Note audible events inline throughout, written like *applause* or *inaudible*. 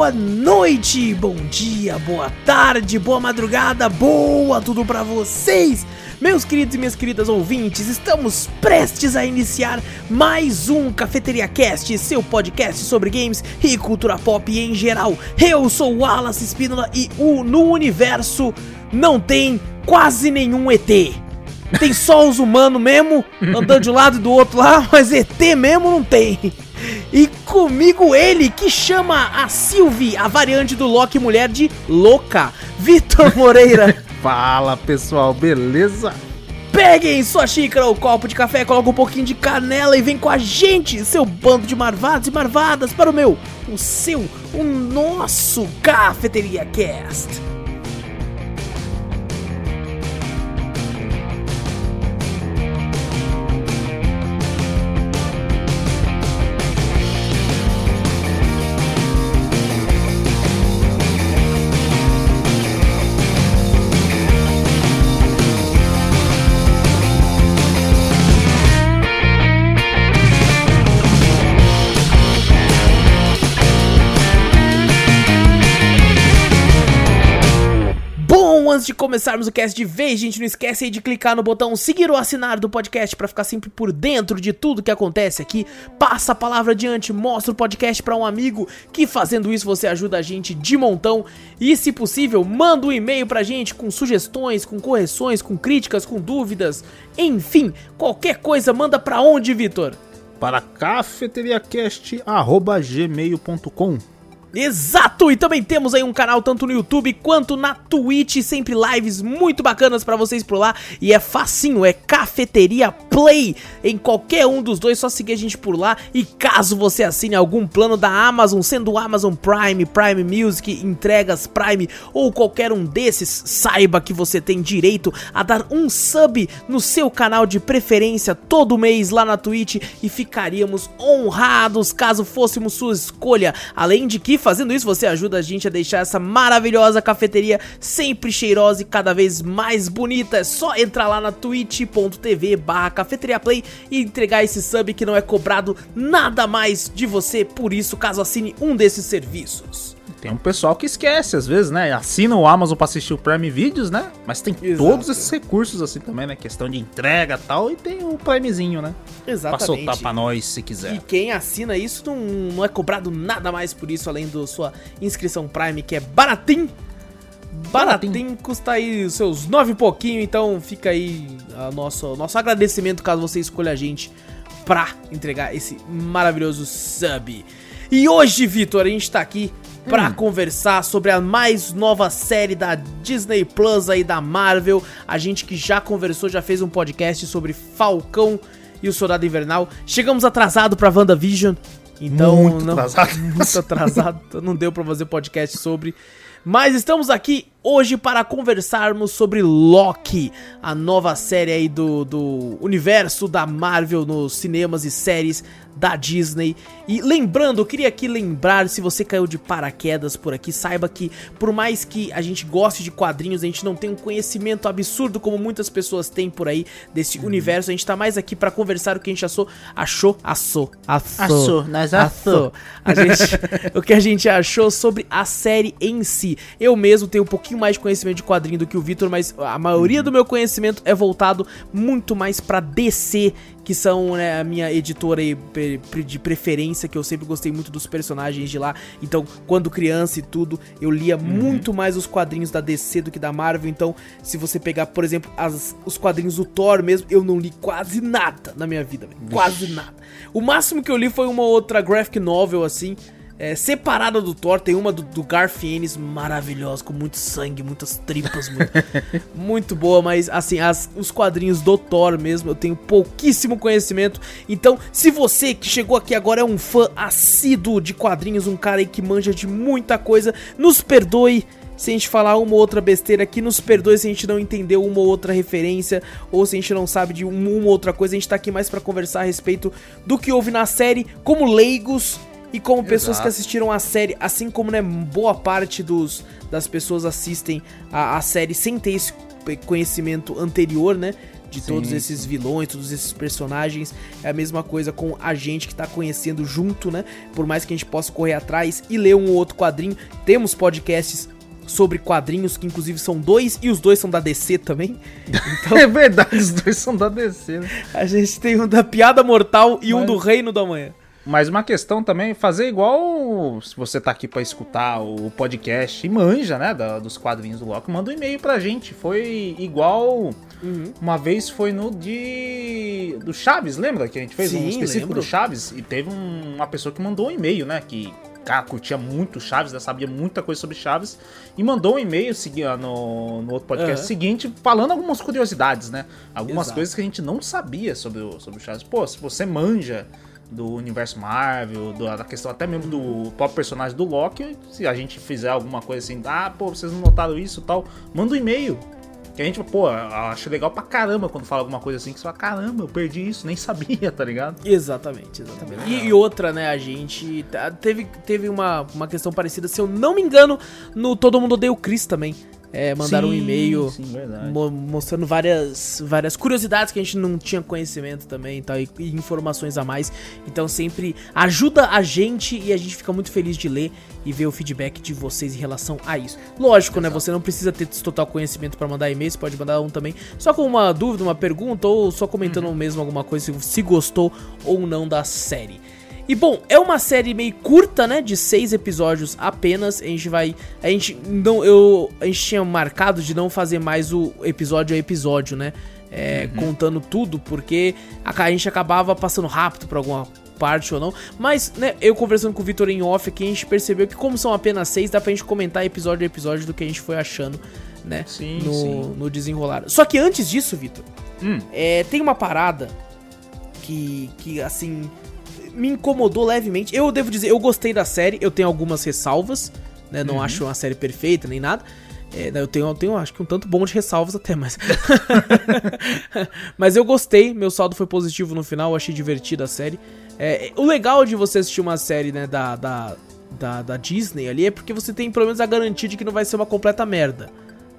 boa noite, bom dia, boa tarde, boa madrugada, boa tudo pra vocês. Meus queridos e minhas queridas ouvintes, estamos prestes a iniciar mais um Cafeteria Cast, seu podcast sobre games e cultura pop em geral. Eu sou o Wallace Espínola e o, no universo não tem quase nenhum ET. Tem só os humanos mesmo, andando de um lado e do outro lá, *laughs* mas ET mesmo não tem. E comigo ele que chama a Sylvie, a variante do Loki mulher de louca, Vitor *laughs* Moreira. Fala pessoal, beleza? Peguem sua xícara ou copo de café, coloca um pouquinho de canela e vem com a gente, seu bando de marvados e marvadas, para o meu, o seu, o nosso Cafeteria Cast. De começarmos o cast de vez, gente, não esquece aí de clicar no botão seguir ou assinar do podcast para ficar sempre por dentro de tudo que acontece aqui. Passa a palavra adiante, mostra o podcast para um amigo, que fazendo isso você ajuda a gente de montão. E se possível, manda um e-mail pra gente com sugestões, com correções, com críticas, com dúvidas, enfim, qualquer coisa, manda pra onde, Vitor? Para cafeteriacast@gmail.com. Exato! E também temos aí um canal tanto no YouTube quanto na Twitch, sempre lives muito bacanas pra vocês por lá. E é facinho, é Cafeteria Play. Em qualquer um dos dois, só seguir a gente por lá. E caso você assine algum plano da Amazon, sendo Amazon Prime, Prime Music, entregas Prime ou qualquer um desses, saiba que você tem direito a dar um sub no seu canal de preferência todo mês lá na Twitch e ficaríamos honrados caso fôssemos sua escolha. Além de que fazendo isso você ajuda a gente a deixar essa maravilhosa cafeteria sempre cheirosa e cada vez mais bonita. É só entrar lá na twitch.tv barra cafeteriaplay e entregar esse sub que não é cobrado nada mais de você, por isso caso assine um desses serviços. Tem um pessoal que esquece às vezes, né? Assina o Amazon pra assistir o Prime Videos, né? Mas tem Exato. todos esses recursos assim também, né? Questão de entrega e tal. E tem o Primezinho, né? Pra Exatamente. soltar pra nós se E quiser. quem assina isso não, não é cobrado nada mais por isso, além da sua inscrição Prime, que é baratinho. Baratinho, Baratinho. custa aí os seus nove e pouquinho, então fica aí a nosso, nosso agradecimento caso você escolha a gente pra entregar esse maravilhoso sub. E hoje, Vitor, a gente tá aqui pra conversar sobre a mais nova série da Disney Plus aí da Marvel. A gente que já conversou, já fez um podcast sobre Falcão e o Soldado Invernal. Chegamos atrasado pra WandaVision. Então, Muito não, atrasado. muito atrasado, então não deu pra fazer podcast sobre. Mas estamos aqui hoje para conversarmos sobre Loki, a nova série aí do, do universo da Marvel nos cinemas e séries da Disney. E lembrando, eu queria aqui lembrar, se você caiu de paraquedas por aqui, saiba que por mais que a gente goste de quadrinhos, a gente não tem um conhecimento absurdo como muitas pessoas têm por aí desse universo. A gente tá mais aqui para conversar o que a gente achou, achou, assou, assou, Assou, nós assou. a gente, *laughs* o que a gente achou sobre a série em si. Eu mesmo tenho um pouquinho mais de conhecimento de quadrinho do que o Vitor, mas a maioria do meu conhecimento é voltado muito mais pra DC, que são né, a minha editora de preferência, que eu sempre gostei muito dos personagens de lá. Então, quando criança e tudo, eu lia muito mais os quadrinhos da DC do que da Marvel. Então, se você pegar, por exemplo, as- os quadrinhos do Thor mesmo, eu não li quase nada na minha vida, quase nada. O máximo que eu li foi uma outra graphic novel assim. É, separada do Thor, tem uma do, do Garth Ennis maravilhosa, com muito sangue, muitas tripas, muito, *laughs* muito boa, mas assim, as- os quadrinhos do Thor mesmo, eu tenho pouquíssimo conhecimento. Então, se você que chegou aqui agora é um fã assíduo de quadrinhos, um cara aí que manja de muita coisa, nos perdoe se a gente falar uma ou outra besteira aqui, nos perdoe se a gente não entendeu uma ou outra referência, ou se a gente não sabe de uma, uma outra coisa, a gente tá aqui mais pra conversar a respeito do que houve na série, como leigos e como pessoas que Exato. assistiram a série, assim como né, boa parte dos, das pessoas assistem a, a série sem ter esse conhecimento anterior, né? de Sim, todos esses vilões, todos esses personagens. É a mesma coisa com a gente que tá conhecendo junto, né? Por mais que a gente possa correr atrás e ler um ou outro quadrinho, temos podcasts sobre quadrinhos, que inclusive são dois, e os dois são da DC também. *laughs* Então... é verdade, os dois são da DC, né? A gente tem um da Piada Mortal e Mas... um do Reino da Manhã. Mas uma questão também, fazer igual se você tá aqui para escutar o podcast e manja, né, da, dos quadrinhos do Loki, manda um e-mail pra gente. Foi igual uhum. uma vez foi no de do Chaves, lembra que a gente fez Sim, um específico lembro. do Chaves e teve um, uma pessoa que mandou um e-mail, né, que cara, curtia muito Chaves, né, sabia muita coisa sobre Chaves, e mandou um e-mail no, no outro podcast uhum. seguinte, falando algumas curiosidades, né? Algumas Exato. coisas que a gente não sabia sobre o, sobre o Chaves. Pô, se você manja do universo Marvel, do, da questão até mesmo do próprio personagem do Loki, se a gente fizer alguma coisa assim, ah, pô, vocês não notaram isso tal, manda um e-mail. Que a gente, pô, acho legal pra caramba quando fala alguma coisa assim, que você fala, caramba, eu perdi isso, nem *laughs* sabia, tá ligado? Exatamente, exatamente. E, e, outra, né, a gente teve, teve uma, uma questão parecida, se eu não me engano, no Todo Mundo Odeia o Chris também. É, mandaram sim, um e-mail mo mostrando várias, várias curiosidades que a gente não tinha conhecimento também e, tal, e, e, informações a mais. Então sempre ajuda a gente e a gente fica muito feliz de ler e ver o feedback de vocês em relação a isso. Lógico, né, Exato. né? Você não precisa ter total conhecimento para mandar e-mail, você pode mandar um também só com uma dúvida, uma pergunta ou só comentando uhum. mesmo alguma coisa se, se gostou ou não da série. E bom, é uma série meio curta, né? De seis episódios apenas. A gente vai. A gente não. Eu. A gente tinha marcado de não fazer mais o episódio a episódio, né? É, uhum. Contando tudo, porque a, a gente acabava passando rápido pra alguma parte ou não. Mas, né, eu conversando com o Vitor em off aqui, a gente percebeu que, como são apenas seis, dá pra gente comentar episódio a episódio do que a gente foi achando, né? Sim, no, sim. no desenrolar. Só que antes disso, Vitor, hum. é, tem uma parada que, que assim me incomodou levemente. Eu devo dizer, eu gostei da série, eu tenho algumas ressalvas, né? Não uhum. acho uma série perfeita nem nada. É, eu, tenho, eu tenho, acho que um tanto bom de ressalvas até, mas. *laughs* mas eu gostei, meu saldo foi positivo no final, achei divertida a série. É, o legal de você assistir uma série, né, da, da, da, da, Disney ali é porque você tem pelo menos a garantia de que não vai ser uma completa merda.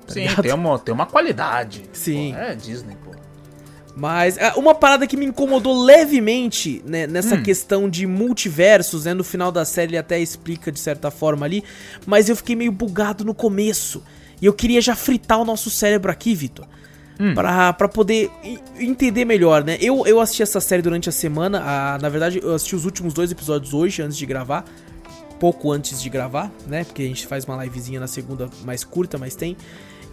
Tá Sim, tem uma, tem uma qualidade. Sim. Pô, é Disney, pô. Mas é, uma parada que me incomodou levemente né, nessa hum. questão de multiversos, né? No final da série ele até explica de certa forma ali, mas eu fiquei meio bugado no começo. E eu queria já fritar o nosso cérebro aqui, Vitor. Hum. Pra, pra poder entender melhor, né? Eu, eu assisti essa série durante a semana. A, na verdade, eu assisti os últimos dois episódios hoje, antes de gravar. Pouco antes de gravar, né? Porque a gente faz uma livezinha na segunda mais curta, mas tem.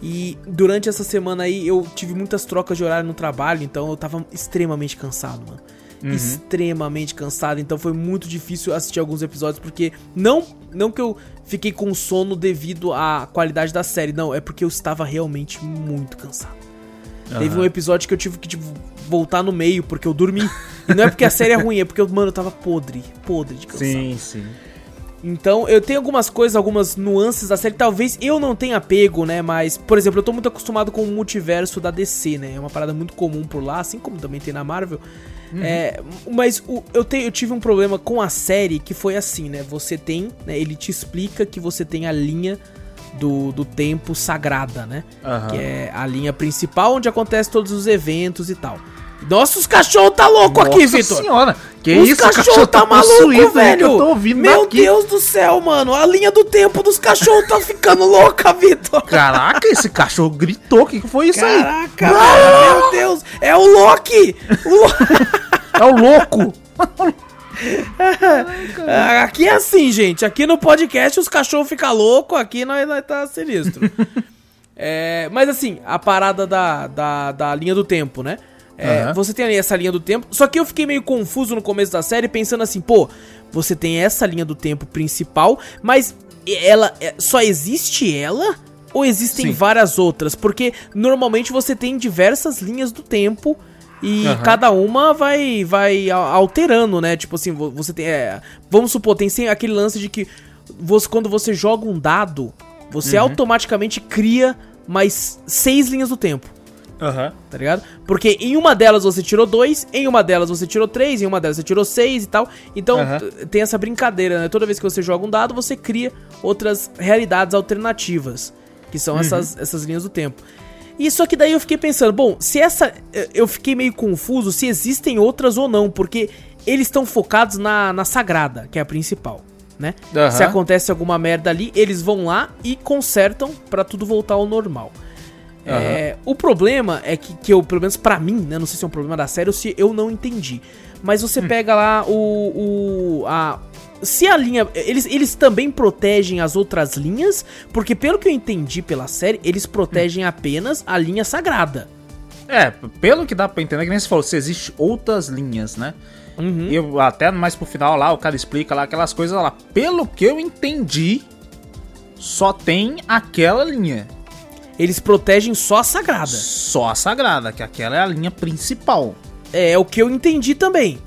E durante essa semana aí eu tive muitas trocas de horário no trabalho, então eu tava extremamente cansado, mano. Uhum. Extremamente cansado, então foi muito difícil assistir alguns episódios, porque não, não que eu fiquei com sono devido à qualidade da série, não, é porque eu estava realmente muito cansado. Uhum. Teve um episódio que eu tive que tipo, voltar no meio, porque eu dormi. e não é porque a série é ruim, é porque, mano, eu tava podre, podre de cansado. Sim, sim. Então, eu tenho algumas coisas, algumas nuances da série, talvez eu não tenha pego, né? Mas, por exemplo, eu tô muito acostumado com o multiverso da DC, né? É uma parada muito comum por lá, assim como também tem na Marvel. Uhum. É, mas o, eu, te, eu tive um problema com a série que foi assim, né? Você tem, né? Ele te explica que você tem a linha do, do tempo sagrada, né? Uhum. Que é a linha principal onde acontece todos os eventos e tal. Nossa, os cachorros tá louco aqui, Vitor. Nossa senhora. Que os isso, cachorro, cachorro tá, tá maluco, velho. eu tô ouvindo Meu daqui. Deus do céu, mano. A linha do tempo dos cachorros tá ficando louca, Vitor. Caraca, esse cachorro gritou. O que foi isso Caraca, aí? Caraca, meu Deus. É o Loki. O Lo... é o louco. *laughs* aqui é assim, gente. Aqui no podcast os cachorros ficam loucos. Aqui nós, nós tá sinistro. *laughs* é, mas assim, a parada da, da, da linha do tempo, né? É, uhum. Você tem ali essa linha do tempo. Só que eu fiquei meio confuso no começo da série, pensando assim, pô, você tem essa linha do tempo principal, mas ela é, só existe ela? Ou existem Sim. várias outras? Porque normalmente você tem diversas linhas do tempo e uhum. cada uma vai vai alterando, né? Tipo assim, você tem. É, vamos supor, tem aquele lance de que você, quando você joga um dado, você uhum. automaticamente cria mais seis linhas do tempo. Uhum. Tá ligado? Porque em uma delas você tirou dois, em uma delas você tirou três, em uma delas você tirou seis e tal. Então uhum. tem essa brincadeira, né? Toda vez que você joga um dado, você cria outras realidades alternativas. Que são uhum. essas, essas linhas do tempo. E só que daí eu fiquei pensando, bom, se essa. Eu fiquei meio confuso se existem outras ou não, porque eles estão focados na, na Sagrada, que é a principal, né? Uhum. Se acontece alguma merda ali, eles vão lá e consertam para tudo voltar ao normal. Uhum. É, o problema é que, que eu, pelo menos para mim, né? Não sei se é um problema da série ou se eu não entendi. Mas você hum. pega lá o. o a, se a linha. Eles, eles também protegem as outras linhas, porque pelo que eu entendi pela série, eles protegem hum. apenas a linha sagrada. É, pelo que dá pra entender, que nem você falou, se existe outras linhas, né? Uhum. E até mais pro final lá, o cara explica lá aquelas coisas lá. Pelo que eu entendi, só tem aquela linha. Eles protegem só a sagrada. Só a sagrada, que aquela é a linha principal. É, é o que eu entendi também.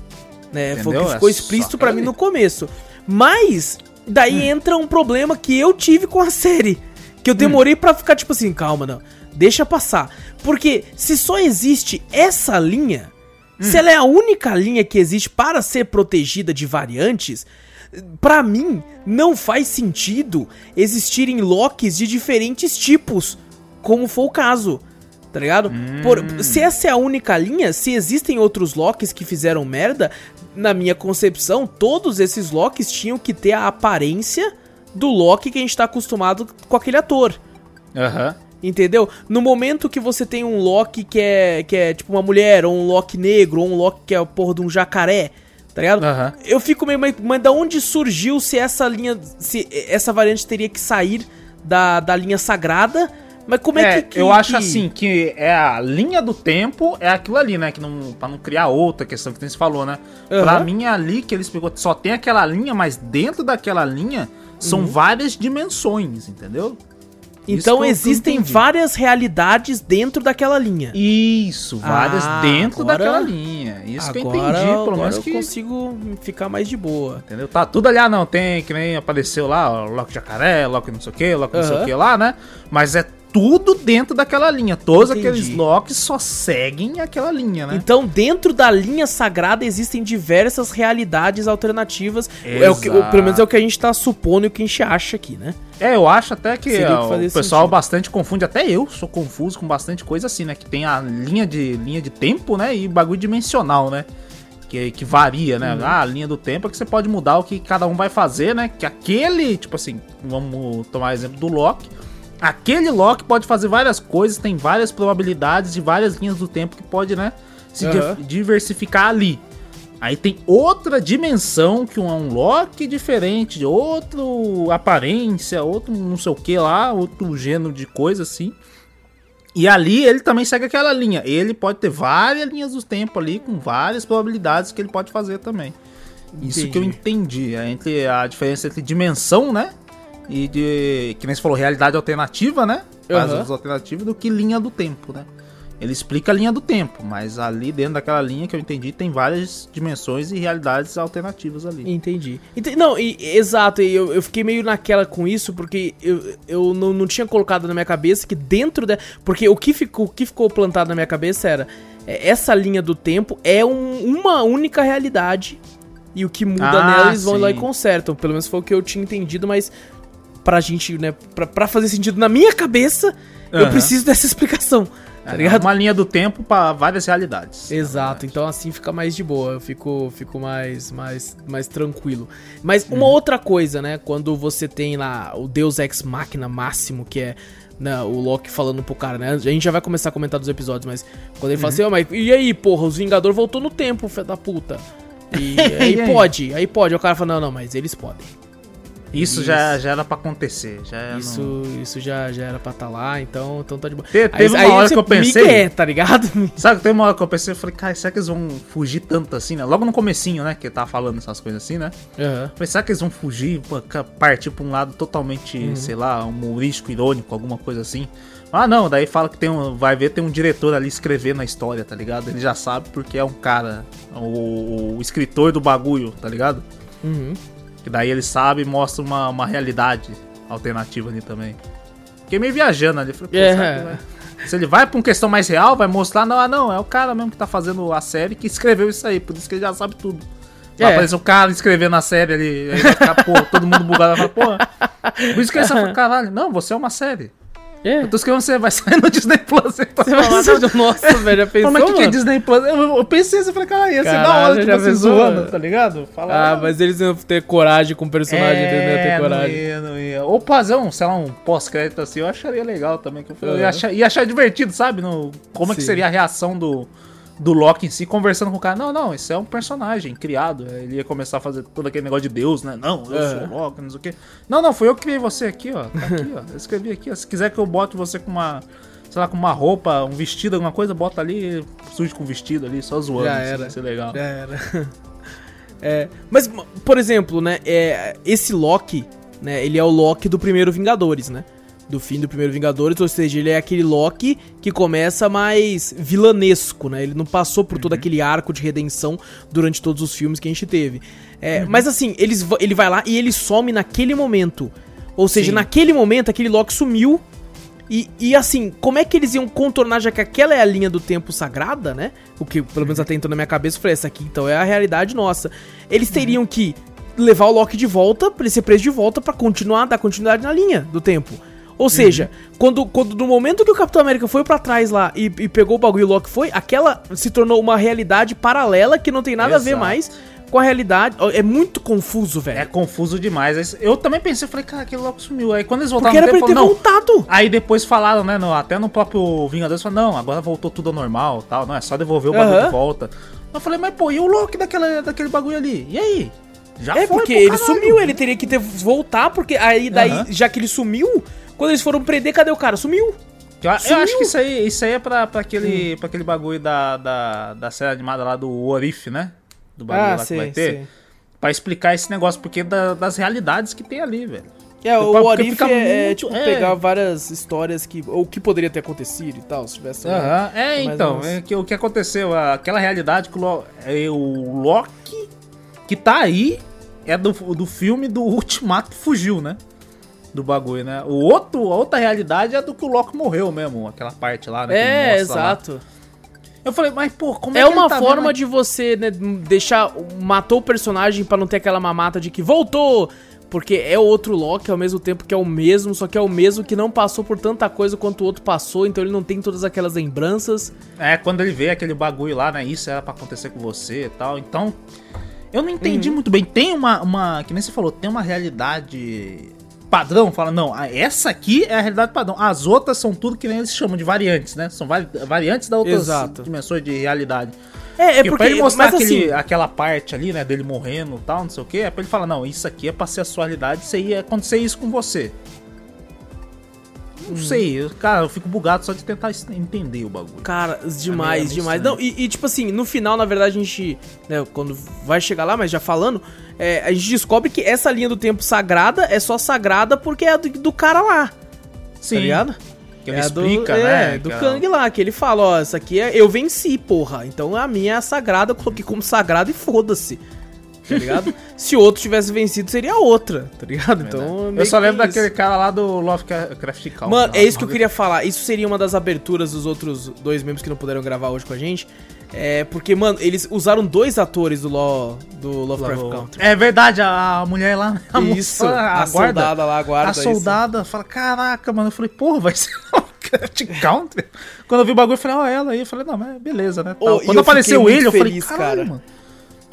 Né? Foi o que ficou é explícito para mim no começo. Mas, daí hum. entra um problema que eu tive com a série. Que eu demorei hum. para ficar tipo assim, calma, não. Deixa passar. Porque se só existe essa linha, hum. se ela é a única linha que existe para ser protegida de variantes, para mim não faz sentido existirem locks de diferentes tipos, como foi o caso tá ligado? Hum. Por, se essa é a única linha, se existem outros locks que fizeram merda, na minha concepção, todos esses locks tinham que ter a aparência do Loki que a gente tá acostumado com aquele ator. Aham. Uhum. Entendeu? No momento que você tem um Loki que é, que é tipo uma mulher, ou um Loki negro, ou um Loki que é a porra de um jacaré, tá ligado? Uhum. Eu fico meio. Mas, mas da onde surgiu se essa linha. Se essa variante teria que sair da, da linha sagrada mas como é, é que, que, Eu acho assim, que é a linha do tempo, é aquilo ali, né? Que não, pra não criar outra questão que você falou, né? Uhum. Pra mim é ali que eles pegou. Só tem aquela linha, mas dentro daquela linha são uhum. várias dimensões, entendeu? Então existem várias realidades dentro daquela linha. Isso, várias ah, dentro agora, daquela linha. Isso agora, que eu entendi, pelo menos eu que... consigo ficar mais de boa. Entendeu? Tá tudo ali, ah, não, tem que nem apareceu lá, o Loki Jacaré, Loki não sei o que, Loki não sei o que lá, né? Mas é tudo dentro daquela linha. Todos Entendi. aqueles locks só seguem aquela linha, né? Então, dentro da linha sagrada existem diversas realidades alternativas. É o que, pelo menos é o que a gente tá supondo e o que a gente acha aqui, né? É, eu acho até que ó, o pessoal sentido. bastante confunde, até eu sou confuso com bastante coisa assim, né? Que tem a linha de, linha de tempo, né? E bagulho dimensional, né? Que, que varia, né? Uhum. Ah, a linha do tempo é que você pode mudar o que cada um vai fazer, né? Que aquele, tipo assim, vamos tomar exemplo do Loki aquele Loki pode fazer várias coisas, tem várias probabilidades de várias linhas do tempo que pode, né, se uhum. diversificar ali. Aí tem outra dimensão que é um Loki diferente, outro aparência, outro não sei o que lá, outro gênero de coisa assim. E ali ele também segue aquela linha. Ele pode ter várias linhas do tempo ali, com várias probabilidades que ele pode fazer também. Entendi. Isso que eu entendi. É entre a diferença entre dimensão, né? E de, que nem você falou, realidade alternativa, né? Uhum. alternativas do que linha do tempo, né? Ele explica a linha do tempo, mas ali dentro daquela linha que eu entendi tem várias dimensões e realidades alternativas ali. Entendi. Entendi. Não, e, exato, eu, eu fiquei meio naquela com isso porque eu, eu não, não tinha colocado na minha cabeça que dentro da. Porque o que ficou, o que ficou plantado na minha cabeça era é, essa linha do tempo é um, uma única realidade e o que muda ah, nela eles vão sim. lá e consertam. Pelo menos foi o que eu tinha entendido, mas pra gente, né, pra, pra fazer sentido na minha cabeça, uhum. eu preciso dessa *laughs* explicação. Tá é? Uma linha do tempo para várias realidades. Exato, então assim fica mais de boa, eu fico, fico mais, mais, mais tranquilo. Mas uma uhum. outra coisa, né? Quando você tem lá o Deus Ex Machina máximo, que é né, o Loki falando pro cara, né? A gente já vai começar a comentar dos episódios, mas quando ele uhum. fala assim, oh, mas e aí, porra, os Vingadores voltou no tempo, filho da puta. *laughs* E aí, aí pode, aí pode. Aí o cara fala, não, não, mas eles podem. Isso, isso, Já, já era pra acontecer. Já isso, não... isso já, já era pra estar tá lá, então, então tá de boa. Te, teve aí, uma hora que eu pensei. É, tá ligado? *laughs* Sabe, teve uma hora que eu pensei, eu falei, cara, será que eles vão fugir tanto assim, né? Logo no comecinho, né? Que ele tava falando essas coisas assim, né? Uhum. Falei, será que eles vão fugir, partir pra um lado totalmente, uhum. sei lá, humorístico, irônico, alguma coisa assim? Ah, não, daí fala que tem um. Vai ver, tem um diretor ali escrevendo a história, tá ligado? Ele já sabe porque é um cara, o, o escritor do bagulho, tá ligado? Uhum. Que daí ele sabe e mostra uma, uma realidade alternativa ali também. Fiquei meio viajando ali. Falei, é. Se ele vai pra uma questão mais real, vai mostrar, não, ah, não, é o cara mesmo que tá fazendo a série que escreveu isso aí, por isso que ele já sabe tudo. Vai é. aparecer o cara escrevendo a série ali, aí vai ficar, pô, todo mundo bugado, vai falar, pô. Por isso que ele sabe, *laughs* caralho, não, você é uma série. É. Eu tô escrevendo você vai *laughs* sair no Disney Plus. Você vai sair no... Nossa, velho, já pensou, Como é que, que é Disney Plus? Eu, eu pensei assim, eu falei, cara, ia ser da hora, tipo assim, zoando, tá ligado? Fala, ah, mas eles iam ter coragem com o personagem, é, iam ter coragem. Não ia, não ia. Ou fazer um, sei lá, um pós-crédito assim, eu acharia legal também. Que eu, uhum. ia, achar, ia achar divertido, sabe? No, como Sim. é que seria a reação do do Loki em si, conversando com o cara. Não, não, isso é um personagem criado. Ele ia começar a fazer todo aquele negócio de Deus, né? Não, eu sou o Loki, não sei o quê. Não, não, foi eu que criei você aqui, ó. Tá aqui, ó. *laughs* Eu escrevi aqui, ó. Se quiser que eu bote você com uma. Sei lá, com uma roupa, um vestido, alguma coisa, bota ali, surge com um vestido ali, só zoando. Já era. Isso ser legal. Já era. *laughs* É, mas, por exemplo, né, é, esse Loki, né, ele é o Loki do primeiro Vingadores, né? Do fim do primeiro Vingadores, ou seja, ele é aquele Loki que começa mais vilanesco, né? Ele não passou por todo uhum. aquele arco de redenção durante todos os filmes que a gente teve. É, uhum. Mas assim, eles, ele vai lá e ele some naquele momento. Ou seja, Sim. naquele momento aquele Loki sumiu. E, e assim, como é que eles iam contornar, já que aquela é a linha do tempo sagrada, né? O que pelo menos uhum. até então na minha cabeça eu falei, essa aqui então é a realidade nossa. Eles uhum. teriam que levar o Loki de volta, pra ele ser preso de volta, para continuar, dar continuidade na linha do tempo. Ou seja, uhum. quando, quando no momento que o Capitão América foi para trás lá e, e, pegou o bagulho e o Loki foi, aquela se tornou uma realidade paralela que não tem nada Exato. a ver mais com a realidade. É muito confuso, velho. É confuso demais. Eu também pensei, eu falei, cara, aquele Loki sumiu. Aí quando eles voltaram Porque era tempo, pra ele ter voltado. Aí depois falaram, né, no, até no próprio Vingadores, falaram, não, agora voltou tudo ao normal tal, não, é só devolver o bagulho uhum. de volta. Eu falei, mas pô, e o Loki daquela, daquele bagulho ali? E aí? Já é, foi, porque ele sumiu, ele teria que ter voltar, porque aí daí, uhum. já que ele sumiu, quando eles foram prender, cadê o cara? Sumiu. Eu, Sumiu. eu acho que isso aí, isso aí é pra, pra, aquele, hum. pra aquele bagulho da, da, da série animada lá do Orif, né? Do bagulho ah, lá que vai ter. Sim. Pra explicar esse negócio, porque da, das realidades que tem ali, velho. É, o Orif é, é, muito, tipo, é... pegar várias histórias que. Ou que poderia ter acontecido e tal, se tivesse. Uhum. Né, é, então, é que, o que aconteceu, aquela realidade que o, é, o Loki que tá aí é do, do filme do Ultimato fugiu, né? Do bagulho, né? O outro, a outra realidade é do que o Loki morreu mesmo, aquela parte lá, né? É, exato. Lá. Eu falei, mas pô, como é, é que uma tá forma vendo? de você né, deixar matou o personagem para não ter aquela mamata de que voltou, porque é outro Loki ao mesmo tempo que é o mesmo, só que é o mesmo que não passou por tanta coisa quanto o outro passou, então ele não tem todas aquelas lembranças. É, quando ele vê aquele bagulho lá, né, isso era para acontecer com você e tal. Então, eu não entendi uhum. muito bem. Tem uma, uma, que nem você falou, tem uma realidade padrão, fala, não, essa aqui é a realidade padrão. As outras são tudo que nem eles chamam de variantes, né? São vari variantes da outras Exato. dimensões de realidade. É, é porque, pra ele mostrar aquele, assim, aquela parte ali, né, dele morrendo e tal, não sei o que, é pra ele falar, não, isso aqui é pra ser a sua realidade, isso ia acontecer isso com você. Não hum. sei, cara, eu fico bugado só de tentar entender o bagulho. Cara, demais, é demais. Não, e, e, tipo assim, no final, na verdade, a gente, né, quando vai chegar lá, mas já falando, é, a gente descobre que essa linha do tempo sagrada é só sagrada porque é do, do cara lá. Tá Sim. Tá ligado? Que é explica, do, né? É, do Kang lá, que ele fala, ó, essa aqui é. Eu venci, porra. Então a minha é a sagrada, eu coloquei como sagrada e foda-se. Tá ligado? *laughs* Se outro tivesse vencido, seria outra, tá ligado? Então. Eu só lembro daquele cara lá do Lovecraft Country. Mano, é isso que eu queria falar. Isso seria uma das aberturas dos outros dois membros que não puderam gravar hoje com a gente. É, porque, mano, eles usaram dois atores do, Law, do Lovecraft Love. Country. É verdade, a mulher lá. A isso, moça, a, a soldada lá, guarda. A soldada isso. fala: Caraca, mano. Eu falei, porra, vai ser *laughs* Lovecraft Country? Quando eu vi o bagulho, eu falei, ó, oh, ela aí. Eu falei, não, mas beleza, né? Oh, Quando apareceu ele, feliz, eu falei, cara. mano.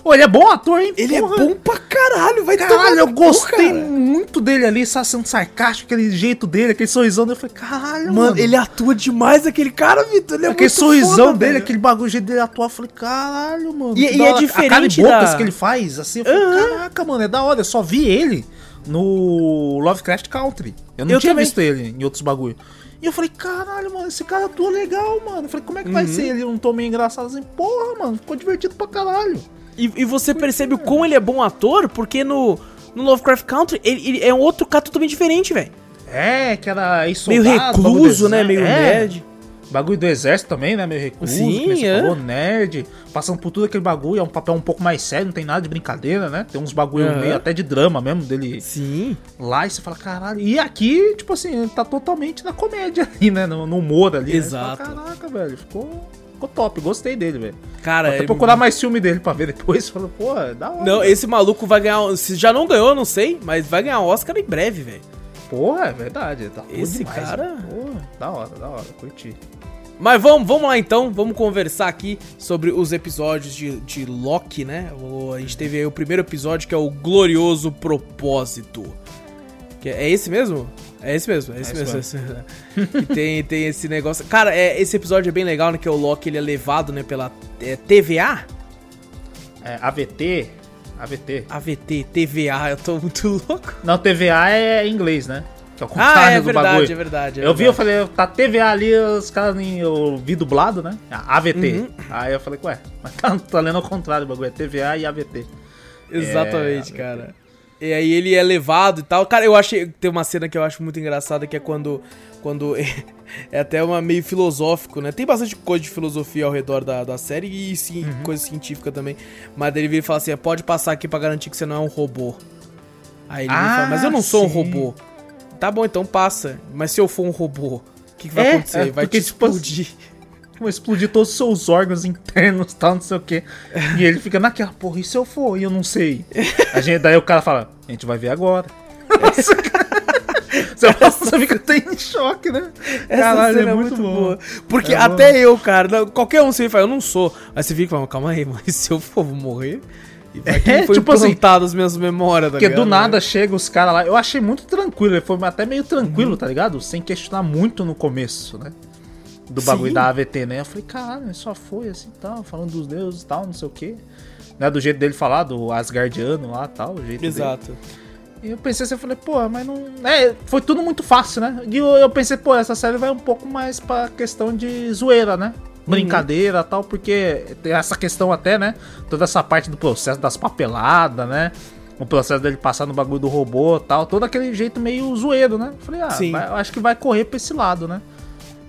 Pô, ele é bom ator, hein? Ele é Porra. é bom pra caralho, vai Caralho, eu gostei muito dele ali, só sendo sarcástico, aquele jeito dele, aquele sorrisão dele. Eu falei, caralho, mano. Mano, ele atua demais, aquele cara, Vitor. Ele é aquele sorrisão foda, dele, velho. aquele bagulho jeito dele atuar. Eu falei, caralho, mano. E, e é diferente. A cara da... que ele faz, assim. Eu falei, uhum. caraca, mano, é da hora. Eu só vi ele no Lovecraft Country. Eu não eu tinha também. visto ele em outros bagulho. E eu falei, caralho, mano, esse cara atua legal, mano. Eu falei, como é que uhum. vai ser ele? Um tom meio engraçado assim? Porra, mano, ficou divertido pra caralho. E, e você percebe o quão ele é bom ator, porque no, no Lovecraft Country ele, ele é um outro cara totalmente diferente, velho. É, que era isso. Meio recluso, né? Meio é. nerd. Bagulho do exército também, né? Meio recluso, Sim, é. falou, nerd. Passando por tudo aquele bagulho, é um papel um pouco mais sério, não tem nada de brincadeira, né? Tem uns bagulho uhum. meio até de drama mesmo dele. Sim. Lá e você fala, caralho. E aqui, tipo assim, ele tá totalmente na comédia *laughs* ali, né? No, no humor ali. Exato. Né? Fala, Caraca, velho, ficou ficou top, gostei dele, velho. Cara, Vou até procurar mais filme dele pra ver depois. *laughs* Falou, pô, é da hora. Não, esse maluco vai ganhar. Se já não ganhou, não sei, mas vai ganhar Oscar em breve, velho. Porra, é verdade. Tá Esse demais, cara. Porra, da hora, da hora, curti. Mas vamos, vamos lá então, vamos conversar aqui sobre os episódios de, de Loki, né? O, a gente teve aí o primeiro episódio que é o Glorioso Propósito. Que é, é esse mesmo? É esse mesmo, é esse, mesmo. *laughs* Tem, tem esse negócio. Cara, é, esse episódio é bem legal, né? Que é o Loki ele é levado, né, pela é, TVA? É, AVT. AVT. AVT, TVA, eu tô muito *laughs* louco. Não, TVA é inglês, né? Que é o contrário ah, é do verdade, bagulho. É verdade, é eu vi, eu falei, tá TVA ali, os caras eu vi dublado, né? AVT. Uhum. Aí eu falei, ué, mas tá, tá lendo ao contrário o bagulho, é TVA e AVT. Exatamente, é, cara. E aí ele é levado e tal. Cara, eu achei. Tem uma cena que eu acho muito engraçada que é quando. Quando. *laughs* é até uma meio filosófico, né? Tem bastante coisa de filosofia ao redor da, da série e sim, uhum. coisa científica também. Mas ele vira e fala assim: pode passar aqui pra garantir que você não é um robô. Aí ele ah, fala, mas eu não sou sim. um robô. Tá bom, então passa. Mas se eu for um robô, o que, que vai é, acontecer? É, vai te explodir. Vai explodir todos os seus órgãos internos *laughs* tal, não sei o que. E ele fica naquela, porra, e se eu for? E eu não sei. A gente, daí o cara fala, a gente vai ver agora. *laughs* Você, você fica até em choque, né? Essa Caralho, cena é, é muito, muito boa. Porque é até eu, cara, qualquer um você fala, eu não sou. Aí você fica calma aí, *laughs* mas se eu for, vou morrer. E é, foi tipo assim, as minhas memórias, tá Porque ligado? do nada né? chega os caras lá. Eu achei muito tranquilo, ele foi até meio tranquilo, uhum. tá ligado? Sem questionar muito no começo, né? Do bagulho Sim. da AVT, né? Eu falei, caralho, só foi assim tal, falando dos deuses e tal, não sei o quê. Né? Do jeito dele falar, do Asgardiano lá tal, o jeito Exato. Dele. E eu pensei assim, eu falei, pô, mas não. É, foi tudo muito fácil, né? E eu, eu pensei, pô, essa série vai um pouco mais pra questão de zoeira, né? brincadeira e uhum. tal, porque tem essa questão até, né? Toda essa parte do processo das papeladas, né? O processo dele passar no bagulho do robô e tal, todo aquele jeito meio zoeiro, né? Falei, ah, vai, acho que vai correr pra esse lado, né?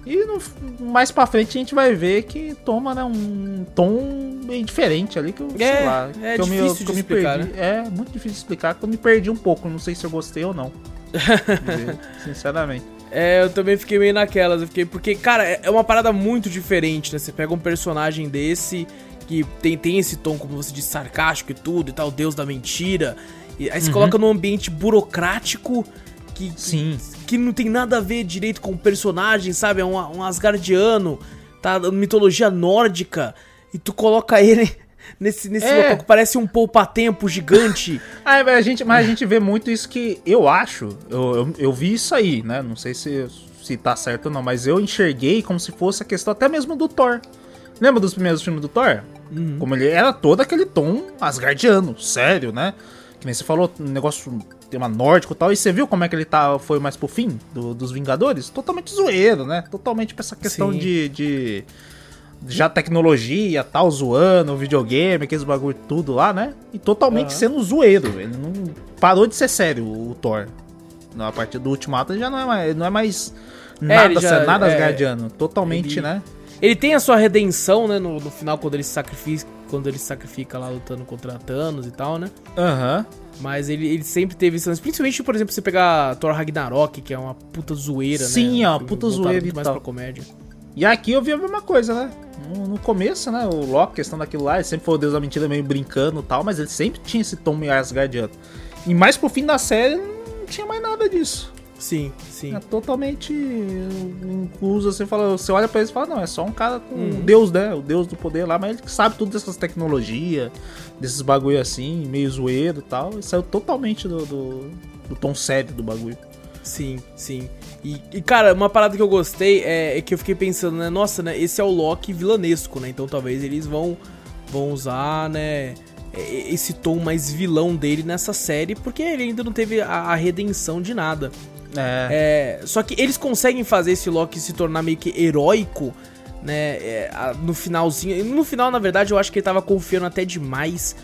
E no, mais pra frente a gente vai ver que toma né, um tom bem diferente ali que eu, é, sei lá, é que difícil eu me, eu me explicar, perdi. Né? É muito difícil de explicar, que eu me perdi um pouco, não sei se eu gostei ou não. *laughs* sinceramente. É, eu também fiquei meio naquelas. Eu fiquei, porque, cara, é, é uma parada muito diferente, né? Você pega um personagem desse que tem, tem esse tom, como você disse, sarcástico e tudo e tal, Deus da mentira. E aí você uhum. coloca num ambiente burocrático que, Sim. Que, que, não tem nada a ver direito com o personagem, sabe? É um, um Asgardiano, tá? Mitologia nórdica. E tu coloca ele *laughs* nesse, nesse é. local que parece um poupa-tempo gigante. *laughs* ah, mas a, gente, mas a gente vê muito isso que eu acho. Eu, eu, eu, vi isso aí, né? Não sei se, se tá certo ou não, mas eu enxerguei como se fosse a questão até mesmo do Thor. Lembra dos primeiros filmes do Thor? Uhum. Como ele era todo aquele tom asgardiano, sério, né? Que nem você falou, um negócio tema nórdico e tal. E você viu como é que ele tá, foi mais pro fim do, dos Vingadores? Totalmente zoeiro, né? Totalmente pra essa questão de, de já tecnologia, tal, zoando, videogame, aqueles bagulho tudo lá, né? E totalmente uhum. sendo zoeiro. Ele não parou de ser sério, o Thor. A partir do Ultimato já não é mais, não é mais é, nada, é, já, nada é, asgardiano. Totalmente, ele, né? Ele tem a sua redenção, né? No, no, final, quando ele se sacrifica, quando ele sacrifica lá lutando contra Thanos e tal, né? Aham. Uhum. Mas ele, ele sempre teve isso. Principalmente, por exemplo, você pegar Thor Ragnarok, que é uma puta zoeira, Sim, né? Sim, ó, puta zoeira e mais tal. pra comédia. E aqui eu vi a mesma coisa, né? No, no, começo, né? O Loki, questão daquilo lá, ele sempre foi o Deus da Mentira meio brincando e tal, mas ele sempre tinha esse tom meio Asgardiano. E mais pro fim da série, não tinha mais nada disso. Sim, sim. É totalmente incluso. Você, fala, você olha pra ele e fala, não, é só um cara com uhum. Deus, né? O Deus do poder lá, mas ele sabe tudo dessas tecnologias, desses bagulho assim, meio zoeiro e tal. E saiu totalmente do, do, do tom sério do bagulho. Sim, sim. E, e, cara, uma parada que eu gostei é, é, que eu fiquei pensando, né? Nossa, né? Esse é o Loki vilanesco, né? Então talvez eles vão, vão usar, né? Esse tom mais vilão dele nessa série, porque ele ainda não teve a, a redenção de nada. É. é. Só que eles conseguem fazer esse Loki se tornar meio que heróico, né? É, no finalzinho. No final, na verdade, eu acho que ele tava confiando até demais.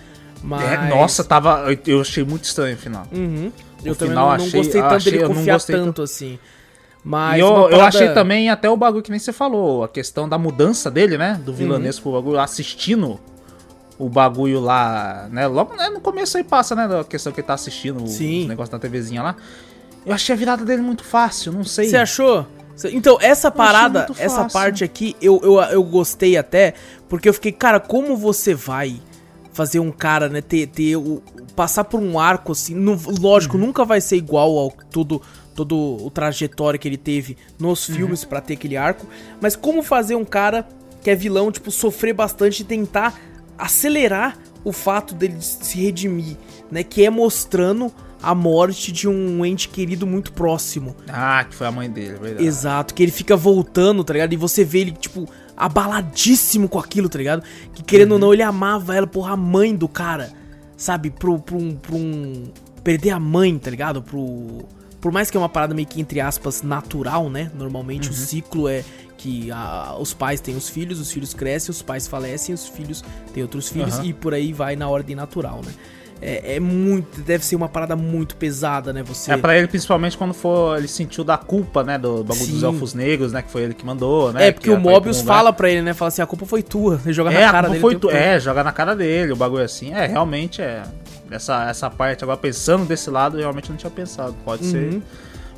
Mas... É, nossa, tava. Eu achei muito estranho o final. Uhum. Eu também não, não achei, gostei tanto achei, dele confiar tanto assim. Mas eu, parada... eu achei também até o bagulho que nem você falou, a questão da mudança dele, né? Do vilanesco uhum. pro bagulho, assistindo o bagulho lá, né? Logo né, no começo aí passa, né? Da questão que ele tá assistindo Sim. os negócios da TVzinha lá. Eu achei a virada dele muito fácil, não sei. Você achou? Então, essa parada, essa parte aqui, eu, eu, eu gostei até, porque eu fiquei, cara, como você vai fazer um cara, né, ter, ter o, passar por um arco assim, no, lógico, uhum. nunca vai ser igual ao tudo todo o trajetório que ele teve nos uhum. filmes para ter aquele arco, mas como fazer um cara que é vilão, tipo, sofrer bastante e tentar acelerar o fato dele se redimir, né? Que é mostrando a morte de um ente querido muito próximo. Ah, que foi a mãe dele, é verdade. Exato, que ele fica voltando, tá ligado? E você vê ele, tipo, abaladíssimo com aquilo, tá ligado? Que querendo uhum. ou não, ele amava ela, porra, a mãe do cara, sabe? Pro, pro, um, pro um. Perder a mãe, tá ligado? Pro. Por mais que é uma parada meio que, entre aspas, natural, né? Normalmente uhum. o ciclo é que a, os pais têm os filhos, os filhos crescem, os pais falecem, os filhos têm outros filhos uhum. e por aí vai na ordem natural, né? É, é, muito. Deve ser uma parada muito pesada, né? Você. É pra ele, principalmente quando for. Ele sentiu da culpa, né? Do bagulho dos elfos negros, né? Que foi ele que mandou, né? É, porque, o Mobius fala pra ele, né? Fala assim: a culpa foi tua. *laughs* Ele joga é, na cara dele. Foi tu... É, joga na cara dele, o bagulho assim. É, realmente é. Essa, essa parte, agora pensando desse lado, eu realmente não tinha pensado. Pode uhum. ser.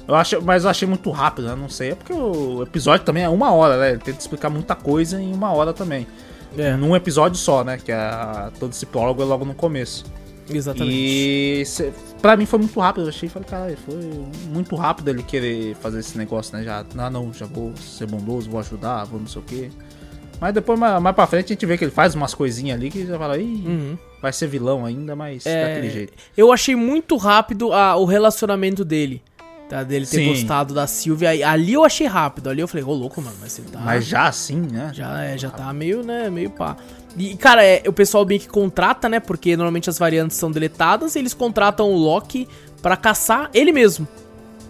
Eu achei, mas eu achei muito rápido, né? Não sei. É porque o episódio também é uma hora, né? Ele tenta explicar muita coisa em uma hora também. É. Num episódio só, né? Que é todo esse prólogo é logo no começo. Exatamente. E pra mim foi muito rápido. Eu achei, falei, cara, foi muito rápido ele querer fazer esse negócio, né? Já, não, não, já vou ser bondoso, vou ajudar, vou não sei o quê. Mas depois, mais, mais pra frente, a gente vê que ele faz umas coisinhas ali que já fala, ih, uhum. vai ser vilão ainda, mas é, daquele jeito. Eu achei muito rápido a, o relacionamento dele. Tá, dele ter Sim. gostado da Silvia. Ali eu achei rápido. Ali eu falei, ô oh, louco, mano, mas você tá. Mas já assim, né? Já, é, já tá meio, né, meio pá. E, cara, é, o pessoal bem que contrata, né? Porque normalmente as variantes são deletadas e eles contratam o Loki para caçar ele mesmo.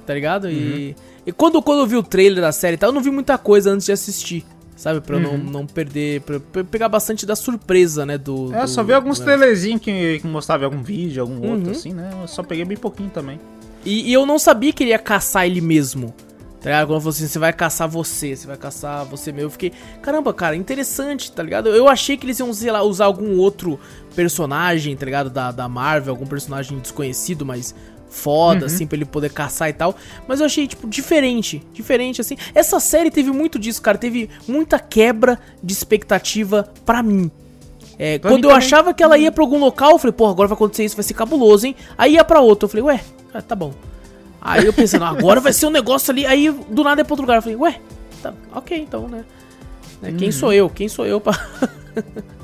Tá ligado? Uhum. E, e, quando, quando eu vi o trailer da série, tá, eu não vi muita coisa antes de assistir. Sabe? Pra uhum. eu não, não perder. Pra, pra, pegar bastante da surpresa, né? Do. É, do, só vi alguns trailerzinhos que, que mostravam algum vídeo, algum uhum. outro, assim, né? Eu só peguei bem pouquinho também. E, e eu não sabia que ele ia caçar ele mesmo. Tá ligado? Quando você, você vai caçar você, você vai caçar você mesmo. Eu fiquei, caramba, cara, interessante, tá ligado? Eu achei que eles iam, sei lá, usar algum outro personagem, tá ligado? Da, da Marvel, algum personagem desconhecido, mas foda, uhum. assim, pra ele poder caçar e tal. Mas eu achei, tipo, diferente. Diferente, assim. Essa série teve muito disso, cara. Teve muita quebra de expectativa pra mim. É, quando eu também. achava que ela ia pra algum local, eu falei, pô, agora vai acontecer isso, vai ser cabuloso, hein? Aí ia pra outro, eu falei, ué, ah, tá bom. Aí eu pensando, agora vai ser um negócio ali. Aí do nada é pra outro lugar. Eu falei, ué, tá, ok, então, né? né? Quem sou eu? Quem sou eu pra. *laughs*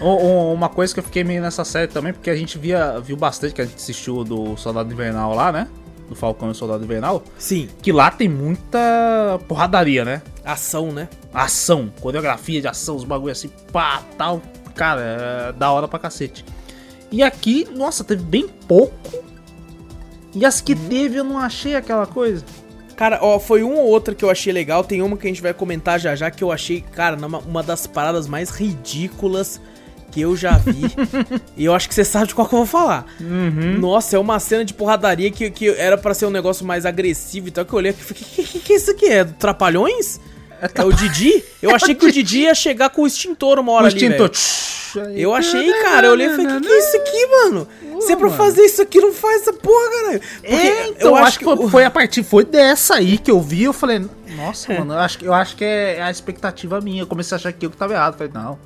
Uma coisa que eu fiquei meio nessa série também, porque a gente via, viu bastante, que a gente assistiu do Soldado Invernal lá, né? Do Falcão e o Soldado Invernal. Sim. Que lá tem muita porradaria, né? Ação, né? Ação, coreografia de ação, os bagulho assim, pá, tal. Cara, é da hora pra cacete. E aqui, nossa, teve bem pouco e as que teve eu não achei aquela coisa. Cara, ó, foi uma ou outra que eu achei legal. Tem uma que a gente vai comentar já já que eu achei, cara, uma, das paradas mais ridículas que eu já vi. *laughs* e eu acho que você sabe de qual que eu vou falar. Uhum. Nossa, é uma cena de porradaria que, que era para ser um negócio mais agressivo e tal. Que eu olhei e falei, que, que, que é isso aqui? É Trapalhões? É o Didi? Eu achei que o Didi ia chegar com o extintor uma hora o ali, extintor. Eu achei, cara, eu olhei e falei, que, que é isso aqui, mano? Se é pra fazer isso aqui, não faz essa porra, caralho. É, então, eu acho que, que foi a partir foi dessa aí que eu vi, eu falei, nossa, mano, eu acho, eu acho que é a expectativa minha. Eu comecei a achar que eu que tava errado. Falei, não.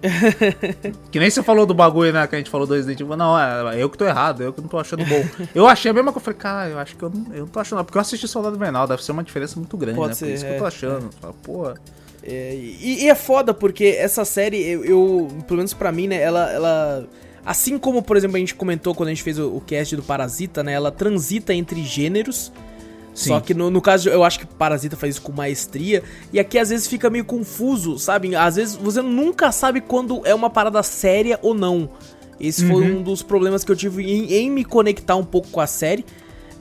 *laughs* que nem você falou do bagulho, né? Que a gente falou do Resident Evil. Não, é, eu que tô errado, eu que não tô achando bom. eu achei a mesma coisa. Eu falei, cara, eu acho que eu não, eu não tô achando. Porque eu assisti Soldado Invernal, deve ser uma diferença muito grande, Pode né? Ser, Por isso é, que eu tô é, achando. É. Porra. É, e, e, é foda porque essa série, eu, eu pelo menos pra mim, né, ela, ela. Assim como, por exemplo, a gente comentou quando a gente fez o, o cast do Parasita, né? Ela transita entre gêneros. Sim. Só que no, no, caso, eu acho que Parasita faz isso com maestria. E aqui às vezes fica meio confuso, sabe? Às vezes você nunca sabe quando é uma parada séria ou não. Esse uhum. foi um dos problemas que eu tive em, em me conectar um pouco com a série.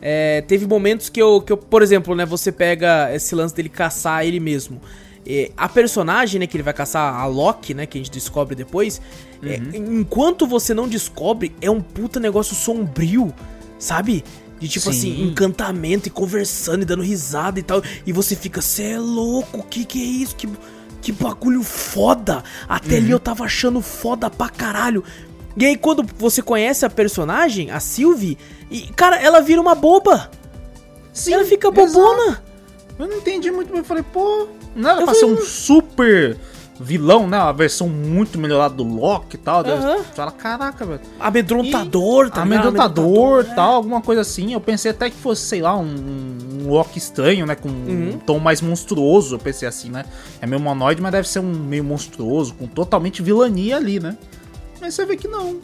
É, teve momentos que eu, que eu, por exemplo, né? Você pega esse lance dele caçar ele mesmo. É, a personagem, né, que ele vai caçar, a Loki, né, que a gente descobre depois, é, uhum. é, enquanto você não descobre, é um puta negócio sombrio, sabe? De tipo assim, Sim. assim, encantamento e conversando e dando risada e tal. E você fica, cê é louco, que que é isso? Que, que bagulho foda! Até uhum. ali eu tava achando foda pra caralho. E aí quando você conhece a personagem, a Sylvie, e, cara, ela vira uma boba. Sim, ela fica bobona. Exato. Eu não entendi muito bem. Eu falei, pô, não era eu pra falei... ser um super vilão, né? A versão muito melhorada do Loki e tal. Uhum. Você fala, caraca, velho. Amedrontador, tá Amedrontador e tal, é. alguma coisa assim. Eu pensei até que fosse, sei lá, um, um Loki estranho, né? Com uhum. um tom mais monstruoso, eu pensei assim, né? É meio humanoide, mas deve ser um meio monstruoso, com totalmente vilania ali, né? Mas você vê que não.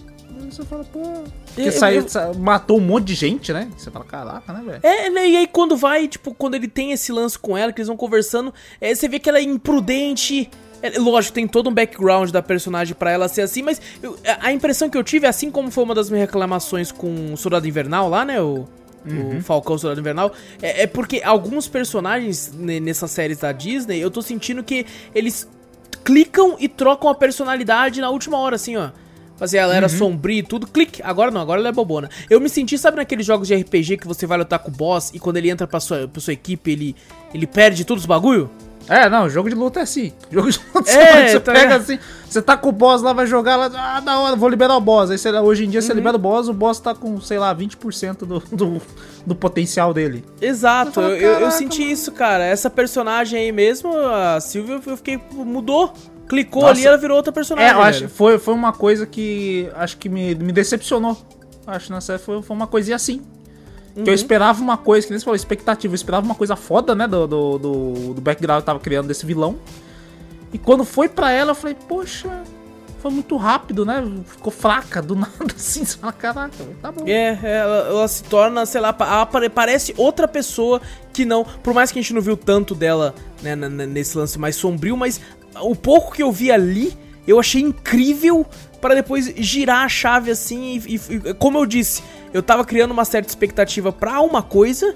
Você fala, pô. Porque eu, saiu, eu... matou um monte de gente, né? Você fala, caraca, né, velho? É, né? E aí quando vai, tipo, quando ele tem esse lance com ela, que eles vão conversando, é, você vê que ela é imprudente. É, lógico, tem todo um background da personagem para ela ser assim, mas eu, a impressão que eu tive, assim como foi uma das minhas reclamações com o Soldado Invernal lá, né? O, uhum. o Falcão Soldado Invernal, é, é, porque alguns personagens nessas séries da Disney, eu tô sentindo que eles clicam e trocam a personalidade na última hora, assim, ó. Fazer ela era uhum. sombria e tudo, clique. Agora não, agora ela é bobona. Eu me senti, sabe naqueles jogos de RPG que você vai lutar com o boss e quando ele entra pra sua, pra sua equipe, ele, ele perde todos os bagulho? É, não, jogo de luta é assim. *laughs* Jogo de luta é, *laughs* você tá pega assim, você tá com o boss lá, vai jogar lá, ah, da hora, vou liberar o boss. Aí você, hoje em dia uhum. você libera o boss, o boss tá com, sei lá, 20% do, do, do potencial dele. Exato, eu, eu, eu, senti mano. isso, cara. Essa personagem aí mesmo, a Silvia, eu fiquei, mudou. Clicou Nossa. ali ela virou outra personagem. É, eu acho, foi, foi uma coisa que acho que me, me decepcionou. Acho que série foi, foi uma coisinha assim. Uhum. Que eu esperava uma coisa, que nem você falou, expectativa. Eu esperava uma coisa foda, né? Do, do, do, do background que tava criando desse vilão. E quando foi pra ela, eu falei, poxa, foi muito rápido, né? Ficou fraca do *laughs* nada, assim. Você fala, caraca, tá bom. É, ela, ela, se torna, sei lá, parece outra pessoa que não. Por mais que a gente não viu tanto dela né, nesse lance mais sombrio, mas o pouco que eu vi ali, eu achei incrível para depois girar a chave assim e, e, como eu disse, eu tava criando uma certa expectativa para uma coisa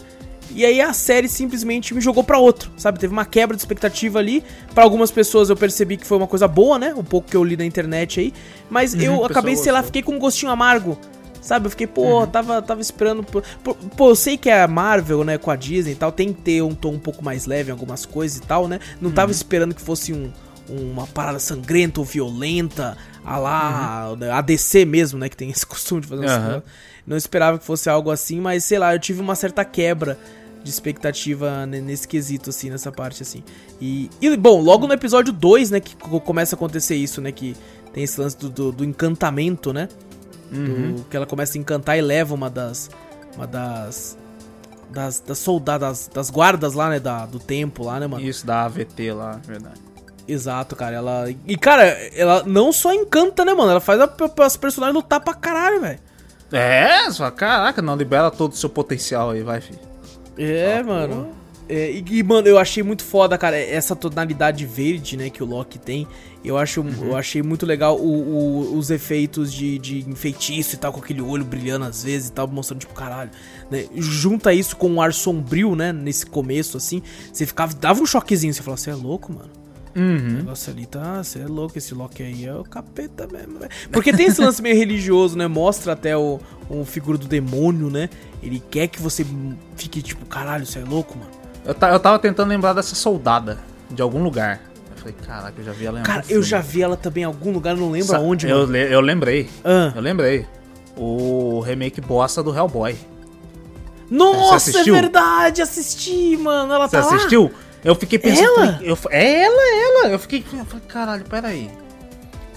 e aí a série simplesmente me jogou para outro, sabe? Teve uma quebra de expectativa ali. Para algumas pessoas eu percebi que foi uma coisa boa, né? Um pouco que eu li na internet aí, mas uhum, eu acabei, sei lá, fiquei com um gostinho amargo. Sabe, eu fiquei, pô, uhum. tava, tava esperando. Pô, pô, eu sei que é a Marvel, né, com a Disney e tal, tem que ter um tom um pouco mais leve em algumas coisas e tal, né? Não tava uhum. esperando que fosse um, uma parada sangrenta ou violenta, a lá, uhum. a DC mesmo, né, que tem *laughs* esse costume de fazer uhum. Não esperava que fosse algo assim, mas sei lá, eu tive uma certa quebra de expectativa nesse quesito, assim, nessa parte, assim. E, e bom, logo no episódio 2, né, que começa a acontecer isso, né, que tem esse lance do, do, do encantamento, né, uhum. do, que ela começa a encantar e leva uma das, uma das, das, das soldadas, das guardas lá, né, da, do tempo lá, né, mano. Isso, da AVT lá, verdade. Exato, cara. Ela. E, cara, ela não só encanta, né, mano? Ela faz as personagens lutar pra caralho, velho. É, só caraca, não libera todo o seu potencial aí, vai, filho. É, mano. É, e, e, mano, eu achei muito foda, cara, essa tonalidade verde, né, que o Loki tem. Eu, acho, uhum. eu achei muito legal o, o, os efeitos de, de feitiço e tal, com aquele olho brilhando às vezes e tal, mostrando, tipo, caralho. Né? Junta isso com um ar sombrio, né, nesse começo, assim. Você ficava, dava um choquezinho, você falava, você é louco, mano. Uhum. O negócio ali tá. Você é louco, esse Loki aí é o capeta mesmo, velho. Porque tem esse lance meio religioso, né? Mostra até o, o figura do demônio, né? Ele quer que você fique tipo, caralho, você é louco, mano. Eu, eu tava tentando lembrar dessa soldada de algum lugar. Eu falei, caraca, eu já vi ela em Cara, eu já vi ela também em algum lugar, não lembro Sa aonde, eu, mano. Eu lembrei. Ah. Eu lembrei. O remake bosta do Hellboy. Nossa, é verdade, assisti, mano. Ela Você tá assistiu? Lá? Eu fiquei pensando. Ela? Eu, é ela, é ela. Eu fiquei. Eu falei, caralho, peraí.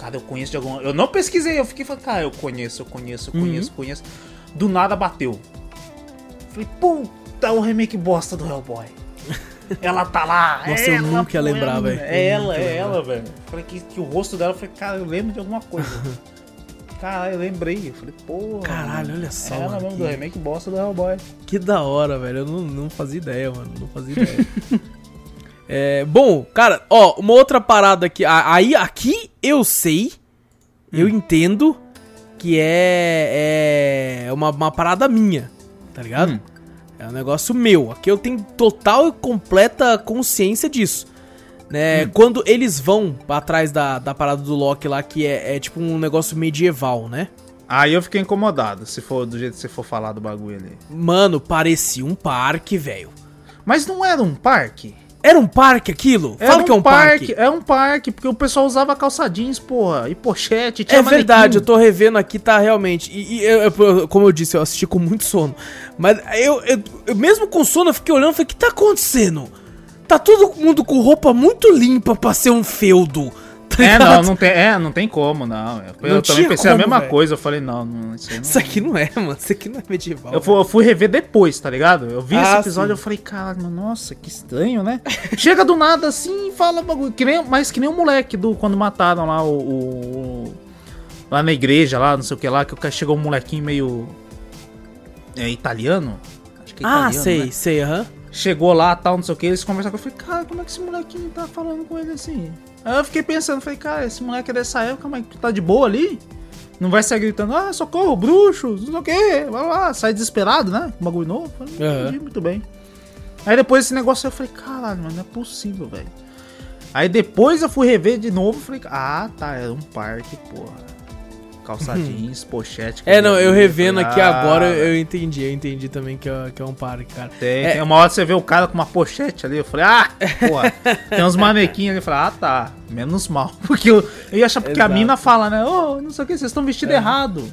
Cara, eu conheço de alguma. Eu não pesquisei, eu fiquei falando, cara, eu conheço, eu conheço, eu conheço, uhum. conheço. Do nada bateu. Falei, puta, o remake bosta do Hellboy. *laughs* ela tá lá. Nossa, eu nunca ia lembrar, velho. É ela, é ela, velho. Falei que, que o rosto dela, eu falei, cara, eu lembro de alguma coisa. *laughs* Caralho, eu lembrei. Eu falei, pô. Caralho, olha só. Ela mano, mesmo, que... do remake bosta do Hellboy. Que da hora, velho. Eu não, não fazia ideia, mano. Não fazia ideia. *laughs* É, bom, cara, ó, uma outra parada aqui. Aí, aqui eu sei, hum. eu entendo que é, é uma, uma parada minha, tá ligado? Hum. É um negócio meu. Aqui eu tenho total e completa consciência disso. Né? Hum. Quando eles vão atrás da, da parada do Loki lá, que é, é tipo um negócio medieval, né? Aí eu fiquei incomodado, se for do jeito que você for falar do bagulho ali. Mano, parecia um parque, velho. Mas não era um parque? Era um parque aquilo? Era Fala um que é um parque. parque. É um parque, porque o pessoal usava calça jeans, porra, e pochete, tinha É manequim. verdade, eu tô revendo aqui, tá realmente. E, e eu, como eu disse, eu assisti com muito sono. Mas eu, eu, eu mesmo com sono, eu fiquei olhando e falei, o que tá acontecendo? Tá todo mundo com roupa muito limpa pra ser um feudo, *laughs* tá É, não, não tem, é, não tem como, não. Eu, Não eu também pensei a como, mesma velho. coisa. Eu falei, não, não isso não. Isso aqui não é, mano. Isso aqui não é medieval. Eu fui, eu fui rever depois, tá ligado? Eu vi esse Ah, episódio sim. eu falei, caralho, nossa, que estranho, né? *laughs* Chega do nada assim e fala bagulho. Que nem, mas que nem o moleque do quando mataram lá o. o- lá na igreja, lá, não sei o que lá, que o cara chegou um molequinho meio. É italiano? Acho que é Ah, italiano, sei, né? sei, aham. Chegou lá, tal, não sei o que, eles conversaram com eu falei, cara, como é que esse molequinho tá falando com ele assim? Aí eu fiquei pensando, falei, cara, esse moleque é dessa época, mas tá de boa ali? Não vai sair gritando, ah, socorro, bruxos, não sei o que, blá, blá, sai desesperado, né? Com bagulho novo. Falei, não entendi muito bem. Aí depois esse negócio eu falei, caralho, mano, não é possível, velho. Aí depois eu fui rever de novo, falei, ah, tá, era um parque, porra. Calça jeans, pochete. É, não, eu revendo aqui agora, eu entendi. Eu entendi também que é, que é um parque, cara. Tem, É. tem uma hora que você vê o cara com uma pochete ali. Eu falei, ah, porra. *laughs* tem uns manequins ali. Eu falei, ah, tá. Menos mal. *laughs* Porque eu, eu ia achar porque a Exato. mina fala, né? Ô, não sei o que, vocês estão vestidos É. errado.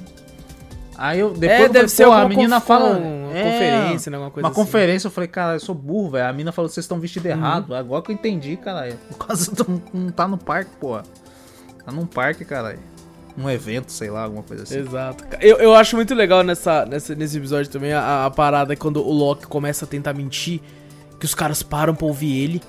Aí eu depois é, eu deve falei, ser pô, a menina fala. uma é, conferência, né? Alguma coisa Uma assim. conferência, eu falei, cara, eu sou burro, velho. A mina falou, vocês estão vestidos Uhum. errado. Agora que eu entendi, caralho. *laughs* Por causa do. Não tá no parque, porra. Tá num parque, caralho. Um evento, sei lá, alguma coisa assim. Exato. Eu, eu acho muito legal nessa, nessa, nesse episódio também a, a parada quando o Loki começa a tentar mentir, que os caras param pra ouvir ele.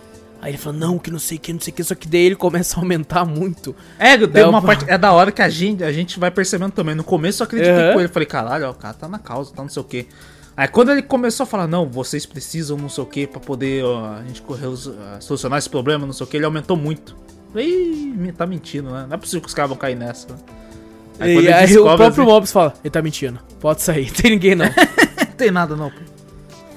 Aí ele fala, não, que não sei o que, não sei o que, só que daí ele começa a aumentar muito. É, tem Não, uma parte. É da hora que a gente, a gente vai percebendo também. No começo eu acreditei Uhum. com ele. Falei, caralho, ó, o cara tá na causa, tá não sei o quê. Aí quando ele começou a falar, não, vocês precisam não sei o que pra poder ó, a gente correr, os- ah, solucionar esse problema, não sei o que, ele aumentou muito. Ih, tá mentindo, né? Não é possível que os caras vão cair nessa. né? Aí e aí o descobre, próprio assim, Mobs fala, ele tá mentindo. Pode sair, *laughs* tem ninguém não. *laughs* Tem nada não, pô.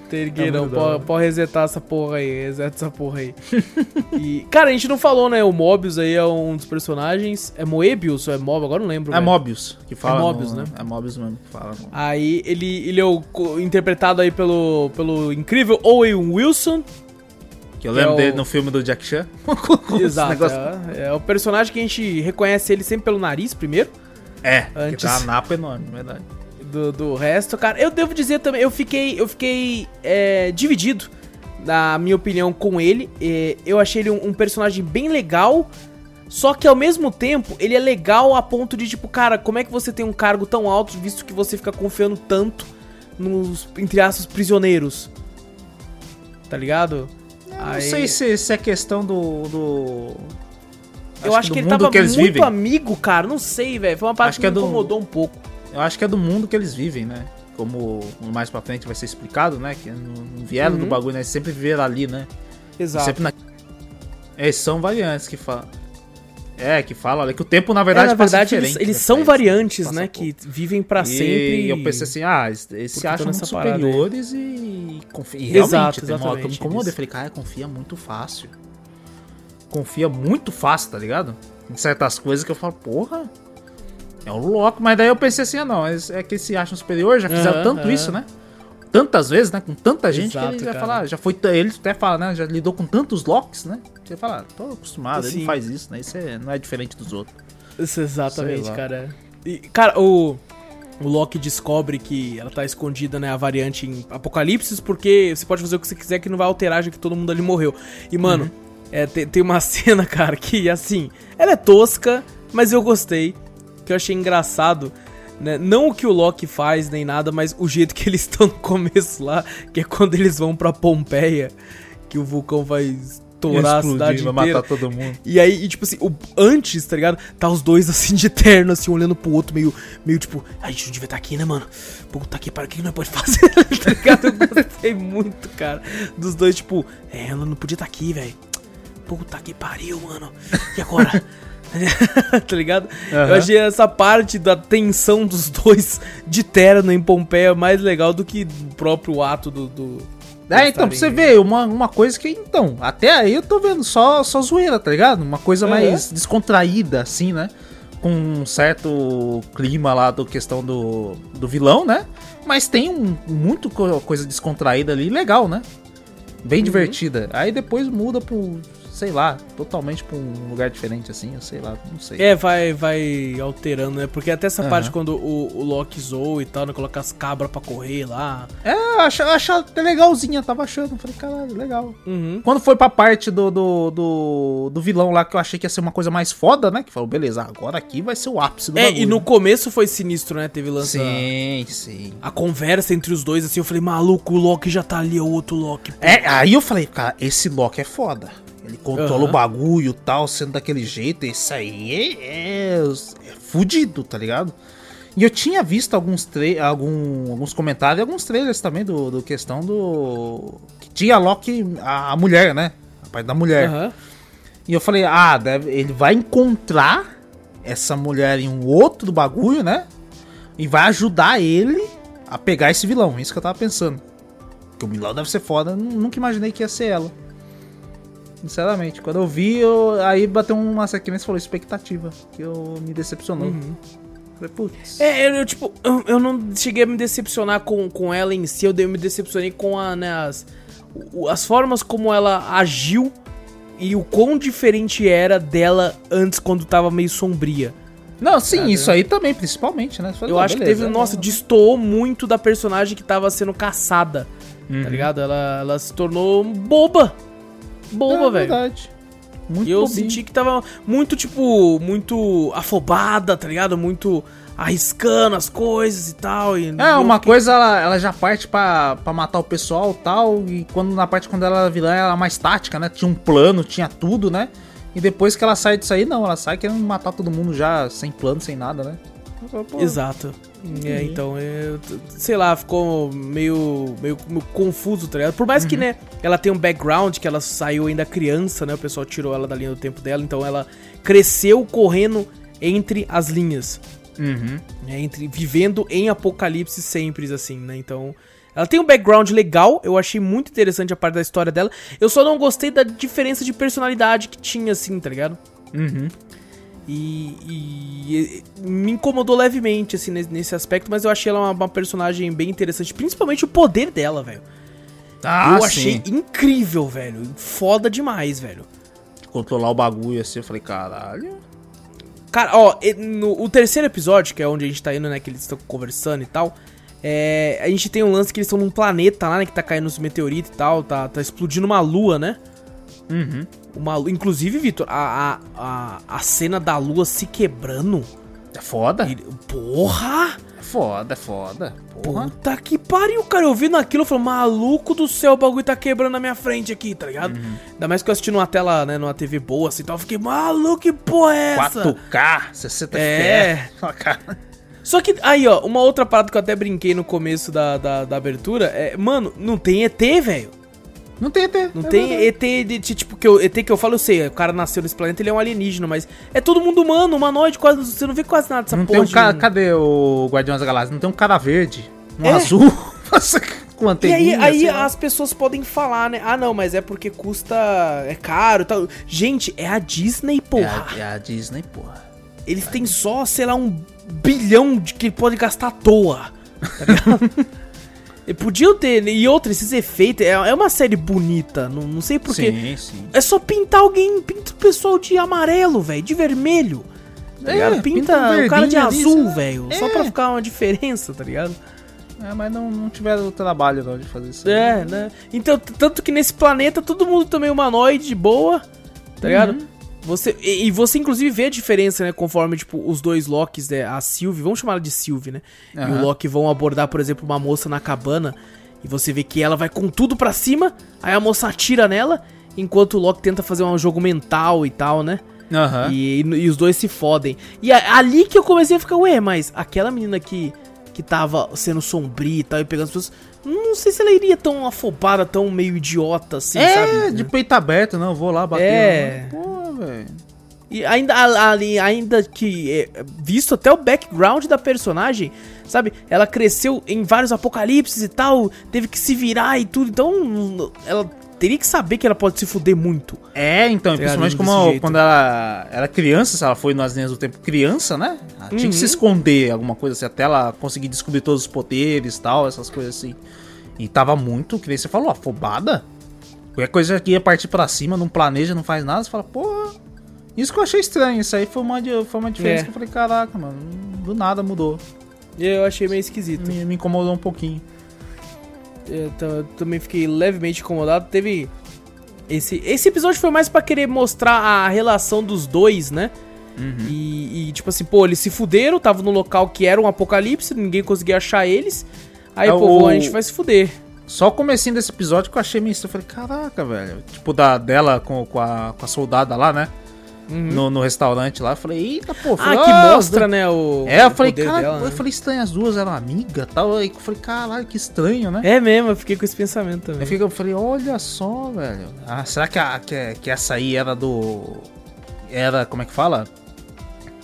Tem ninguém É não. Pode, pode resetar essa porra aí, reseta essa porra aí. *laughs* e, cara, a gente não falou, né? O Mobius aí é um dos personagens. É Moebius ou é Mob? Agora não lembro. É velho. Mobius que fala. É Mobius, no- né? É Mobius mesmo que fala. no- Aí ele, ele é o, interpretado aí pelo, pelo incrível Owen Wilson. Que eu lembro é o- dele no filme do Jack Chan. *laughs* Exato. negócio- É, é o personagem que a gente reconhece ele sempre pelo nariz primeiro. É, Antes- que tá uma napa enorme, verdade. Do, do resto, cara, eu devo dizer também, eu fiquei, eu fiquei é, dividido na minha opinião com ele. É, eu achei ele um, um personagem bem legal, só que ao mesmo tempo ele é legal a ponto de tipo, cara, como é que você tem um cargo tão alto visto que você fica confiando tanto nos entre aspas prisioneiros? Tá ligado? Não sei se, se é questão do. do... Eu acho do que ele tava muito vivem. amigo, cara. Não sei, velho. Foi uma parte Acho que, que é me do- incomodou um pouco. Eu acho que é do mundo que eles vivem, né? Como mais pra frente vai ser explicado, né? Que não vieram Uhum. do bagulho, né? Eles sempre viveram ali, né? Exato. Sempre na... Eles são variantes que falam. É, que falam, olha, que o tempo, na verdade, é, na verdade, eles, eles né, são variantes, passa né? Que vivem pra E sempre. eu pensei assim, ah, eles, se acham parada superiores e, confia. E Exato, realmente, tem uma hora que eu me incomodei. Falei, cara, confia muito fácil. Confia muito fácil, tá ligado? Em certas coisas que eu falo, porra, é um louco. Mas daí eu pensei assim, ah, não, é que eles se acham superior, já fizeram Aham, tanto aham. isso, né? Tantas vezes, né? Com tanta gente Exato, que ele já cara. fala, já foi, ele até fala, né? Já lidou com tantos locks, né? Você fala, ah, tô acostumado, ele Sim. não faz isso, né? Isso é- não é diferente dos outros. Isso, exatamente, cara. E, cara, o. O Loki descobre que ela tá escondida, né, a variante em Apocalipse, porque você pode fazer o que você quiser que não vai alterar, já que todo mundo ali morreu. E, mano, Uhum. é, tem, tem uma *laughs* cena, cara, que, assim, ela é tosca, mas eu gostei, que eu achei engraçado, né? Não o que o Loki faz, nem nada, mas o jeito que eles estão no começo lá, que é quando eles vão pra Pompeia, que o vulcão vai estourar a cidade vai inteira. matar todo mundo. E aí, e, tipo assim, o, antes, tá ligado? Tá os dois assim de terno, assim, olhando pro outro, meio, meio tipo, a gente não devia estar aqui, né, mano? Puta que para o que nós pode fazer? *laughs* tá ligado? Eu gostei muito, cara. Dos dois, tipo, é, ela não podia estar aqui, velho. Puta que pariu, mano. E agora? *laughs* *laughs* tá ligado? Eu Aham. achei essa parte da tensão dos *laughs* dois de terno em Pompeia mais legal do que o próprio ato do. do É, então, pra você ver, uma, uma coisa que, então, até aí eu tô vendo só, só zoeira, tá ligado? Uma coisa mais descontraída, assim, né? Com um certo clima lá do questão do, do vilão, né? Mas tem um, muito co- coisa descontraída ali, legal, né? Bem Uhum. divertida. Aí depois muda pro sei lá, totalmente pra um lugar diferente assim, eu sei lá, não sei. É, vai, vai alterando, né? Porque até essa uhum. parte quando o, o Loki zoou e tal, né? Colocar as cabras pra correr lá. É, acho, acho até legalzinha, tava achando. Falei, caralho, legal. Uhum. Quando foi pra parte do, do, do, do, vilão lá, que eu achei que ia ser uma coisa mais foda, né? Que falou, beleza, agora aqui vai ser o ápice do É, bagulho. e no começo foi sinistro, né? Teve lance. Sim, a, sim. A conversa entre os dois, assim, eu falei, maluco, o Loki já tá ali, é o outro Loki. Pô. É, aí eu falei, cara, esse Loki é foda. Ele controla uhum. o bagulho tal, sendo daquele jeito. Isso aí é, é, é fudido, tá ligado? E eu tinha visto alguns, algum, alguns comentários e alguns trailers também do, do questão do. Que tinha Loki, a, a mulher, né? A parte da mulher. Uhum. E eu falei, ah, deve, ele vai encontrar essa mulher em um outro bagulho, né? E vai ajudar ele a pegar esse vilão. Isso que eu tava pensando. Porque o vilão deve ser foda. Nunca imaginei que ia ser ela. Sinceramente, quando eu vi, eu, aí bateu uma sequência e falou expectativa, que eu me decepcionou. Uhum. Falei, putz. É, eu, eu tipo, eu, eu, não cheguei a me decepcionar com, com ela em si, eu, me decepcionei com a, né, as, as formas como ela agiu e o quão diferente era dela antes, quando tava meio sombria. Não, sim, Cara, isso aí também, principalmente, né? Falei, eu acho beleza, que teve, é, nossa, destoou muito da personagem que tava sendo caçada, tá uhum. tá ligado? Ela, ela se tornou boba boba, é, velho. verdade. Muito e eu bobinho. senti que tava muito, tipo, muito afobada, tá ligado? Muito arriscando as coisas e tal. E é, uma fiquei... coisa ela, ela já parte pra, pra matar o pessoal e tal. E quando na parte quando ela era vilã, ela era mais tática, né? Tinha um plano, tinha tudo, né? E depois que ela sai disso aí, não, ela sai querendo matar todo mundo já sem plano, sem nada, né? Exato. É, então, é, sei lá, ficou meio, meio, meio, confuso, tá ligado? Por mais uhum. que, né, ela tem um background, que ela saiu ainda criança, né? O pessoal tirou ela da linha do tempo dela, então ela cresceu correndo entre as linhas. Uhum. Né, entre, vivendo em apocalipse sempre, assim, né? Então, ela tem um background legal, eu achei muito interessante a parte da história dela. Eu só não gostei da diferença de personalidade que tinha, assim, tá ligado? Uhum. E, e, e, me incomodou levemente, assim, nesse aspecto, mas eu achei ela uma, uma personagem bem interessante, principalmente o poder dela, velho. Ah, eu achei sim. incrível, velho. Foda demais, velho. Controlar o bagulho assim, eu falei, caralho. Cara, ó, no o terceiro episódio, que é onde a gente tá indo, né, que eles estão conversando e tal, é, a gente tem um lance que eles estão num planeta lá, né, que tá caindo os meteoritos e tal, tá, tá explodindo uma lua, né? Uhum. Uma, inclusive, Vitor, a, a, a, cena da lua se quebrando. É foda? Ele, porra! É foda, é foda. Porra. Puta que pariu, cara. Eu vi naquilo e falei, maluco do céu, o bagulho tá quebrando na minha frente aqui, tá ligado? Uhum. Ainda mais que eu assisti numa tela, né, numa TV boa assim, então eu fiquei, maluco, que porra é essa? 4K, 60 é. Só que, aí, ó, uma outra parada que eu até brinquei no começo da, da, da abertura é, mano, não tem ET, velho. Não tem ET. Não é tem ET de, tipo, que eu, ET que eu falo, eu sei, o cara nasceu nesse planeta, ele é um alienígena, mas é todo mundo humano, humanoide, quase, você não vê quase nada dessa não porra. Tem um cara, cadê o Guardiões da Galáxia? Não tem um cara verde, um é. azul, *laughs* com E aí, aí as pessoas podem falar, né? Ah, não, mas é porque custa, é caro e tal. Gente, é a Disney, porra. É a, é a Disney, porra. Eles têm só, sei lá, um bilhão de que pode gastar à toa. Tá *laughs* ligado? Podiam ter, e outra, esses efeitos. É, é uma série bonita, não, não sei porquê. Sim, sim. É só pintar alguém, pinta o pessoal de amarelo, velho, de vermelho. Tá é, pinta, pinta um o cara de azul, velho. É. Só pra ficar uma diferença, tá ligado? É, mas não, não tiveram o trabalho não, de fazer isso. É, né? Então, tanto que nesse planeta todo mundo também humanoide, de boa, tá uhum. ligado? Você, e, e, você, inclusive, vê a diferença, né? Conforme, tipo, os dois Locks, né, a Sylvie, vamos chamar ela de Sylvie, né? Uhum. E o Loki vão abordar, por exemplo, uma moça na cabana. E você vê que ela vai com tudo pra cima, aí a moça atira nela, enquanto o Loki tenta fazer um jogo mental e tal, né? Uhum. E, e, e, os dois se fodem. E a, ali que eu comecei a ficar, ué, mas aquela menina que, que tava sendo sombria e tal, e pegando as pessoas. Não sei se ela iria tão afobada, tão meio idiota assim, é, sabe? É, de peito aberto, não, vou lá bater. É. Pô, velho. E ainda, ali, ainda que, é, visto até o background da personagem, sabe? Ela cresceu em vários apocalipses e tal, teve que se virar e tudo, então ela teria que saber que ela pode se fuder muito. É, então, tá principalmente como quando ela era criança, se ela foi nas linhas do tempo criança, né? Ela tinha uhum. que se uhum. esconder, alguma coisa assim, até ela conseguir descobrir todos os poderes e tal, essas coisas assim. E tava muito, que nem você falou, afobada. Qualquer coisa que ia partir pra cima, não planeja, não faz nada, você fala, porra. Isso que eu achei estranho. Isso aí foi uma, foi uma diferença É. que eu falei, caraca, mano, do nada mudou. Eu achei meio esquisito. Me, me incomodou um pouquinho. Eu ta- eu também fiquei levemente incomodado. Teve. Esse, esse episódio foi mais pra querer mostrar a relação dos dois, né? E, e, tipo assim, pô, eles se fuderam, estavam no local que era um apocalipse, ninguém conseguia achar eles. Aí, É, pô, o- a gente vai se fuder. Só o comecinho desse episódio que eu achei meio estranho. Eu falei, caraca, velho. Tipo, da, dela com, com, a, com a soldada lá, né? No, no restaurante lá. Eu falei, eita, pô. eu Ah, falei, que "Ah, mostra, né, o. É, eu falei, cara, dela, né? eu falei estranho, as duas eram amigas e tal. Aí eu falei, caralho, que estranho, né? É mesmo, eu fiquei com esse pensamento também. Eu, fiquei, eu falei, olha só, velho. Ah, será que, a, que, que essa aí era do. Era, como é que fala?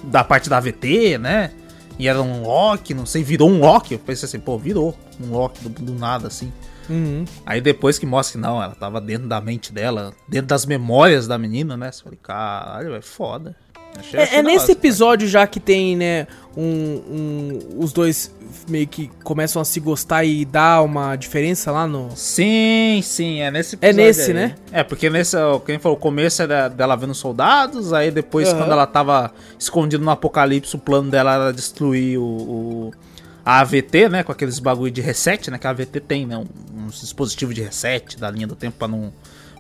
Da parte da AVT, né? E era um Loki, não sei, virou um Loki. Eu pensei assim, pô, virou um Loki do, do nada, assim. Uhum. Aí depois que mostra que não, ela tava dentro da mente dela, dentro das memórias da menina, né? Você falei, caralho, é foda. Achei- achei É, é da nesse hora. episódio já que tem, né, um, um- os dois meio que começam a se gostar e dá uma diferença lá no... Sim, sim, é nesse É nesse, aí. né? É, porque nesse, quem falou, o começo era dela vendo soldados, aí depois, Aham. quando ela tava escondida no apocalipse, o plano dela era destruir o, o- a AVT, né? Com aqueles bagulho de reset, né? Que a AVT tem, né? Um, uns dispositivos de reset da linha do tempo pra não,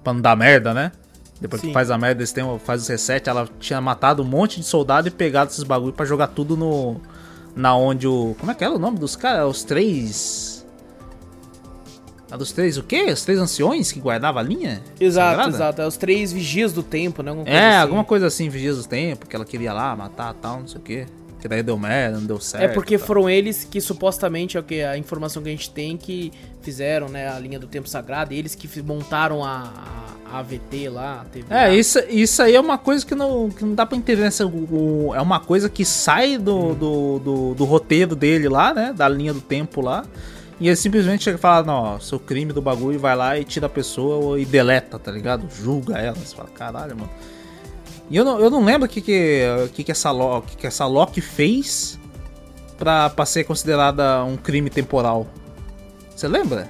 pra não dar merda, né? Depois Sim. que faz a merda, eles têm, faz os reset, ela tinha matado um monte de soldado e pegado esses bagulho pra jogar tudo no. Na onde o. Como é que era o nome dos caras? Os três. A dos três o quê? Os três anciões que guardavam a linha? Exato, Sagrada? exato. É os três vigias do tempo, né? Alguma É, assim. alguma coisa assim, Vigias do Tempo, que ela queria lá matar tal, não sei o quê. Que daí deu merda, não deu certo. É porque tal. foram eles que supostamente é o que a informação que a gente tem que fizeram, né, a linha do tempo sagrado, eles que montaram a, a, AVT lá, a TV. É, isso, isso aí é uma coisa que não, que não dá pra entender. Né? É uma coisa que sai do, Hum. do, do, do roteiro dele lá, né? Da linha do tempo lá. E ele simplesmente chega e fala, não, ó, seu crime do bagulho, vai lá e tira a pessoa e deleta, tá ligado? Julga ela. Você fala, caralho, mano. E eu não, eu não lembro o que, que, que, que, essa, que, que essa Loki fez pra, pra ser considerada um crime temporal. Você lembra?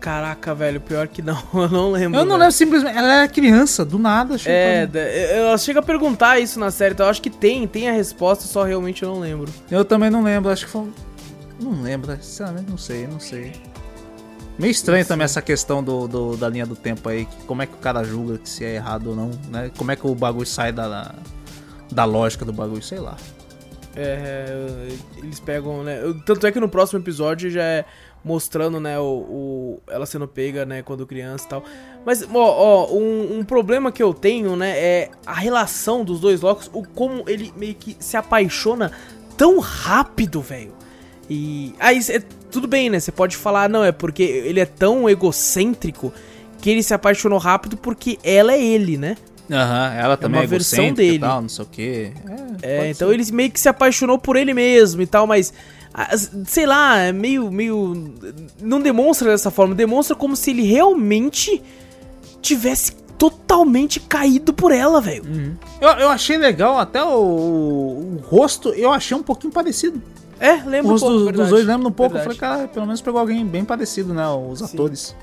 Caraca, velho, pior que não, *laughs* eu não lembro. Eu não velho. lembro simplesmente. Ela era criança, do nada. É, eu chego a perguntar isso na série, então eu acho que tem, tem a resposta, só realmente eu não lembro. Eu também não lembro, acho que foi. Não lembro, sinceramente não sei, não sei. Meio estranho também essa questão do, do- da linha do tempo aí, que como é que o cara julga que se é errado ou não, né? Como é que o bagulho sai da, da, lógica do bagulho, sei lá. É, eles pegam, né? Tanto é que no próximo episódio já é mostrando, né, o, o- ela sendo pega, né, quando criança e tal. Mas, ó, ó, um, um problema que eu tenho, né, é a relação dos dois Locos, o como ele meio que se apaixona tão rápido, velho. E aí, cê- tudo bem, né? Você pode falar, não, é porque ele é tão egocêntrico que ele se apaixonou rápido porque ela é ele, né? Aham, ela também uma é versão e dele. tal, não sei o quê. É, É, então ser. ele meio que se apaixonou por ele mesmo e tal, mas. Sei lá, é meio, meio. Não demonstra dessa forma, demonstra como se ele realmente tivesse totalmente caído por ela, velho. Eu, eu achei legal, até o, o rosto, eu achei um pouquinho parecido. É, O lembra um pouco, verdade. dos dois lembra um pouco. Verdade. Eu falei, cara, pelo menos pegou alguém bem parecido, né? Os Sim. atores.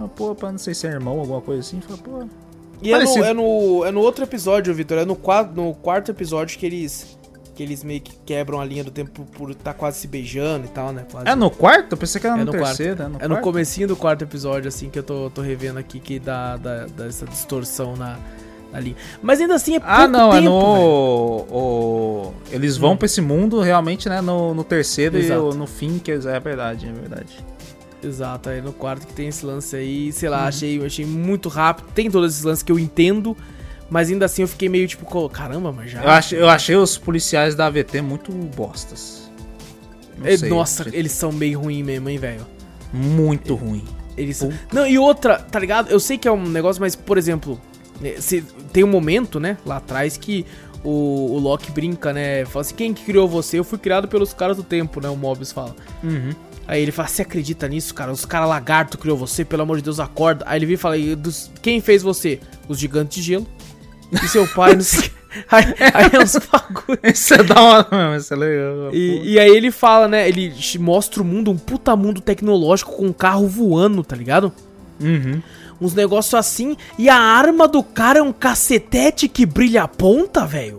Ah, pô, pra não sei se é irmão, alguma coisa assim. Falei, pô. E é no, é, no, é no outro episódio, Vitor, é no, no quarto episódio que eles. Que eles meio que quebram a linha do tempo por estar quase se beijando e tal, né? Quase. É no quarto? Eu pensei que era É no, no quarto. terceiro. É no, É no quarto? comecinho do quarto episódio, assim, que eu tô, tô revendo aqui, que dá, dá, dá essa distorção na, linha. Mas ainda assim é pouco Ah, não, é tempo, no. velho. o- eles vão Hum. pra esse mundo realmente, né? No, no terceiro Exato. e no fim, que é verdade, é verdade. Exato, aí no quarto que tem esse lance aí, sei lá, Uhum. achei, achei muito rápido. Tem todos esses lances que eu entendo, mas ainda assim eu fiquei meio tipo, caramba, mas já. Eu, achei, eu achei os policiais da AVT muito bostas. É, sei, Nossa, achei eles são meio ruins mesmo, hein, velho. Muito ruim. Eles. Não, e outra, tá ligado? Eu sei que é um negócio, mas, por exemplo, tem um momento, né, lá atrás que o, o Loki brinca, né? Fala assim, quem que criou você? Eu fui criado pelos caras do tempo, né? O Mobius fala. Uhum. Aí ele fala, você acredita nisso, cara? Os caras lagarto criou você, pelo amor de Deus, acorda. Aí ele vem e fala, "E dos- quem fez você? Os gigantes de gelo. E seu pai, *laughs* não sei. Aí, aí é uns bagulho. *laughs* Isso é da hora mesmo, isso é legal. E, e aí ele fala, né? Ele mostra o mundo, um puta mundo tecnológico com um carro voando, tá ligado? Uhum. Uns negócios assim, e a arma do cara é um cacetete que brilha a ponta, velho.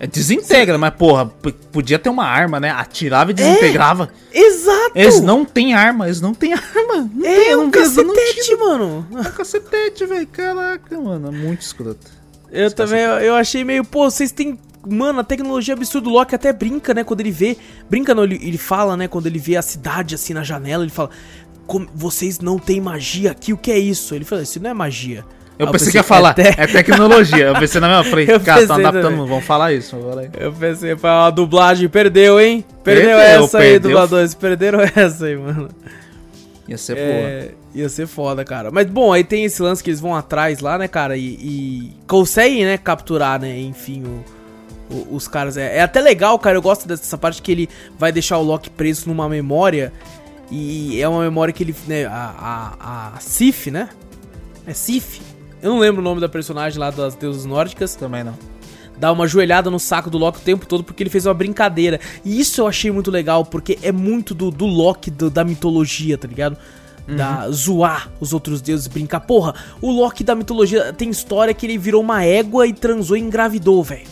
É, desintegra, Sim. mas porra, podia ter uma arma, né? Atirava e desintegrava. É, exato! Eles não têm arma, eles não têm *laughs* arma. Não é tem, um cacetete, mano. É um cacetete, velho. Caraca, mano. Muito escroto. Eu Esse também, eu, eu achei meio, pô, vocês têm Mano, a tecnologia absurda, o Loki até brinca, né? Quando ele vê. Brinca, não, ele, ele fala, né? Quando ele vê a cidade assim na janela, ele fala: Vocês não têm magia aqui, o que é isso? Ele fala: Isso não é magia. Eu, eu pensei, que ia falar, é, te... é, tecnologia. Eu pensei na minha frente, *laughs* cara, estão adaptando, também. vamos falar isso. Vamos Eu pensei, a dublagem perdeu, hein? Perdeu, perdeu essa perdeu. aí, dubladores. Perderam essa aí, mano. Ia ser é, boa. Ia ser foda, cara. Mas bom, aí tem esse lance que eles vão atrás lá, né, cara? E, e conseguem, né, capturar, né, enfim, o, o, os caras. É, é, até legal, cara. Eu gosto dessa parte que ele vai deixar o Loki preso numa memória. E é uma memória que ele. Né, a, a, a Sif, né? É Sif eu não lembro o nome da personagem lá das deusas nórdicas. Também não. Dá uma joelhada no saco do Loki o tempo todo porque ele fez uma brincadeira. E isso eu achei muito legal, porque é muito do, do Loki do, da mitologia, tá ligado? Uhum. Da zoar os outros deuses, brincar. Porra, o Loki da mitologia tem história que ele virou uma égua e transou e engravidou, velho.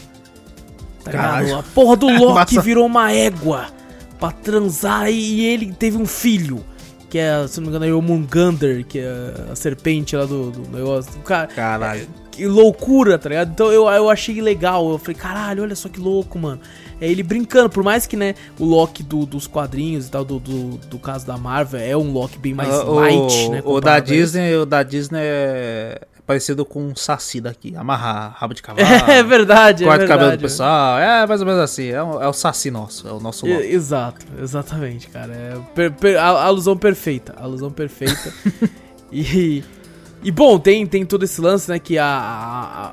Tá ligado? A porra do *laughs* Loki virou uma égua pra transar e ele teve um filho que é, se não me engano, é o Mungander, que é a serpente lá do, do negócio. Cara, caralho. É, que loucura, tá ligado? Então eu, eu achei legal. Eu falei, caralho, olha só que louco, mano. É ele brincando, por mais que, né, o Loki do, dos quadrinhos e tal, do, do, do, caso da Marvel, é um Loki bem mais uh, light, o, né? O da Disney, o da Disney é parecido com um saci daqui. Amarrar rabo de *laughs* cavalo. É verdade, corta é o cabelo do pessoal. É mais ou menos assim. É o, é o saci nosso. É o nosso Loki. Exato, exatamente, cara. É per, per, alusão perfeita. Alusão perfeita. *laughs* e. E bom, tem, tem todo esse lance, né? Que a,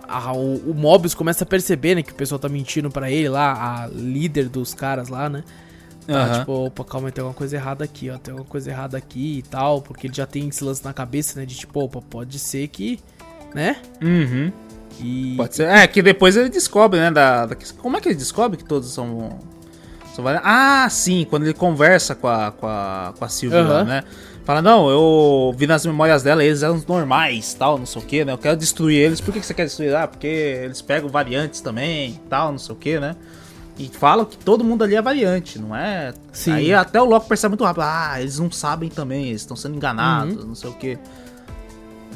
a, a, o, o Mobius começa a perceber, né? Que o pessoal tá mentindo para ele lá, a líder dos caras lá, né? Tá, uhum. Tipo, opa, calma, tem alguma coisa errada aqui, ó. Tem alguma coisa errada aqui e tal. Porque ele já tem esse lance na cabeça, né? De tipo, opa, pode ser que né? Uhum. E... Pode ser. É, que depois ele descobre, né? Da, da, como é que ele descobre que todos são. são ah, sim, quando ele conversa com a, com a, com a Sylvie uhum. lá, né? Fala, não, eu vi nas memórias dela, eles eram normais, tal, não sei o que, né? Eu quero destruir eles. Por que, que você quer destruir? Ah, porque eles pegam variantes também, tal, não sei o que, né? E falam que todo mundo ali é variante, não é? Sim. Aí até o Loki percebe muito rápido, ah, eles não sabem também, eles estão sendo enganados, uhum. não sei o que.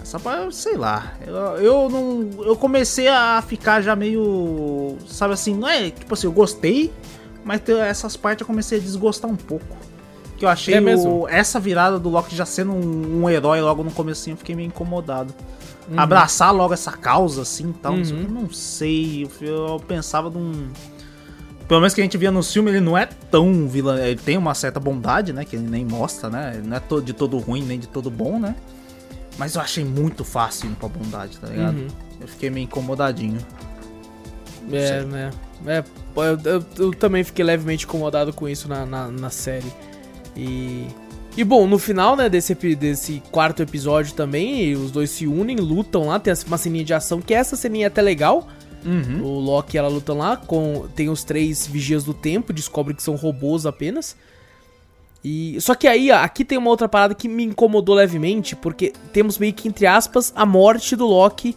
Só pra, sei lá. Eu, eu não. Eu comecei a ficar já meio. Sabe assim, não é. Tipo assim, eu gostei, mas essas partes eu comecei a desgostar um pouco. Que eu achei é o, essa virada do Loki já sendo um, um, herói logo no comecinho, eu fiquei meio incomodado. Uhum. Abraçar logo essa causa assim tal. Uhum. Não sei. Eu, eu pensava num. Pelo menos que a gente via no filme, ele não é tão vilão. Ele tem uma certa bondade, né? Que ele nem mostra, né? Ele não é de todo ruim, nem de todo bom, né? Mas eu achei muito fácil indo pra bondade, tá ligado? Uhum. Eu fiquei meio incomodadinho. É, né? É, eu, eu, eu, também fiquei levemente incomodado com isso na, na, na, série. E. E bom, no final, né, desse, desse quarto episódio também, os dois se unem, lutam lá, tem uma ceninha de ação, que essa ceninha é até legal. Uhum. O Loki e ela lutam lá, com, tem os três vigias do tempo, descobre que são robôs apenas. E só que aí, ó, aqui tem uma outra parada que me incomodou levemente, porque temos meio que entre aspas a morte do Loki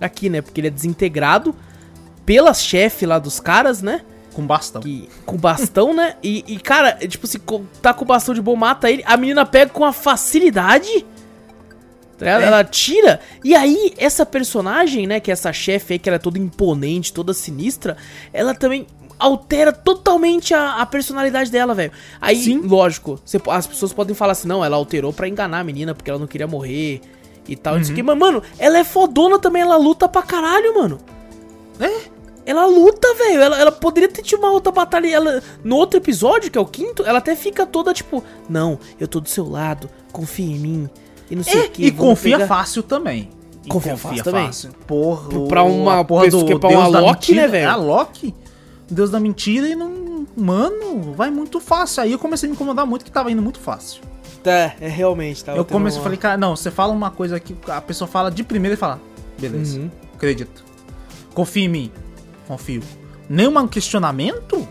aqui, né? Porque ele é desintegrado pela chefe lá dos caras, né? Com bastão. Que, com bastão, né? E, e, cara, é tipo, se tá com bastão de bom, mata ele. A menina pega com a facilidade. Ela, tá é. ela tira. E aí, essa personagem, né? Que é essa chefe aí, que ela é toda imponente, toda sinistra. Ela também altera totalmente a, a personalidade dela, velho. Aí, Sim. lógico, as pessoas podem falar assim, não, ela alterou para enganar a menina porque ela não queria morrer e tal. Uhum. Isso aqui. Mas, mano, ela é fodona também, ela luta pra caralho, mano. É? Ela luta, velho. Ela, ela poderia ter tido uma outra batalha. Ela, no outro episódio, que é o quinto, ela até fica toda tipo: Não, eu tô do seu lado, confia em mim. E não sei é, o que. E confia pegar... fácil também. Confia, confia fácil, também. Porra, pra uma porra do, que pra uma Loki, né, velho? É a Loki? Deus da mentira e não. Mano, vai muito fácil. Aí eu comecei a me incomodar muito que tava indo muito fácil. É, é realmente. Tava eu comecei, uma... falei, cara, não, você fala uma coisa que a pessoa fala de primeira e fala, beleza, uhum. acredito. Confia em mim. Confio. Nenhum questionamento?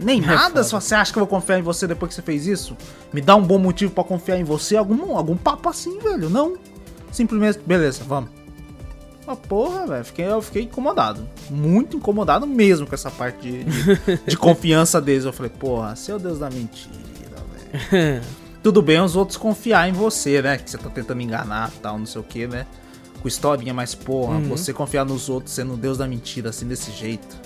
Nem é nada? Se você acha que eu vou confiar em você depois que você fez isso? Me dá um bom motivo para confiar em você? Algum, algum papo assim, velho? Não. simplesmente, beleza, vamos. Uma porra, velho, fiquei, eu fiquei incomodado. Muito incomodado mesmo com essa parte de, de, de *laughs* confiança deles. Eu falei, porra, seu Deus da mentira, velho. *laughs* Tudo bem os outros confiar em você, né? Que você tá tentando enganar tal, não sei o que, né? Com historinha, mas porra, uhum. você confiar nos outros sendo o Deus da mentira, assim, desse jeito.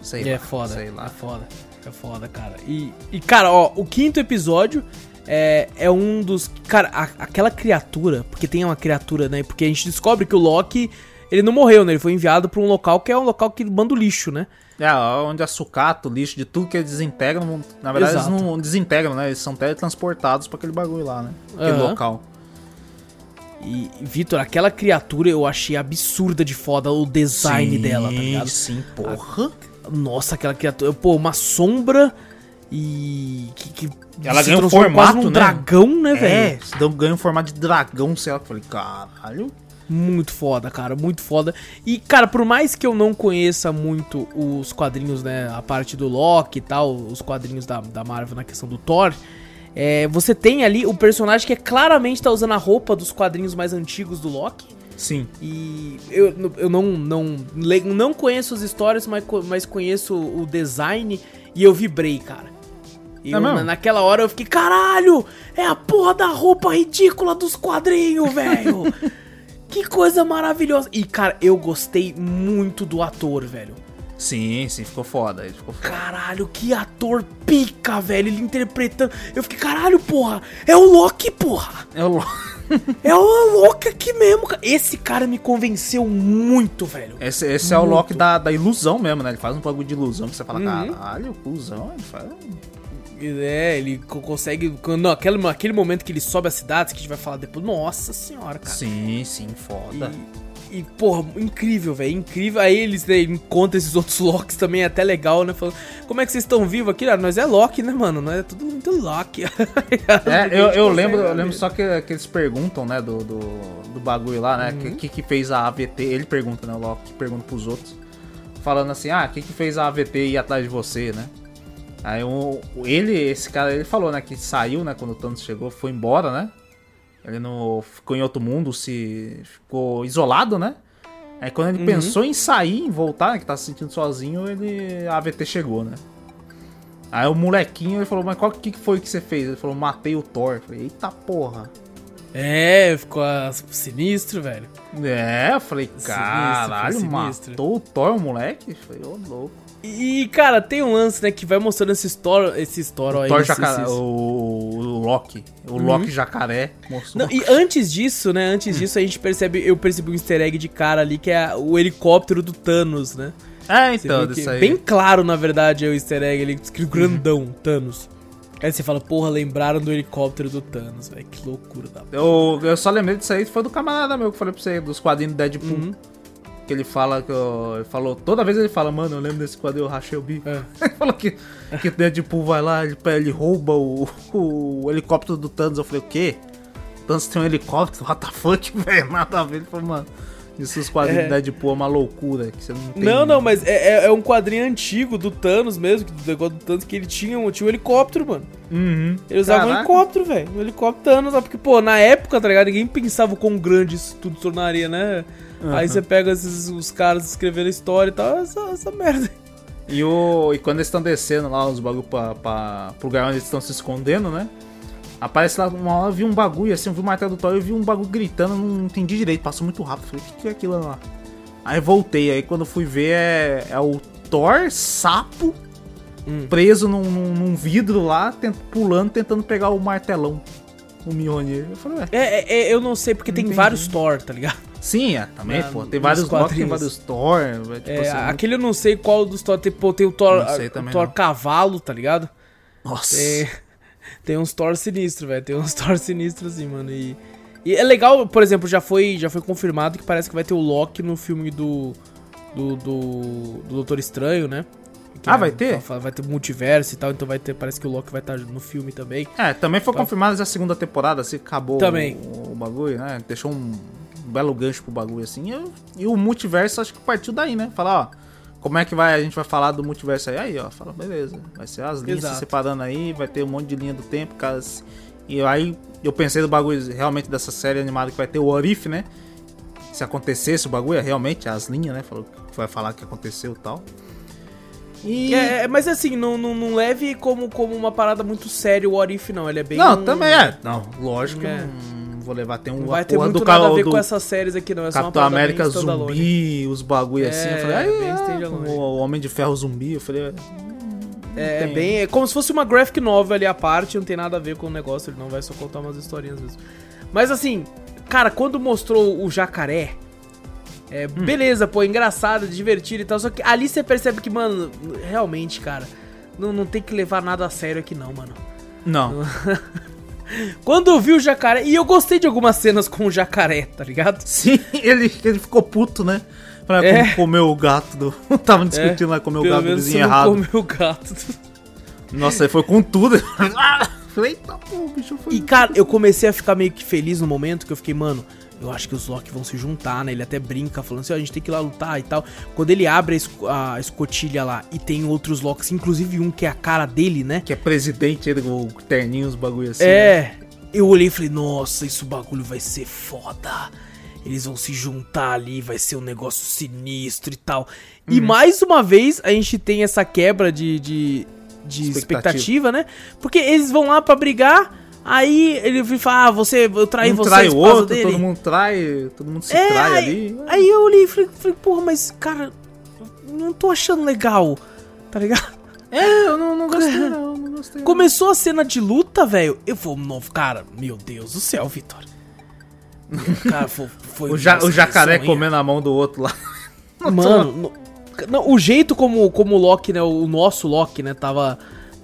Sei é lá, foda, sei lá. É foda, é foda, cara. E, e cara, ó, o quinto episódio é, é um dos. Cara, a, aquela criatura, porque tem uma criatura, né? Porque a gente descobre que o Loki, ele não morreu, né? Ele foi enviado pra um local que é um local que manda o lixo, né? É, onde a sucata, o lixo, de tudo que eles desintegram, na verdade Exato. eles não desintegram, né? Eles são teletransportados pra aquele bagulho lá, né? Aquele uhum. local. E, Vitor, aquela criatura eu achei absurda de foda o design sim, dela, tá ligado? Sim, porra. A, nossa, aquela criatura. Pô, uma sombra e. Que, que ela ganha um formato, um né? dragão, né, velho? É, ganha um formato de dragão, sei lá. Eu falei, caralho. Muito foda, cara, muito foda. E, cara, por mais que eu não conheça muito os quadrinhos, né, a parte do Loki e tal, os quadrinhos da, da Marvel na questão do Thor, é, você tem ali o personagem que é, claramente tá usando a roupa dos quadrinhos mais antigos do Loki. Sim. E eu, eu não, não, não conheço as histórias, mas, mas conheço o design e eu vibrei, cara. E é eu, naquela hora eu fiquei, caralho, é a porra da roupa ridícula dos quadrinhos, velho. *laughs* Que coisa maravilhosa. E, cara, eu gostei muito do ator, velho. Sim, sim, ficou foda. Ele ficou foda. Caralho, que ator pica, velho. Ele interpretando. Eu fiquei, caralho, porra. É o Loki, porra. É o Loki. *laughs* é o Loki aqui mesmo, cara. Esse cara me convenceu muito, velho. Esse, esse é o Loki da, da ilusão mesmo, né? Ele faz um bagulho de ilusão que você fala, uhum. caralho, ilusão. Ele faz é, ele consegue. Não, aquele, aquele momento que ele sobe as cidades, que a gente vai falar depois. Nossa senhora, cara. Sim, sim, foda. E, e porra, incrível, velho. Incrível. Aí eles né, encontram esses outros Locks também, é até legal, né? Falando, como é que vocês estão vivos aqui? Ah, nós é Loki, né, mano? Nós é tudo muito Loki. é, *laughs* eu, eu lembro, eu lembro só que, que eles perguntam, né, do, do, do bagulho lá, né? Uhum. Que, que fez a AVT. Ele pergunta, né? O Loki pergunta pros outros. Falando assim, ah, quem que fez a AVT ir atrás de você, né? Aí o, ele, esse cara, ele falou, né, que saiu, né, quando o Thanos chegou, foi embora, né? Ele não ficou em outro mundo, se ficou isolado, né? Aí quando ele uhum. pensou em sair, em voltar, né, que tá se sentindo sozinho, ele a AVT chegou, né? Aí o molequinho ele falou, mas qual que foi que você fez? Ele falou, matei o Thor. Eu falei, eita porra. É, ficou sinistro, velho. É, eu falei, caralho, sinistro, matou o Thor, o moleque? Eu falei, ô oh, louco. E, cara, tem um lance, né, que vai mostrando esse story, esse story o Thor jacaré, o, o Loki, o uhum. Loki jacaré. Não, e antes disso, né, antes hum. disso a gente percebe, eu percebi um easter egg de cara ali, que é o helicóptero do Thanos, né? É, então, disso aí. Bem claro, na verdade, é o easter egg ali, escrito grandão, uhum. Thanos. Aí você fala, porra, lembraram do helicóptero do Thanos, velho. Que loucura da eu, eu só lembrei disso aí, foi do camarada meu que eu falei pra você, dos quadrinhos do Deadpool. Uhum. Que ele fala que ele falou, toda vez ele fala, mano, eu lembro desse quadro, eu rachei o bico. É. *laughs* ele falou que, que o Deadpool vai lá, ele, ele rouba o, o, helicóptero do Thanos. Eu falei, o quê? O Thanos tem um helicóptero? What the fuck, *laughs* velho? Nada a ver. Ele falou, mano. Isso os quadrinhos é. do Deadpool é uma loucura, que você não tem. Não, não, mas é, é, é um quadrinho antigo do Thanos mesmo, do negócio do Thanos, que ele tinha, tinha um helicóptero, mano. Uhum. Ele usava Caraca. um helicóptero, velho. Um helicóptero Thanos, porque, pô, na época, tá ligado? Ninguém pensava o quão grande isso tudo tornaria, né? Uhum. Aí você pega esses, os caras escrevendo história e tal, essa, essa merda. E, o, e quando eles estão descendo lá os bagulho pra, pra, pro lugar onde eles estão se escondendo, né? Aparece lá, uma hora eu vi um bagulho assim, eu vi o martelo do Thor, eu vi um bagulho gritando, não entendi direito, passou muito rápido. Falei, o que, que é aquilo lá? Aí voltei, aí quando fui ver é, é o Thor sapo hum. preso num, num, num, vidro lá, tent, pulando, tentando pegar o martelão. O Mjolnir. Eu falei, ué. É, é, é eu não sei, porque tem entendi. vários Thor, tá ligado? Sim, é, também, Na, pô. Tem vários Loki, tem vários Thor. Tipo é, assim, aquele eu não sei qual dos Thor. Tem, pô, tem o Thor, o Thor cavalo, tá ligado? Nossa. Tem, *laughs* tem uns Thor sinistros, velho. Tem uns Thor sinistros assim, mano. E, e é legal, por exemplo, já foi, já foi confirmado que parece que vai ter o Loki no filme do. Do, do, do Doutor Estranho, né? Ah, é, vai ter? Vai ter multiverso e tal, então vai ter. Parece que o Loki vai estar no filme também. É, também foi confirmado a segunda temporada, assim, acabou também. O, o bagulho, né? Deixou um belo gancho pro bagulho assim. E, e, o multiverso acho que partiu daí, né? Falar, ó. Como é que vai, a gente vai falar do multiverso aí? Aí, ó, fala, beleza. Vai ser as linhas Exato. se separando aí, vai ter um monte de linha do tempo, caras E aí eu pensei do bagulho realmente dessa série animada que vai ter o Orif, né? Se acontecesse o bagulho, é realmente as linhas, né? Falou que vai falar que aconteceu e tal. E... É, é, mas assim, não, não, não, leve como, como uma parada muito séria o What If, não. Ele é bem. Não, um... também é. Não, lógico é. não vou levar. Tem um. Não vai ter muito nada a ver com essas séries aqui, não. É Capitão América zumbi, os bagulho assim. Eu falei, é, é, o Homem de Ferro zumbi. Eu falei. É, é bem. É como se fosse uma graphic novel ali à parte, não tem nada a ver com o negócio, ele não vai só contar umas historinhas mesmo. Mas assim, cara, quando mostrou o jacaré. É, hum. beleza, pô, engraçado, divertido e tal. Só que ali você percebe que, mano, realmente, cara, não, não tem que levar nada a sério aqui, não, mano. Não. *laughs* Quando eu vi o jacaré. E eu gostei de algumas cenas com o jacaré, tá ligado? Sim, *laughs* ele, ele ficou puto, né? Pra é. comer o gato do. *laughs* Tava discutindo é. lá comer o gato do vizinho errado. Comer o gato. Nossa, aí foi com tudo. Eita, pô, bicho foi. E cara, eu comecei a ficar meio que feliz no momento que eu fiquei, mano. Eu acho que os Loki vão se juntar, né? Ele até brinca, falando assim: ó, a gente tem que ir lá lutar e tal. Quando ele abre a, a escotilha lá e tem outros Locks, inclusive um que é a cara dele, né? Que é presidente do terninho, os bagulho assim. É. Né? Eu olhei e falei: nossa, isso bagulho vai ser foda eles vão se juntar ali, vai ser um negócio sinistro e tal. Uhum. E mais uma vez a gente tem essa quebra de, de, de expectativa. expectativa. né? Porque eles vão lá para brigar. Aí ele fala, ah, você, eu traí um você, trai o outro, dele. todo mundo trai, todo mundo se é, trai aí, ali. Aí eu olhei e falei, falei, porra, mas, cara, não tô achando legal, tá ligado? É, eu não, não gostei *laughs* não, não gostei. Começou a cena de luta, velho, eu vou, novo, cara, meu Deus do céu, Vitor. Cara, foi, foi *laughs* o, ja, o jacaré comendo a mão do outro lá. *laughs* Mano, no, não, o jeito como, como o Loki, né, o nosso Loki, né, tava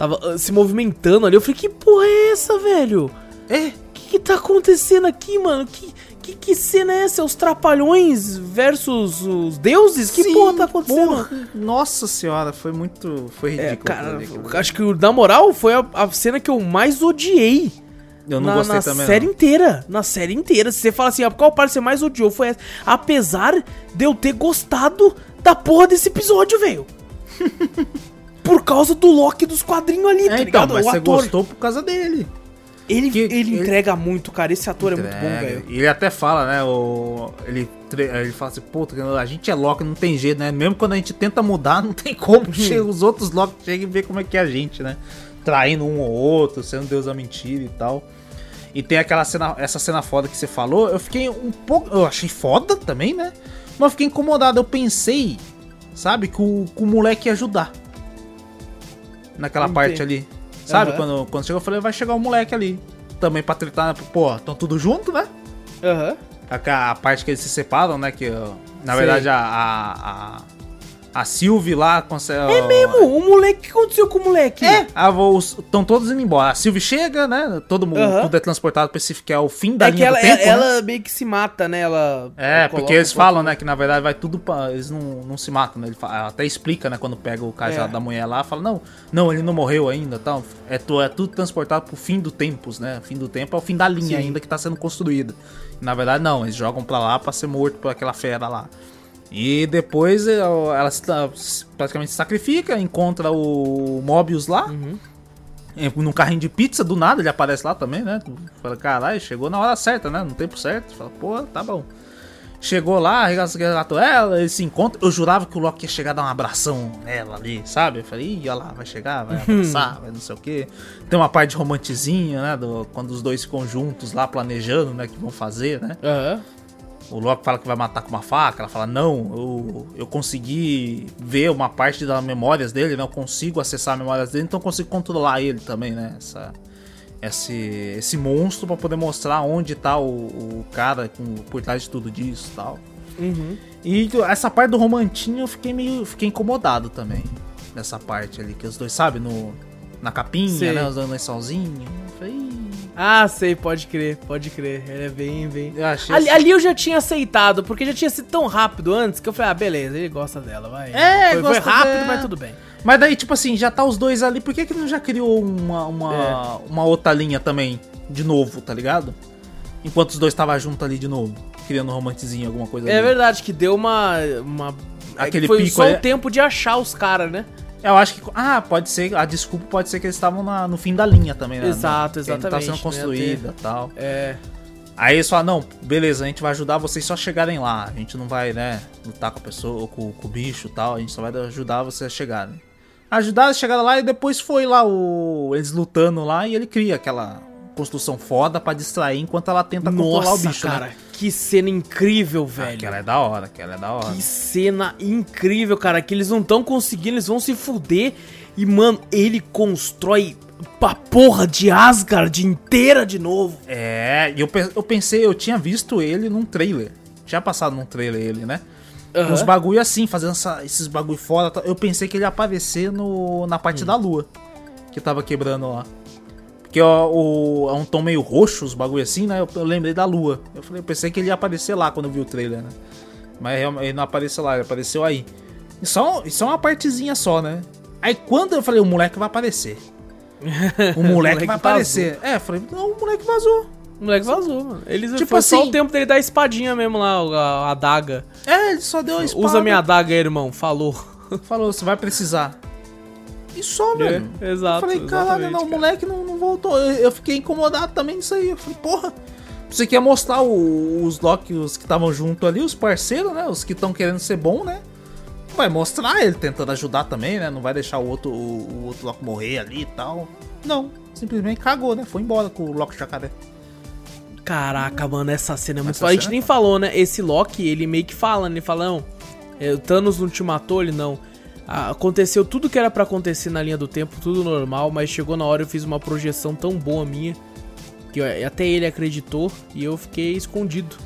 tava uh, se movimentando ali. Eu falei, que porra é essa, velho? É? O que, que tá acontecendo aqui, mano? Que, que, que cena é essa? Os trapalhões versus os deuses? Que Sim, porra tá acontecendo? Porra. Nossa senhora, foi muito. Foi é, ridículo. É, cara, acho que, na moral, foi a, a, cena que eu mais odiei. Eu não na, gostei na também. Na série não. inteira. Na série inteira. Se você fala assim, ah, qual parte você mais odiou? Foi essa. Apesar de eu ter gostado da porra desse episódio, velho. *laughs* por causa do Loki dos quadrinhos ali, é, tá então, ligado? Mas o você ator. gostou por causa dele. Ele, que, ele, ele entrega muito, cara. Esse ator entrega. é muito bom, velho. E ele até fala, né? O, ele, ele fala assim, puta, a gente é Loki, não tem jeito, né? Mesmo quando a gente tenta mudar, não tem como. *laughs* Os outros Loki chegam e vê como é que é a gente, né? Traindo um ou outro, sendo Deus da mentira e tal. E tem aquela cena, essa cena foda que você falou. Eu fiquei um pouco. Eu achei foda também, né? Mas eu fiquei incomodado. Eu pensei, sabe, que o, que o moleque ia ajudar naquela Entendi. parte ali. Sabe? Uhum. Quando, quando chegou, eu falei, vai chegar o um moleque ali. Também pra tretar, pô, estão tudo junto, né? Aham. Uhum. A, a, parte que eles se separam, né? Que na Sei. verdade a, a, a Sylvie lá consegue. É mesmo, o moleque. O que aconteceu com o moleque? É, estão todos indo embora. A Sylvie chega, né? Todo mundo uhum. tudo é transportado pra esse que é o fim da é linha ela, do tempo. É, ela, né? meio que se mata, né? Ela. É, porque eles falam, né? Que na verdade vai tudo pra. Eles não, não se matam, né? Ele fala, até explica, né? Quando pega o cajado é. da mulher lá, fala, não, não, ele não morreu ainda tal. É, é tudo transportado pro fim do tempos, né? O fim do tempo é o fim da linha Sim. ainda que tá sendo construída. Na verdade, não, eles jogam pra lá pra ser morto por aquela fera lá. E depois eh, ela se, praticamente se sacrifica, encontra o Mobius lá. Uhum. Num carrinho de pizza, do nada ele aparece lá também, né? Fala, caralho, chegou na hora certa, né? No tempo certo. Fala, pô, tá bom. Chegou lá, resgatou ela, eles se encontram. Eu jurava que o Loki ia chegar a dar um abração nela ali, sabe? Eu falei, ih, olha lá, vai chegar, vai *laughs* abraçar, vai não sei o quê. Tem uma parte de romantizinha, né? Do, quando os dois ficam juntos lá planejando, né? Que vão fazer, né? Aham. Uhum. O Loki fala que vai matar com uma faca, ela fala, não, eu, eu consegui ver uma parte das memórias dele, né? Eu consigo acessar as memórias dele, então eu consigo controlar ele também, né? Essa, esse, esse monstro para poder mostrar onde tá o, o cara com, por trás de tudo disso e tal. Uhum. E essa parte do romantinho eu fiquei meio. fiquei incomodado também. Nessa parte ali, que os dois, sabe, no, na capinha, Sei. né? Usando lençolzinho. Falei, ah, sei, pode crer, pode crer. Ele é bem, bem. Eu achei ali, assim. ali, eu já tinha aceitado, porque já tinha sido tão rápido antes que eu falei, ah, beleza, ele gosta dela, vai. É, foi, foi rápido, dela. mas tudo bem. Mas daí, tipo assim, já tá os dois ali, por que que não já criou uma, uma, é. uma outra linha também, de novo, tá ligado? Enquanto os dois estavam juntos ali de novo, criando um romantizinho, alguma coisa É ali. verdade, que deu uma. uma... É Aquele foi pico só ali... o tempo de achar os caras, né? Eu acho que. Ah, pode ser. A desculpa pode ser que eles estavam no fim da linha também, né? Exato, Que exatamente. Tá sendo né, construída e tal. É. Aí eles falam, não, beleza, a gente vai ajudar vocês só chegarem lá. A gente não vai, né, lutar com a pessoa, com, com o bicho e tal. A gente só vai ajudar vocês a chegarem. Ajudaram, chegaram lá e depois foi lá o. Eles lutando lá e ele cria aquela construção foda pra distrair enquanto ela tenta controlar o Nossa, bicho, cara, né? Que cena incrível, velho. Aquela é da hora, aquela é da hora. Que cena incrível, cara. Que eles não estão conseguindo, eles vão se fuder. E, mano, ele constrói a porra de Asgard inteira de novo. É, e eu, eu pensei, eu tinha visto ele num trailer. Tinha passado num trailer ele, né? Aham. Uns bagulho assim, fazendo essa- esses bagulho fora. Eu pensei que ele ia aparecer no, na Hum. parte da lua. Que tava quebrando lá. Porque ó, o, é um tom meio roxo, os bagulho assim, né? Eu, eu lembrei da lua. Eu falei, eu pensei que ele ia aparecer lá quando eu vi o trailer, né? Mas ele não apareceu lá, ele apareceu aí. E só, e só uma partezinha só, né? Aí quando eu falei, o moleque vai aparecer. *laughs* O moleque, moleque vai vazou. aparecer. É, eu falei, não, o moleque vazou. O moleque vazou, mano. Eles Tipo foi só assim- o tempo dele dar a espadinha mesmo lá, a, a adaga. É, ele só deu a espada. Usa minha adaga aí, irmão. Falou. Falou, você vai precisar. E só, velho. É, exato, Eu falei, caralho, não, o cara. moleque não, não voltou. Eu, eu fiquei incomodado também disso aí. Eu falei, porra. Você quer mostrar o- os Loki, os que estavam junto ali, os parceiros, né? Os que estão querendo ser bom, né? Vai mostrar ele tentando ajudar também, né? Não vai deixar o outro, o, o outro Loki morrer ali e tal. Não, simplesmente cagou, né? Foi embora com o Loki Jacaré. Caraca, mano, essa cena é muito Essa. A gente cena nem falou, né? Esse Loki, ele meio que fala, né? Ele fala, não, é, o Thanos não te matou, ele não. Aconteceu tudo que era pra acontecer na linha do tempo, tudo normal, mas chegou na hora eu fiz uma projeção tão boa minha que eu- até ele acreditou e eu fiquei escondido.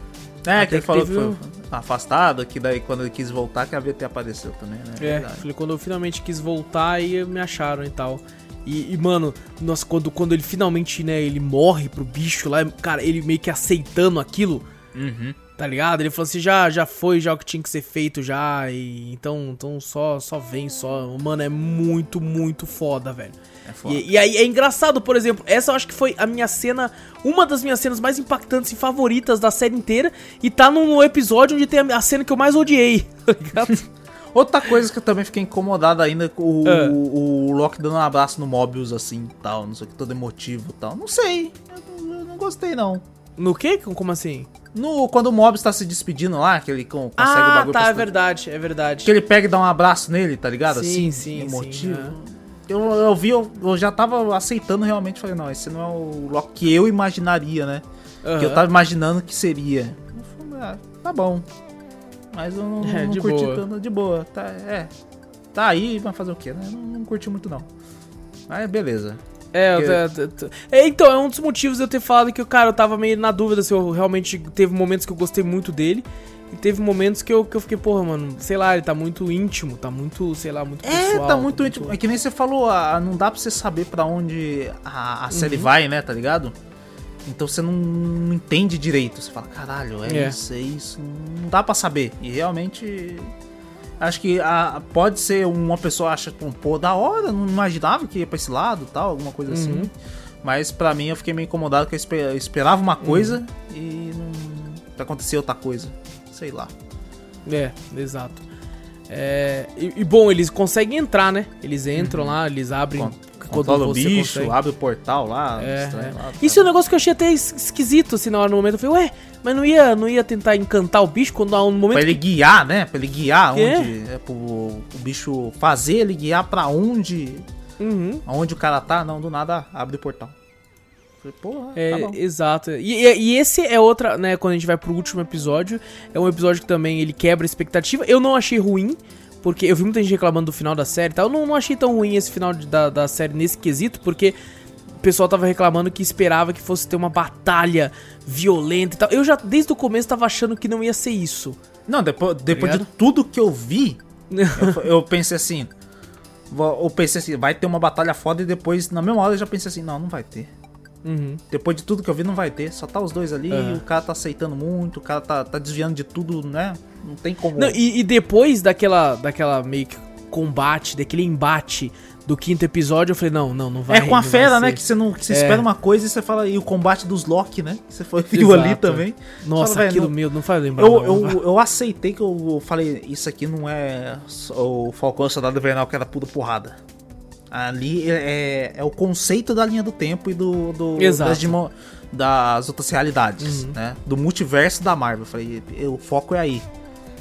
É, Até que ele que falou teve que foi afastado, que daí quando ele quis voltar, que a VT apareceu também, né? É, Verdade. falei, quando eu finalmente quis voltar, aí me acharam e tal. E, e, mano, nossa, quando, quando ele finalmente, né, ele morre pro bicho lá, cara, ele meio que aceitando aquilo, Uhum. Tá ligado? Ele falou assim, já, já foi já o que tinha que ser feito já, e então, então só, só vem, só. Mano, é muito, muito foda, velho. É foda. E, e aí é engraçado, por exemplo, essa eu acho que foi a minha cena, uma das minhas cenas mais impactantes e favoritas da série inteira, e tá num episódio onde tem a, a cena que eu mais odiei, *laughs* tá ligado? Outra coisa que eu também fiquei incomodado ainda com o, Ah. o, o Loki dando um abraço no Mobius assim tal, não sei o que, todo emotivo e tal. Não sei. Eu eu não gostei, não. No quê? Como assim? No, quando o Mobius tá se despedindo lá, que ele con- consegue o Ah, bagulho tá, pra é verdade, é verdade. Que ele pega e dá um abraço nele, tá ligado? Sim, assim, sim, emotivo. sim, eu, eu vi, eu, eu já tava aceitando realmente. Falei, não, esse não é o Loki que eu imaginaria, né? Aham. Que eu tava imaginando que seria. Falei, ah, tá bom. Mas eu não, *laughs* É, não de curti boa. tanto. De boa. Tá, é. Tá aí, vai fazer o quê, né? Não, não curti muito, não. Mas beleza. É, Porque- é, então, é um dos motivos de eu ter falado que, cara, eu tava meio na dúvida se eu realmente teve momentos que eu gostei muito dele. E teve momentos que eu, que eu fiquei, porra, mano, sei lá, ele tá muito íntimo, tá muito, sei lá, muito É, pessoal. tá muito íntimo. É que nem você falou, ah, não dá pra você saber pra onde a, a Uhum. série vai, né? Tá ligado? Então você não, entende direito. Você fala, caralho, é, É. isso, é isso. Não dá pra saber. E realmente. Acho que a, pode ser uma pessoa acha, pô, pô, da hora, não imaginava que ia pra esse lado tal, alguma coisa Uhum. assim. Mas pra mim eu fiquei meio incomodado porque eu espe- eu esperava uma coisa Uhum. e não. acontecer outra coisa. Sei lá. É, exato. É, e, e, bom, eles conseguem entrar, né? Eles entram lá, eles abrem Con- quando Controla o bicho, consegue. abre o portal lá. É, estranho é. lá, Isso é um negócio que eu achei até es- esquisito, assim, na hora no momento. Eu falei, ué, mas não ia, não ia tentar encantar o bicho quando no momento Pra ele guiar, né? Pra ele guiar Quê? onde. É pro o bicho fazer ele guiar pra onde. que... Uhum. Onde o cara tá, não, do nada abre o portal. Falei, porra, É, tá exato. E, e- e esse é outra, né, quando a gente vai pro último episódio, é um episódio que também ele quebra a expectativa. Eu não achei ruim, porque eu vi muita gente reclamando do final da série e tal. Eu não, não achei tão ruim esse final de- da, da série nesse quesito, porque o pessoal tava reclamando que esperava que fosse ter uma batalha violenta e tal. Eu já, desde o começo, tava achando que não ia ser isso. Não, depois, depois de tudo que eu vi, eu, *laughs* eu pensei assim. Eu pensei assim, vai ter uma batalha foda e depois, na mesma hora, eu já pensei assim, não, não vai ter. Uhum. Depois de tudo que eu vi, não vai ter. Só tá os dois ali, Aham. o cara tá aceitando muito, o cara tá, tá desviando de tudo, né? Não tem como. Não, e, e depois daquela, daquela meio que combate, daquele embate do quinto episódio, eu falei, não, não, não vai É com a fera, né? Que você não que você É. espera uma coisa e você fala. E o combate dos Loki, né? Que você foi, viu Exato. ali também. Nossa, Fala, aquilo, não- meu, não faz lembrar. Eu, não. eu, eu aceitei que eu falei, isso aqui não é o Falcão Soldado Invernal que era pura porrada. Ali é, é o conceito da linha do tempo e do, do- das, das outras realidades, né? Do multiverso da Marvel. Eu falei, o foco é aí.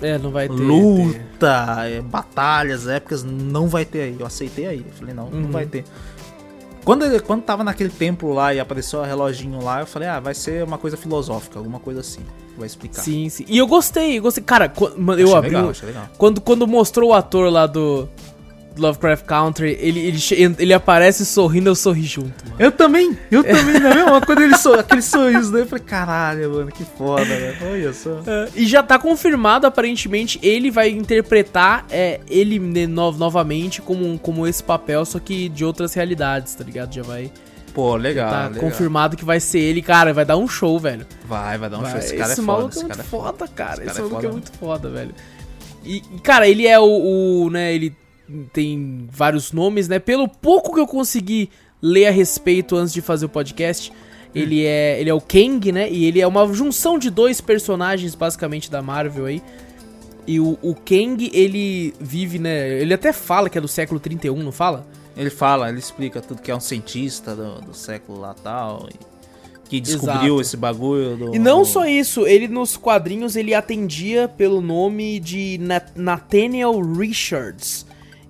É, não vai ter. ter. Luta, é, batalhas épicas, não vai ter aí. Eu aceitei aí. Eu falei, não, Uhum. não vai ter. Quando, ele, quando tava naquele templo lá e apareceu o reloginho lá, eu falei, ah, vai ser uma coisa filosófica, alguma coisa assim. Vai explicar. Sim, sim. E eu gostei, eu gostei. Cara, eu abri. legal, um- legal. Quando, quando mostrou o ator lá do Lovecraft Country, ele, ele, ele aparece sorrindo, eu sorri junto, mano. Eu também, eu também, na mesma quando ele sor... aquele sorriso daí, eu falei, caralho, mano, que foda, velho. Olha só. É, E já tá confirmado, aparentemente, ele vai interpretar é, ele no- novamente como, como esse papel, só que de outras realidades, tá ligado? Já vai. Pô, legal, tá legal. confirmado que vai ser ele, cara, vai dar um show, velho. Vai, vai dar um Vai, show. Esse cara é foda, maluco esse é muito cara é foda. foda, cara. Esse Esse, cara é maluco é foda muito foda, velho. E, e, cara, ele é o, o, né, ele tem vários nomes, né? Pelo pouco que eu consegui ler a respeito antes de fazer o podcast, ele é, ele é o Kang, né? E ele é uma junção de dois personagens, basicamente, da Marvel aí. E o, o Kang, ele vive, né? Ele até fala que é do século 31, não fala? Ele fala, ele explica tudo que é um cientista do, do século lá tal. e que descobriu Exato. esse bagulho do. E não do- só isso, ele nos quadrinhos ele atendia pelo nome de Na- Nathaniel Richards.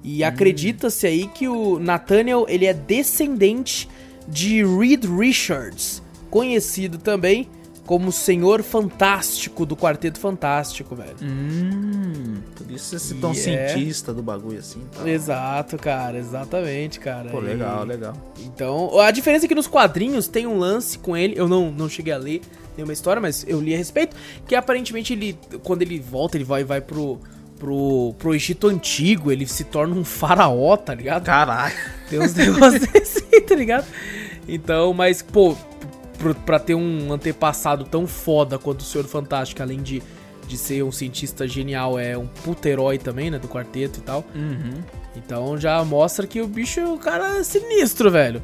E acredita-se aí que o Nathaniel ele é descendente de Reed Richards, conhecido também como Senhor Fantástico do Quarteto Fantástico, velho. Hum, por isso você citou um E é- cientista do bagulho assim. Tá. Exato, cara, exatamente, cara. Pô, E- legal, legal. Então, a diferença é que nos quadrinhos tem um lance com ele, eu não, não cheguei a ler nenhuma história, mas eu li a respeito, que aparentemente ele, quando ele volta, ele vai, vai pro, pro, pro Egito Antigo, ele se torna um faraó, tá ligado? Caralho. Tem uns *laughs* negócios assim, tá ligado? Então, mas, pô, pro- pra ter um antepassado tão foda quanto o Senhor Fantástico, além de, de ser um cientista genial, é um puta herói também, né, do quarteto e tal. Uhum. Então já mostra que o bicho, o cara é sinistro, velho.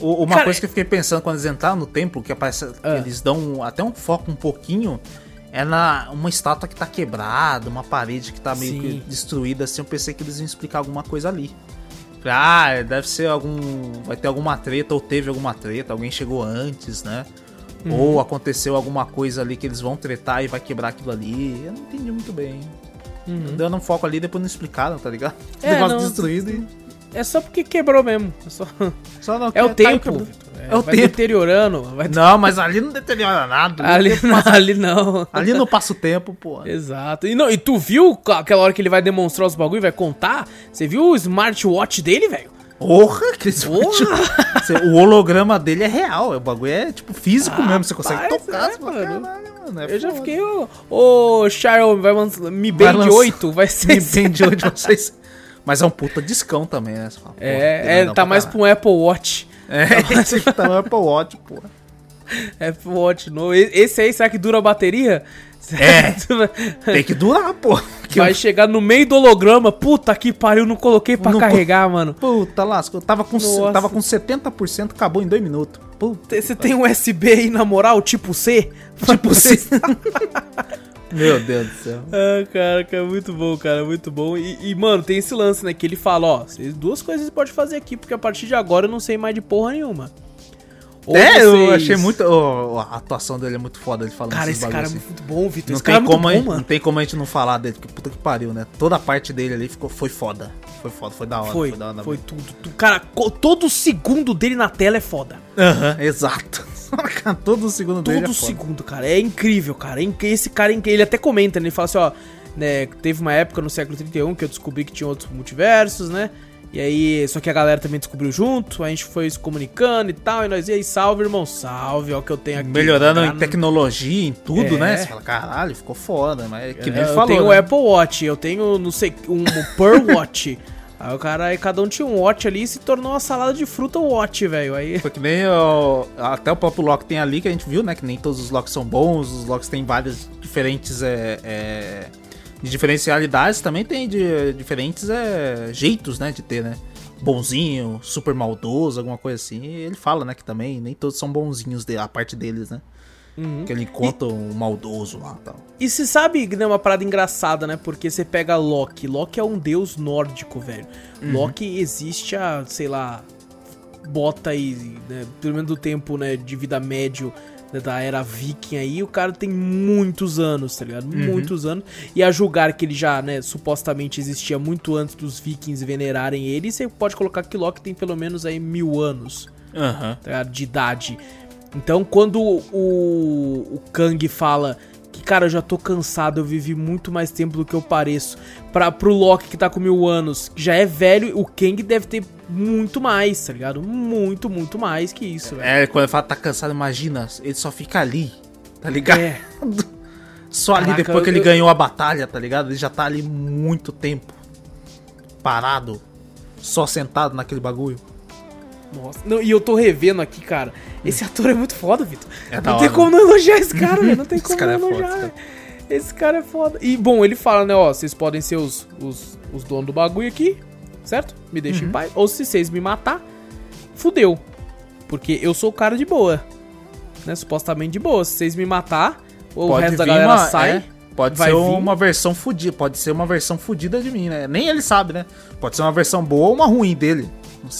O- Uma Cara, coisa que eu fiquei pensando quando eles entraram no templo, que aparece, Ah. eles dão até um foco um pouquinho, é na uma estátua que tá quebrada, uma parede que tá meio Sim. que destruída, assim, eu pensei que eles iam explicar alguma coisa ali. Ah, deve ser algum. Vai ter alguma treta, ou teve alguma treta, alguém chegou antes, né? Uhum. Ou aconteceu alguma coisa ali que eles vão tretar e vai quebrar aquilo ali. Eu não entendi muito bem. Dando um foco ali, depois não explicaram, tá ligado? *laughs* É, Negócio não- destruído e. É só porque quebrou mesmo. É, só- Só não é o caiu, tempo. Vitor. É o vai tempo. deteriorando. Vai Não, mas ali não deteriora nada. ali, não, ali não. ali não passa o tempo, pô. Exato. E, não, e tu viu aquela hora que ele vai demonstrar os bagulho e vai contar? Você viu o smartwatch dele, velho? Porra, que Porra! O holograma dele é real. O bagulho é tipo físico mesmo. Você consegue Rapaz, tocar. é, mano. Caralho, mano. é Eu já foda. fiquei, ô, ô Sharon, vai lançar, Mi Band Vai *laughs* lançar- 8, vai ser... Me entende onde vocês. Mas é um puta discão também, né? Fala, É, é, tá mais pra um Apple Watch. É, *laughs* esse tá no Apple Watch, porra. *laughs* Apple Watch novo. Esse aí, será que dura a bateria? É. *laughs* Tem que durar. Que Vai eu- chegar no meio do holograma. Puta que pariu, não coloquei pra Não carregar, mano. Puta lasco. Eu tava com, Nossa. tava com 70%, acabou em 2 minutos. Puta. Você tem um USB aí na moral, tipo C? Tipo assim. Meu Deus do céu. *laughs* Ah, cara, cara, muito bom, cara, muito bom. E, e, mano, tem esse lance, né? Que ele fala, ó, duas coisas você pode fazer aqui, porque a partir de agora eu não sei mais de porra nenhuma. Ou É, eu vocês- achei muito. ó, a atuação dele é muito foda, ele falando Cara, esse cara é assim. muito bom, Vitor. Não Esse cara é tem, muito como, bom, a- não mano. tem como a gente não falar dele, porque puta que pariu, né? Toda a parte dele ali ficou, foi foda. Foi foda, foi da hora. Foi, da hora foi tudo, tudo. Cara, todo segundo dele na tela é foda. Aham, exato. *laughs* Todo segundo dele Todo é foda. segundo, cara. É incrível, cara. É Esse cara é. Ele até comenta, né? Ele fala assim, ó. Né, teve uma época no século 31 que eu descobri que tinha outros multiversos, né? E aí, só que a galera também descobriu junto, a gente foi se comunicando e tal, e nós, e aí, salve, irmão, salve, ó, o que eu tenho aqui. Melhorando Cara, em tecnologia, em tudo, É. né? Você fala, caralho, ficou foda, mas é que nem eu ele falou. tenho o né? Apple Watch, eu tenho, não sei, um Pearl Watch. *laughs* Aí o cara, aí cada um tinha um Watch ali e se tornou uma salada de fruta Watch, velho. Aí, Foi que nem o, até o próprio Loki tem ali, que a gente viu, né? Que nem todos os Locks são bons, os Locks têm várias diferentes. É, é, de diferentes realidades, também tem de, diferentes é, jeitos, né? De ter, né? bonzinho, super maldoso, alguma coisa assim. E ele fala, né, que também nem todos são bonzinhos, de, a parte deles, né? Uhum. Que ele encontra e... um maldoso lá e tal. E se sabe, né, uma parada engraçada, né? Porque você pega Loki. Loki é um deus nórdico, velho. Uhum. Loki existe há, sei lá, bota aí, né, pelo menos do tempo, né, de vida médio da era viking aí, o cara tem muitos anos, tá ligado? Uhum. Muitos anos. E a julgar que ele já, né, supostamente existia muito antes dos vikings venerarem ele, você pode colocar que Loki tem pelo menos aí mil anos uhum. tá de idade. Então, quando o, o Kang fala cara, eu já tô cansado, eu vivi muito mais tempo do que eu pareço. Pra, pro Loki que tá com mil anos, que já é velho, o Kang deve ter muito mais, tá ligado? Muito, muito mais que isso, velho. É, quando ele fala tá cansado, imagina, ele só fica ali, tá ligado? É. *laughs* Só Caraca, ali depois que ele eu... ganhou a batalha, tá ligado? Ele já tá ali muito tempo. Parado. Só sentado naquele bagulho. Nossa. Não, e eu tô revendo aqui, cara. Esse ator é muito foda, Vitor. É não tem hora, como não elogiar esse cara, velho. Não *laughs* tem como não elogiar. É foda, esse cara é foda. E, bom, ele fala, né, ó, vocês podem ser os, os, os donos do bagulho aqui, certo? Me deixem uhum. em paz. Ou se vocês me matar, fudeu. Porque eu sou o cara de boa. Né? Supostamente de boa. Se vocês me matar, ou pode o resto da galera uma, sai. É, pode ser vir. uma versão fudida. Pode ser uma versão fudida de mim, né? Nem ele sabe, né? Pode ser uma versão boa ou uma ruim dele.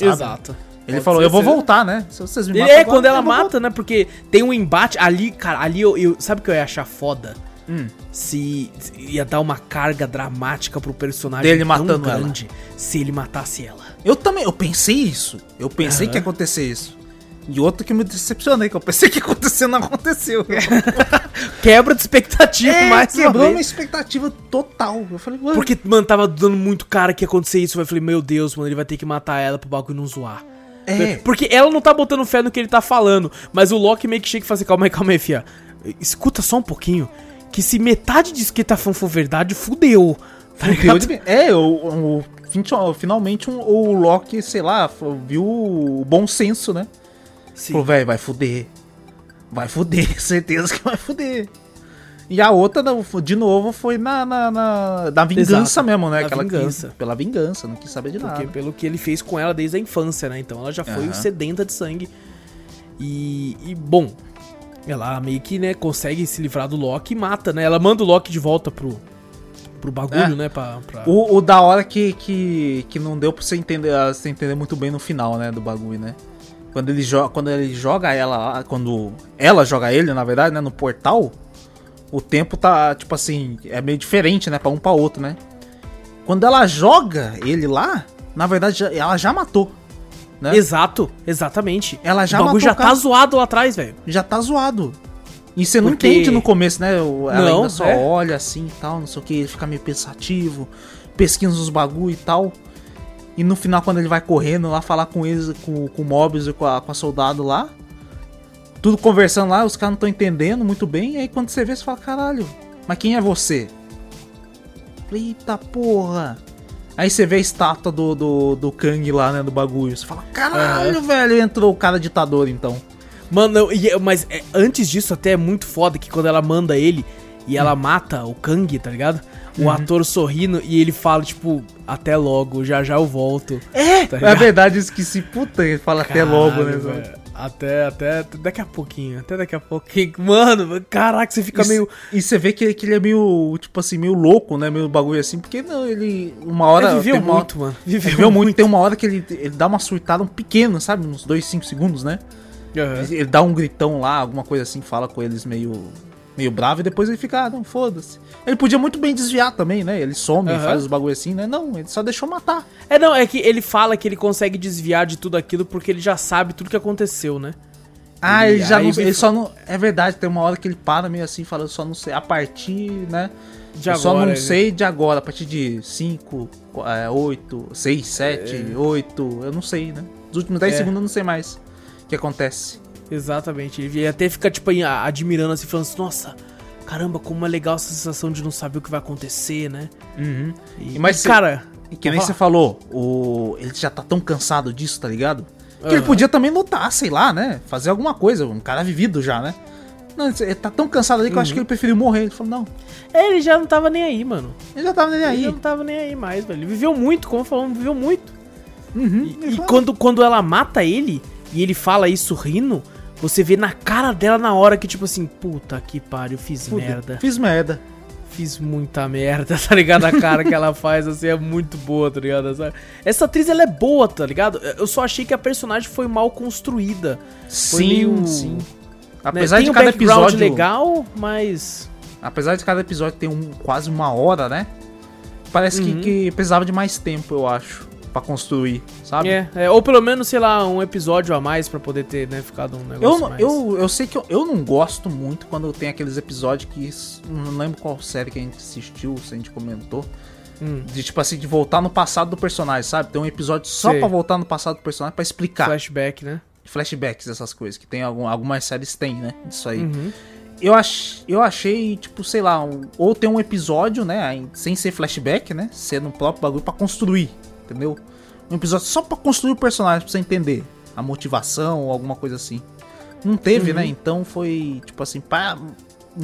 Exato. Ele Pode falou, eu vou voltar, né? Se vocês me matam, é, agora, quando ela mata, né? Porque tem um embate ali, cara, ali eu, eu sabe o que eu ia achar foda? Hum. Se, ia dar uma carga dramática pro personagem dele matando grande ela. se ele matasse ela. Eu também, eu pensei isso. Eu pensei uhum. que ia acontecer isso. E outro que me decepcionei, que eu pensei que ia acontecer, não aconteceu. *laughs* Quebra de expectativa é, mais quebrou minha expectativa total. Eu falei, mano. Porque, mano, tava dando muito cara que ia acontecer isso. Eu falei, meu Deus, mano, ele vai ter que matar ela pro bagulho não zoar. É. Porque ela não tá botando fé no que ele tá falando. Mas o Loki meio que chega e fala assim: calma aí, calma aí, fia. Escuta só um pouquinho. Que se metade disso que tá falando for verdade, fudeu. Tá fudeu de... É, o, o, finalmente um, o Loki, sei lá, viu o bom senso, né? Sim. Falou, velho, vai fuder. Vai fuder, *laughs* certeza que vai fuder. E a outra, de novo, foi na, na, na da vingança Exato, mesmo, né? Aquela vingança. Quis, pela vingança, não quis saber de Porque, nada. Pelo que ele fez com ela desde a infância, né? Então ela já foi uhum. sedenta de sangue. E, e, bom, ela meio que, né, consegue se livrar do Loki e mata, né? Ela manda o Loki de volta pro, pro bagulho, é. né? Pra, pra... O, o, da hora que, que, que não deu pra você entender, você entender muito bem no final, né? Do bagulho, né? Quando ele, joga, quando ele joga ela, quando ela joga ele, na verdade, né? No portal o tempo tá, tipo assim, é meio diferente, né? Pra um pra outro, né? Quando ela joga ele lá, na verdade, ela já matou. Né? Exato, exatamente. Ela já o matou. já tá zoado lá atrás, velho. Já tá zoado. E você não Porque... entende no começo, né? Ela não, ainda só é. olha assim e tal, não sei o que, ele fica meio pensativo, pesquisa os bagulho e tal. E no final, quando ele vai correndo lá falar com eles, com, com o Mobius e com a, com a soldado lá, tudo conversando lá, os caras não estão entendendo muito bem. E aí quando você vê, você fala, caralho, mas quem é você? Eita porra! Aí você vê a estátua do, do, do Kang lá, né, do bagulho. Você fala, caralho, uhum. velho, entrou o cara ditador então. Mano, mas é, antes disso até é muito foda que quando ela manda ele e ela hum. mata o Kang, tá ligado? O uhum. ator sorrindo e ele fala, tipo, até logo, já já eu volto. É, tá é verdade, eu esqueci. Puta, ele fala Caralho, até logo, né? Velho. Até, até daqui a pouquinho, até daqui a pouquinho. *laughs* Mano, caraca, você fica meio. E você vê que, que ele é meio, tipo assim, meio louco, né? Meio bagulho assim, porque não, ele. Uma hora. Ele viveu muito, uma... mano. Viveu, viveu muito. muito. Tem uma hora que ele, ele dá uma surtada um pequeno, sabe? Uns 2, 5 segundos, né? Uhum. Ele dá um gritão lá, alguma coisa assim, fala com eles meio meio bravo e depois ele fica, ah, não, foda-se. Ele podia muito bem desviar também, né? Ele some, uhum. faz os bagulho assim, né? Não, ele só deixou matar. É, não, é que ele fala que ele consegue desviar de tudo aquilo porque ele já sabe tudo que aconteceu, né? Ah, ele, ele já não, ele só não. É verdade, tem uma hora que ele para meio assim, falando só não sei, a partir, né? De eu agora, só não ele... sei de agora, a partir de 5, 8, 6, 7, 8, eu não sei, né? Os últimos 10 é. segundos eu não sei mais o que acontece. Exatamente. Ele até fica, tipo, admirando assim, falando assim, nossa, caramba, como é legal essa sensação de não saber o que vai acontecer, né? Uhum. E, Mas, cara. E que nem você falou, o... ele já tá tão cansado disso, tá ligado? Que uhum. ele podia também lutar, sei lá, né? Fazer alguma coisa, um cara vivido já, né? Não, ele tá tão cansado ali que uhum. eu acho que ele preferiu morrer. Ele falou, não. É, ele já não tava nem aí, mano. Ele já tava nem aí. Ele já não tava nem aí mais, velho. Ele viveu muito, como falamos, viveu muito. Uhum, e, e quando, quando ela mata ele, e ele fala isso rindo, você vê na cara dela na hora que, tipo assim, puta que pariu, fiz Fudeu. merda. Fiz merda. Fiz muita merda, *laughs* tá ligado? A cara que ela faz, assim, é muito boa, tá ligado? Essa atriz, ela é boa, tá ligado? Eu só achei que a personagem foi mal construída. Sim, foi meio... sim. Né? Apesar Tem de um cada episódio legal, mas... Apesar de cada episódio ter um, quase uma hora, né? Parece uhum. que, que precisava de mais tempo, eu acho para construir, sabe? É, é, ou pelo menos, sei lá, um episódio a mais para poder ter, né, ficado um negócio eu, mais... Eu, eu sei que eu, eu não gosto muito quando tem aqueles episódios que... Não lembro qual série que a gente assistiu, se a gente comentou. Hum. De tipo assim, de voltar no passado do personagem, sabe? Tem um episódio só para voltar no passado do personagem para explicar. Flashback, né? Flashbacks, essas coisas, que tem algum, algumas séries tem, né? Isso aí. Uhum. Eu, ach, eu achei, tipo, sei lá, um, ou tem um episódio, né? Sem ser flashback, né? Sendo o próprio bagulho pra construir entendeu? Um episódio só para construir o personagem, pra você entender a motivação ou alguma coisa assim. Não teve, né? uhum. né? Então foi, tipo assim, pra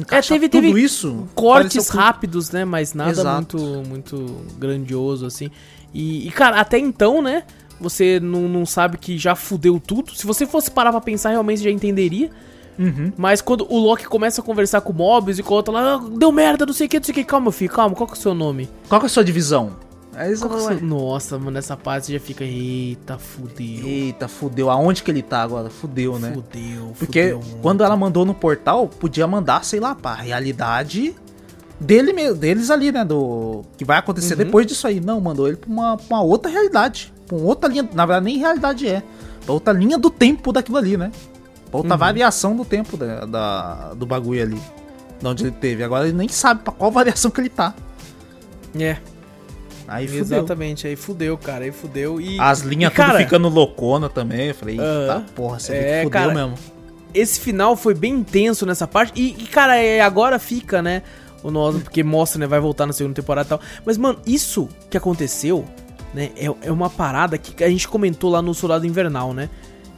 é, teve, tudo teve isso. Cortes rápidos, né? Mas nada muito muito grandioso, assim. E, e, cara, até então, né? Você não, não sabe que já fudeu tudo. Se você fosse parar pra pensar, realmente você já entenderia. Uhum. Mas quando o Loki começa a conversar com o Mobius e com o outro lá, ah, deu merda, não sei o que, não sei o que. Calma, filho, calma, qual que é o seu nome? Qual que é a sua divisão? Aí você fala, Nossa, mano, nessa parte você já fica, eita, fudeu. Eita, fudeu. Aonde que ele tá agora? Fudeu, né? Fudeu, Porque fudeu quando ela mandou no portal, podia mandar, sei lá, pra realidade dele mesmo, deles ali, né? Do que vai acontecer uhum. depois disso aí. Não, mandou ele pra uma, pra uma outra realidade. Pra uma outra linha. Na verdade, nem realidade é. Pra outra linha do tempo daquilo ali, né? Pra outra uhum. variação do tempo da, da, do bagulho ali. De onde ele teve. Agora ele nem sabe pra qual variação que ele tá. É. Aí fudeu. Exatamente, aí fudeu, cara, aí fudeu. E, As linhas tudo ficando loucona também. Eu falei, eita uh, porra, você é, fudeu cara, mesmo. Esse final foi bem intenso nessa parte. E, e, cara, é, agora fica, né? O nosso, *laughs* porque mostra, né? Vai voltar na segunda temporada e tal. Mas, mano, isso que aconteceu, né? É, é uma parada que a gente comentou lá no Soldado Invernal, né?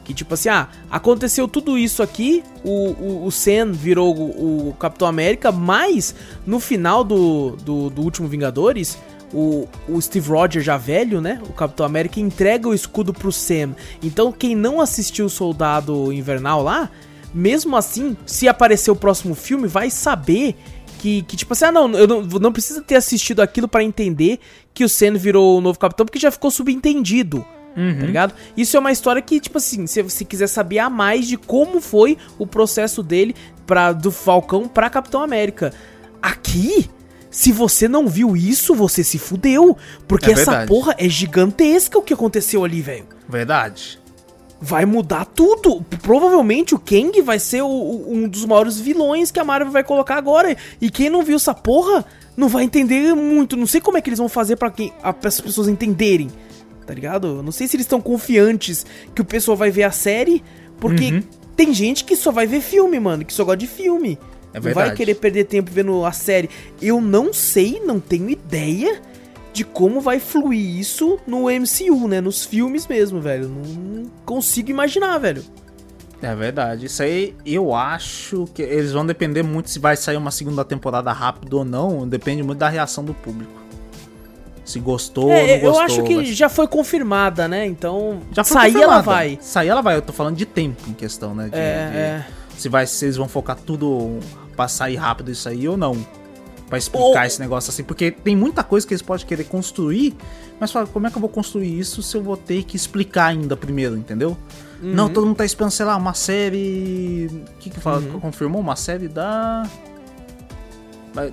Que tipo assim, ah, aconteceu tudo isso aqui, o, o, o Sam virou o, o Capitão América, mas no final do, do, do último Vingadores, o, o Steve Rogers já velho, né? O Capitão América entrega o escudo pro Sam. Então quem não assistiu o Soldado Invernal lá, mesmo assim, se aparecer o próximo filme, vai saber que, que tipo assim, ah não, eu não, não precisa ter assistido aquilo para entender que o Sam virou o novo Capitão, porque já ficou subentendido. Uhum. Tá ligado? Isso é uma história que, tipo assim, se você quiser saber a mais de como foi o processo dele pra, do Falcão pra Capitão América. Aqui, se você não viu isso, você se fudeu. Porque é essa porra é gigantesca o que aconteceu ali, velho. Verdade. Vai mudar tudo. Provavelmente o Kang vai ser o, o, um dos maiores vilões que a Marvel vai colocar agora. E quem não viu essa porra não vai entender muito. Não sei como é que eles vão fazer para que as pessoas entenderem. Tá ligado? Não sei se eles estão confiantes que o pessoal vai ver a série. Porque uhum. tem gente que só vai ver filme, mano. Que só gosta de filme. É não vai querer perder tempo vendo a série. Eu não sei, não tenho ideia de como vai fluir isso no MCU, né? Nos filmes mesmo, velho. Não consigo imaginar, velho. É verdade. Isso aí eu acho que eles vão depender muito se vai sair uma segunda temporada rápido ou não. Depende muito da reação do público. Se gostou é, ou não gostou. Eu acho que já foi confirmada, né? Então, já sair confirmada. ela vai. Sair ela vai. Eu tô falando de tempo em questão, né? De, é, de, é. Se, vai, se eles vão focar tudo pra sair rápido isso aí ou não. Pra explicar oh. esse negócio assim. Porque tem muita coisa que eles podem querer construir, mas fala, como é que eu vou construir isso se eu vou ter que explicar ainda primeiro, entendeu? Uhum. Não, todo mundo tá esperando, sei lá, uma série. O que que fala? Uhum. Confirmou? Uma série da.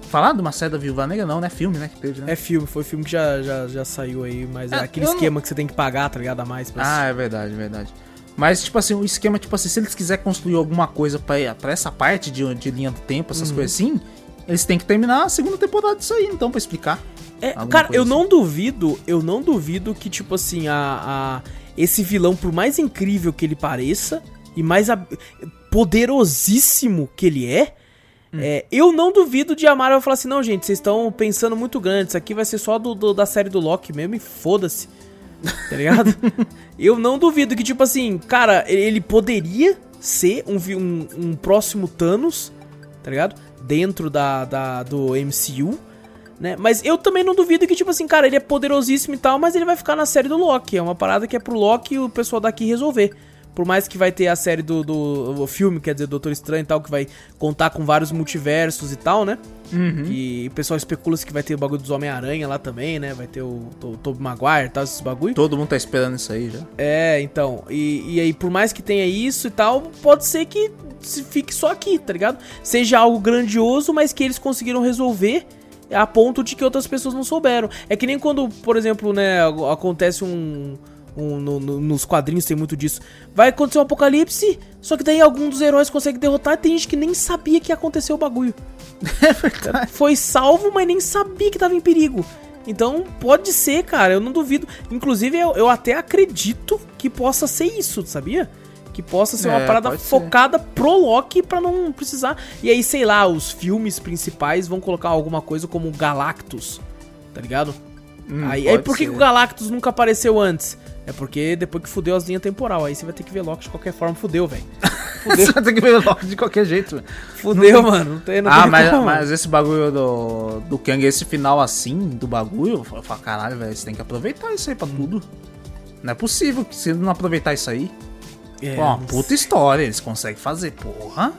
Falar de uma série da Viúva Negra? Não, né? Filme, né? Que teve, né? É filme, foi filme que já, já, já saiu aí, mas é, é aquele esquema não... que você tem que pagar, tá ligado? A mais pra Ah, é verdade, verdade. Mas, tipo assim, o esquema, tipo assim, se eles quiserem construir alguma coisa pra, pra essa parte de, de linha do tempo, essas uhum. coisas assim, eles têm que terminar a segunda temporada disso aí, então, pra explicar. É, cara, eu assim. não duvido, eu não duvido que, tipo assim, a, a, esse vilão, por mais incrível que ele pareça, e mais a, poderosíssimo que ele é, hum. é, eu não duvido de a Marvel falar assim, não, gente, vocês estão pensando muito grande, isso aqui vai ser só do, do da série do Loki mesmo, e foda-se tá ligado? *laughs* eu não duvido que, tipo assim, cara, ele poderia ser um, um, um próximo Thanos, tá ligado? Dentro da, da, do MCU. né? Mas eu também não duvido que, tipo assim, cara, ele é poderosíssimo e tal, mas ele vai ficar na série do Loki. É uma parada que é pro Loki e o pessoal daqui resolver. Por mais que vai ter a série do, do filme, quer dizer, Doutor Estranho e tal, que vai contar com vários multiversos e tal, né? Uhum. Que o pessoal especula que vai ter o bagulho dos Homem-Aranha lá também, né? Vai ter o, o Tobey Maguire e tal, esses bagulho. Todo mundo tá esperando isso aí já. É, então. E, e aí, por mais que tenha isso e tal, pode ser que fique só aqui, tá ligado? Seja algo grandioso, mas que eles conseguiram resolver a ponto de que outras pessoas não souberam. É que nem quando, por exemplo, né, acontece um. Um no, no, nos quadrinhos tem muito disso. Vai acontecer um apocalipse, só que daí algum dos heróis consegue derrotar. Tem gente que nem sabia que ia acontecer o bagulho. *laughs* É verdade. Foi salvo, mas nem sabia que tava em perigo. Então, pode ser, cara, eu não duvido. Inclusive, eu, eu até acredito que possa ser isso, sabia? Que possa ser é, uma parada focada ser. pro Loki pra não precisar. E aí, sei lá, os filmes principais vão colocar alguma coisa como Galactus, tá ligado? Hum, aí, aí por que, que o Galactus nunca apareceu antes? É porque depois que fudeu as linhas temporal, aí você vai ter que ver Loki de qualquer forma, fudeu, velho. *laughs* você vai ter que ver Loki de qualquer jeito, velho. Fudeu, não, mano. Não tem, não ah, tem mas, mas, esse bagulho do, do Kang, esse final assim, do bagulho, eu falo, caralho, velho, você tem que aproveitar isso aí pra tudo. Não é possível que você não aproveitar isso aí. É, Pô, uma puta história, eles conseguem fazer, porra.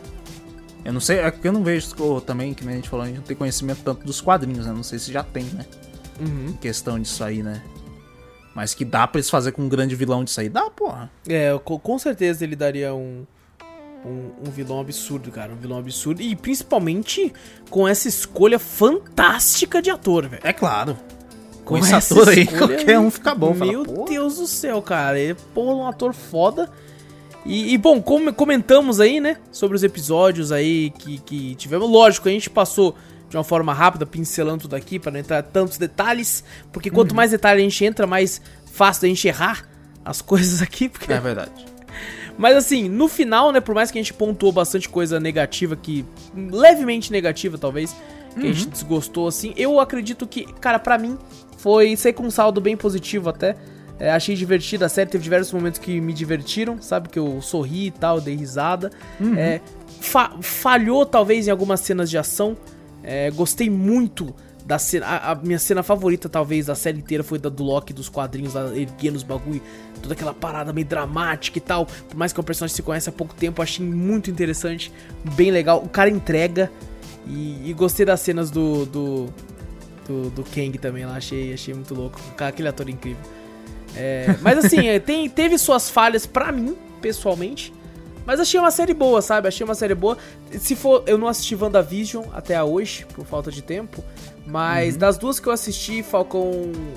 Eu não sei, é porque eu não vejo também, que a gente falou, a gente não tem conhecimento tanto dos quadrinhos, né? Não sei se já tem, né? Uhum. Em questão disso aí, né? Mas que dá pra eles fazer com um grande vilão disso aí, dá, porra. É, com certeza ele daria um, um, um, vilão absurdo, cara. Um vilão absurdo. E principalmente com essa escolha fantástica de ator, velho. É claro. Com, com esse ator aí, qualquer um fica bom. Meu fala, Deus do céu, cara. Ele, pô, um ator foda. E, e, bom, como comentamos aí, né, sobre os episódios aí que, que tivemos. Lógico, a gente passou de uma forma rápida, pincelando tudo aqui, para não entrar tantos detalhes, porque quanto uhum. mais detalhe a gente entra, mais fácil da gente errar as *laughs* coisas aqui. Porque... É verdade. *laughs* Mas assim, no final, né, por mais que a gente pontuou bastante coisa negativa, que levemente negativa talvez, que uhum. a gente uhum. desgostou assim, eu acredito que, cara, para mim foi ser com um saldo bem positivo até. É, achei divertida a série, teve diversos momentos que me divertiram, sabe? Que eu sorri e tal, dei risada. Uhum. É, fa falhou talvez em algumas cenas de ação. É, gostei muito da cena. A, a, minha cena favorita, talvez, da série inteira foi da do Loki dos quadrinhos, erguendo os bagulho, toda aquela parada meio dramática e tal. Por mais que o personagem se conhece há pouco tempo, achei muito interessante, bem legal. O cara entrega. E, e gostei das cenas do, do, do, do Kang também lá, achei, achei muito louco. Aquele ator incrível. É, mas assim, *laughs* é, tem, teve suas falhas pra mim, pessoalmente. Mas achei uma série boa, sabe? Achei uma série boa. Se for, eu não assisti WandaVision até hoje, por falta de tempo. Mas uhum. das duas que eu assisti, Falcão,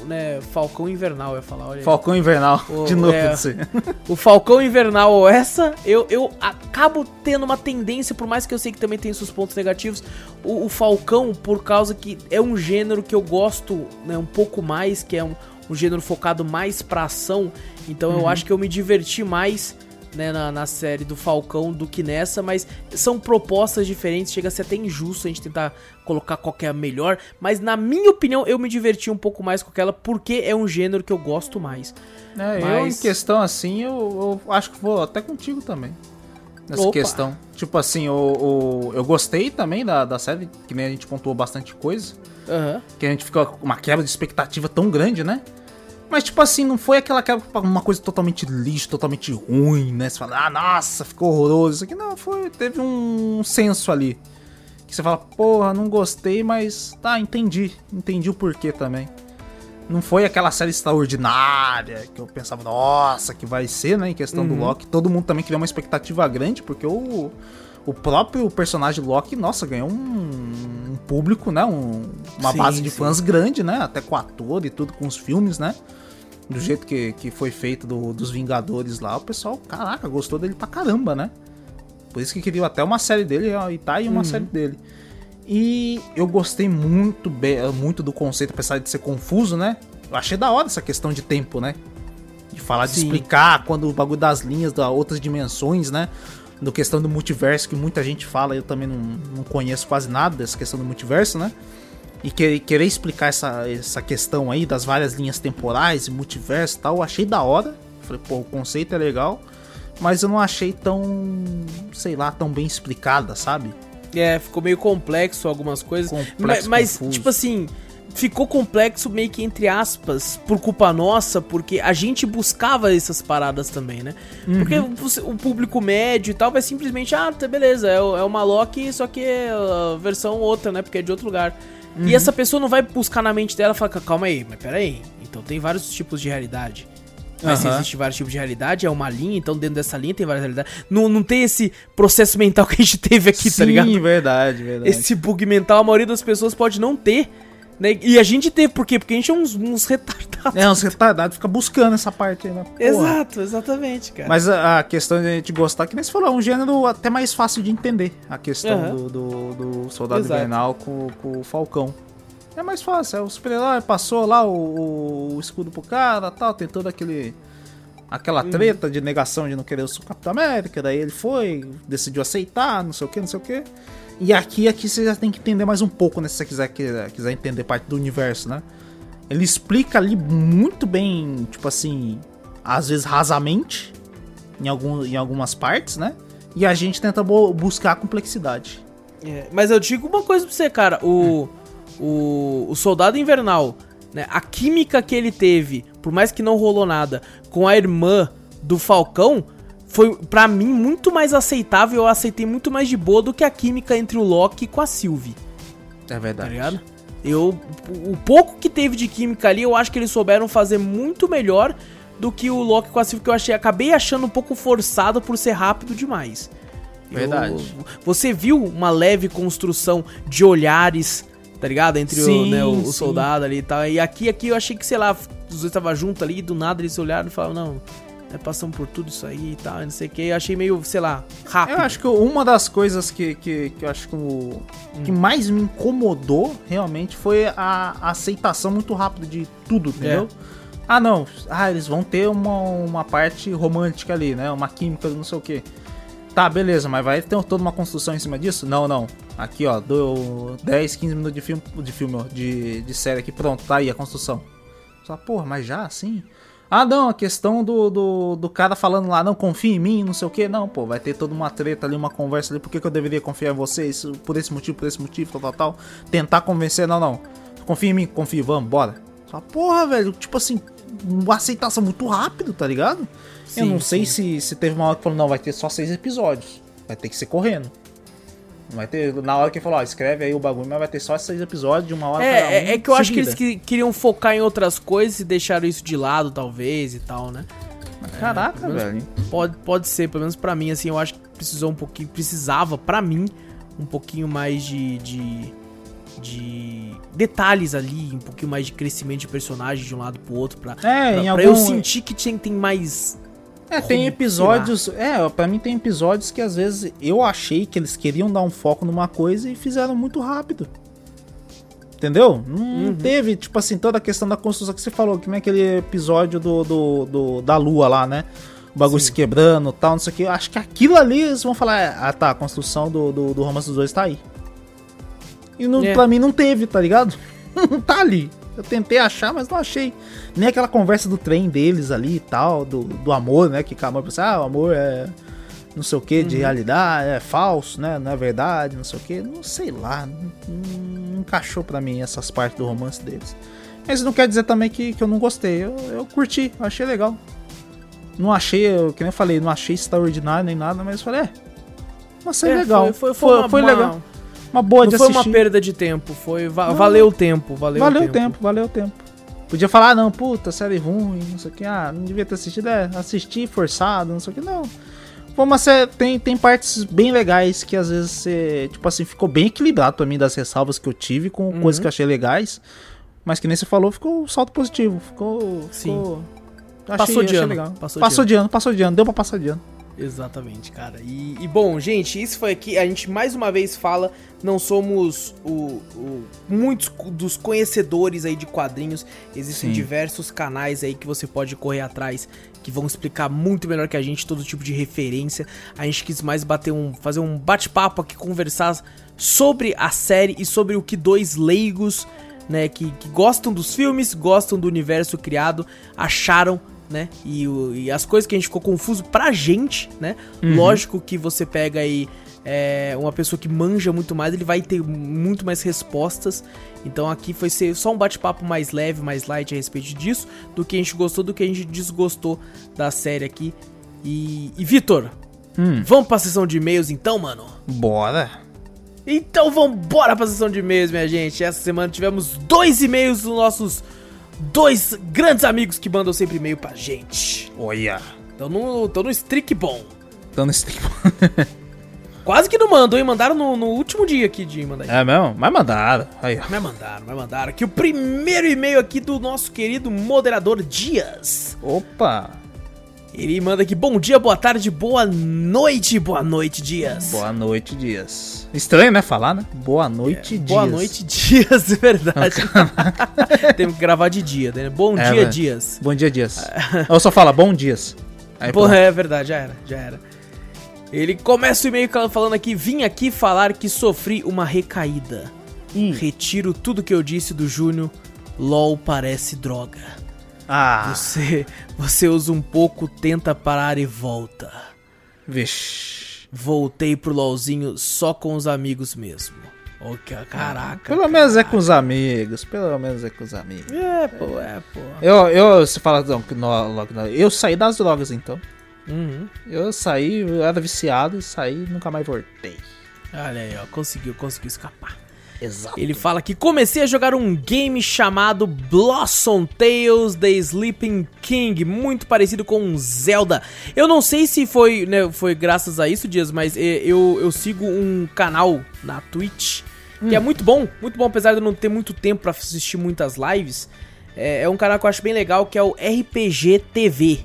né, Falcão Invernal, eu ia falar, olha. Falcão Invernal, o, de novo é, você. *laughs* O Falcão Invernal ou essa, eu, eu acabo tendo uma tendência, por mais que eu sei que também tem seus pontos negativos, o, o Falcão, por causa que é um gênero que eu gosto né, um pouco mais, que é um, um gênero focado mais pra ação. Então uhum. eu acho que eu me diverti mais né, na, na, série do Falcão do que nessa, mas são propostas diferentes, chega a ser até injusto a gente tentar colocar qual é a melhor, mas na minha opinião eu me diverti um pouco mais com aquela porque é um gênero que eu gosto mais. É, mas... eu em questão assim, eu, eu, acho que vou até contigo também. Nessa Opa. questão. Tipo assim, eu, eu, eu gostei também da, da série, que nem a gente pontuou bastante coisa. Uhum. Que a gente ficou com uma quebra de expectativa tão grande, né? Mas, tipo assim, não foi aquela, uma coisa totalmente lixo, totalmente ruim, né? Você fala, ah, nossa, ficou horroroso. Isso aqui não, foi. Teve um senso ali. Que você fala, porra, não gostei, mas tá, entendi. Entendi o porquê também. Não foi aquela série extraordinária que eu pensava, nossa, que vai ser, né? Em questão uhum. do Loki. Todo mundo também criou uma expectativa grande, porque o, o próprio personagem Loki, nossa, ganhou um, um público, né? Um, uma sim, base de sim. fãs grande, né? Até com ator e tudo, com os filmes, né? Do jeito que, que foi feito do, dos Vingadores lá, o pessoal, caraca, gostou dele pra caramba, né? Por isso que queria até uma série dele, e tá aí uma uhum. série dele. E eu gostei muito, muito do conceito, apesar de ser confuso, né? Eu achei da hora essa questão de tempo, né? De falar, Sim. de explicar quando o bagulho das linhas, das outras dimensões, né? do questão do multiverso, que muita gente fala, eu também não, não conheço quase nada dessa questão do multiverso, né? E que, querer explicar essa, essa questão aí das várias linhas temporais e multiverso e tal, eu achei da hora. Falei, pô, o conceito é legal, mas eu não achei tão, sei lá, tão bem explicada, sabe? É, ficou meio complexo algumas coisas. Complexo, mas, tipo assim, ficou complexo meio que entre aspas, por culpa nossa, porque a gente buscava essas paradas também, né? Uhum. Porque o, o, público médio e tal vai simplesmente, ah, tá, beleza, é, é uma Loki, só que é a versão outra, né? Porque é de outro lugar. Uhum. E essa pessoa não vai buscar na mente dela e falar, calma aí, mas peraí, então tem vários tipos de realidade. Mas uhum. existe vários tipos de realidade, é uma linha, então dentro dessa linha tem várias realidades. Não, não tem esse processo mental *laughs* que a gente teve aqui, Sim, tá ligado? Sim, verdade, verdade. Esse bug mental, a maioria das pessoas pode não ter. Né? E a gente teve, por quê? Porque a gente é uns, uns retardados. É, uns retardados, fica buscando essa parte aí, né? Exato, exatamente, cara. Mas a, a, questão de a gente gostar, que nem você falou, é um gênero até mais fácil de entender. A questão uhum. do, do, do, Soldado Exato. Invernal com, com o Falcão. É mais fácil, é o super-herói passou lá o, o, escudo pro cara tal, tem todo aquele aquela uhum. treta de negação de não querer o Capitão América, daí ele foi, decidiu aceitar, não sei o que, não sei o que. E aqui, aqui você já tem que entender mais um pouco, né? Se você quiser, quiser, entender parte do universo, né? Ele explica ali muito bem, tipo assim, às vezes rasamente, em, algum, em algumas partes, né? E a gente tenta buscar a complexidade. É, mas eu digo uma coisa pra você, cara. O, o, o Soldado Invernal, né? A química que ele teve, por mais que não rolou nada, com a irmã do Falcão, foi para mim muito mais aceitável, eu aceitei muito mais de boa do que a química entre o Loki com a Sylvie. É verdade. Tá ligado? Eu o pouco que teve de química ali, eu acho que eles souberam fazer muito melhor do que o Loki com a Sylvie que eu achei, acabei achando um pouco forçado por ser rápido demais. Verdade. Eu, você viu uma leve construção de olhares, tá ligado? Entre sim, o, né, o, o soldado ali e tal. E aqui, aqui eu achei que, sei lá, os dois estavam juntos ali, do nada eles olharam e falaram, não, né, passamos por tudo isso aí e tal, não sei o que. Eu achei meio, sei lá, rápido. Eu acho que uma das coisas que, que, que eu acho que, o, hum. que mais me incomodou realmente foi a, aceitação muito rápida de tudo, entendeu? É. Ah, não. Ah, eles vão ter uma, uma parte romântica ali, né? Uma química, não sei o que. Tá, beleza, mas vai ter toda uma construção em cima disso? Não, não. Aqui, ó, deu 10, 15 minutos de filme, de filme, ó, de, de série aqui, pronto, tá aí a construção. Só, porra, mas já assim? Ah, não, a questão do, do, do, cara falando lá, não, confia em mim, não sei o que. Não, pô, vai ter toda uma treta ali, uma conversa ali. Por que, que eu deveria confiar em vocês? Por esse motivo, por esse motivo, tal, tal, tal. Tentar convencer, não, não. Confia em mim, confia, vamos, bora. Só, porra, velho, tipo assim, uma aceitação muito rápido, tá ligado? Sim, eu não sei se, se teve uma hora que falou, não, vai ter só seis episódios. Vai ter que ser correndo. Vai ter, na hora que ele falou, ó, escreve aí o bagulho, mas vai ter só esses episódios de uma hora é, um, É, é que eu seguida. acho que eles que, queriam focar em outras coisas e deixaram isso de lado, talvez, e tal, né? Caraca, é, velho. Pode, pode ser, pelo menos pra mim, assim, eu acho que precisou um pouquinho, precisava, pra mim, um pouquinho mais de, de, de detalhes ali, um pouquinho mais de crescimento de personagem de um lado pro outro, pra, é, pra, pra algum... eu sentir que tinha, tem mais é, tem episódios. É, pra mim tem episódios que às vezes eu achei que eles queriam dar um foco numa coisa e fizeram muito rápido. Entendeu? Não uhum. teve, tipo assim, toda a questão da construção que você falou, que nem aquele episódio do, do, do da lua lá, né? O bagulho Sim. se quebrando tal, não sei o que. Eu acho que aquilo ali eles vão falar, ah tá, a construção do, do, do romance dos dois tá aí. E não, é. pra mim não teve, tá ligado? *laughs* não tá ali. Eu tentei achar, mas não achei. Nem aquela conversa do trem deles ali e tal, do, do amor, né? Que o pensa, ah, o amor é não sei o que de uhum. realidade, é falso, né? Não é verdade, não sei o que. Não sei lá. Não, não, encaixou para mim essas partes do romance deles. Mas não quer dizer também que, que eu não gostei. Eu, eu curti, achei legal. Não achei, eu, que nem eu falei, não achei extraordinário nem nada, mas falei, é. Mas é, legal. Foi, foi, foi, foi, uma, foi legal uma boa não de assistir. Não foi uma perda de tempo, foi va não, valeu o tempo, valeu, valeu o tempo. tempo. Valeu o tempo, Podia falar, ah, não, puta, série ruim, não sei o que, ah, não devia ter assistido, é, assistir forçado, não sei o que, não. Foi uma série, tem, tem partes bem legais que às vezes você, tipo assim, ficou bem equilibrado pra mim das ressalvas que eu tive com uhum. coisas que eu achei legais, mas que nem você falou, ficou um salto positivo, ficou... Sim. Ficou, achei, passou de ano. Legal. Passou, passou de, ano. ano, passou de ano, deu pra passar de ano. Exatamente, cara. E, e, bom, gente, isso foi aqui. A gente mais uma vez fala, não somos o, o muitos dos conhecedores aí de quadrinhos. Existem Sim. diversos canais aí que você pode correr atrás que vão explicar muito melhor que a gente todo tipo de referência. A gente quis mais bater um, fazer um bate-papo aqui, conversar sobre a série e sobre o que dois leigos, né, que, que gostam dos filmes, gostam do universo criado, acharam né? E, o, e, as coisas que a gente ficou confuso pra gente, né? Uhum. Lógico que você pega aí é, uma pessoa que manja muito mais, ele vai ter muito mais respostas. Então aqui foi ser só um bate-papo mais leve, mais light a respeito disso, do que a gente gostou, do que a gente desgostou da série aqui. E, e Vitor, hum. vamos pra sessão de e-mails então, mano? Bora! Então vambora pra sessão de e-mails, minha gente. Essa semana tivemos dois e-mails dos nossos dois grandes amigos que mandam sempre e-mail pra gente. Olha! Tão no, tão no streak bom. Tão no streak bom. *laughs* Quase que não mandou, hein? Mandaram no, no último dia aqui de mandar. É mesmo? Mas mandaram. Aí. Mas mandaram, mas mandaram. Aqui o primeiro e-mail aqui do nosso querido moderador Dias. Opa! Ele manda aqui, bom dia, boa tarde, boa noite, boa noite, Dias. Boa noite, Dias. Estranho, né, falar, né? Boa noite, é, Dias. Boa noite, Dias, *laughs* é verdade. Temos que gravar de dia, né? Bom é, dia, Dias. Bom dia, Dias. *laughs* Ou só fala, bom dias. Aí, Pô, é verdade, já era, já era. Ele começa o e-mail falando aqui: Vim aqui falar que sofri uma recaída. Hum. Retiro tudo que eu disse do Júnior. LOL parece droga. Ah. Você, você usa um pouco, tenta parar e volta. Vixe. Voltei pro LOLzinho só com os amigos mesmo. Oh, caraca. Pelo menos é com os amigos. Pelo menos é com os amigos. É, pô, é, pô. Eu, eu, você fala, não, não, não, eu saí das drogas então. Uhum. Eu saí, eu era viciado, saí e nunca mais voltei. Olha aí, ó, conseguiu, conseguiu escapar. Exato. Ele fala que comecei a jogar um game chamado Blossom Tales The Sleeping King, muito parecido com Zelda. Eu não sei se foi, né, foi graças a isso, Dias, mas eu, eu sigo um canal na Twitch que é hum. é muito bom, muito bom, apesar de eu não ter muito tempo para assistir muitas lives. É, é um canal que eu acho bem legal, que é o RPG TV,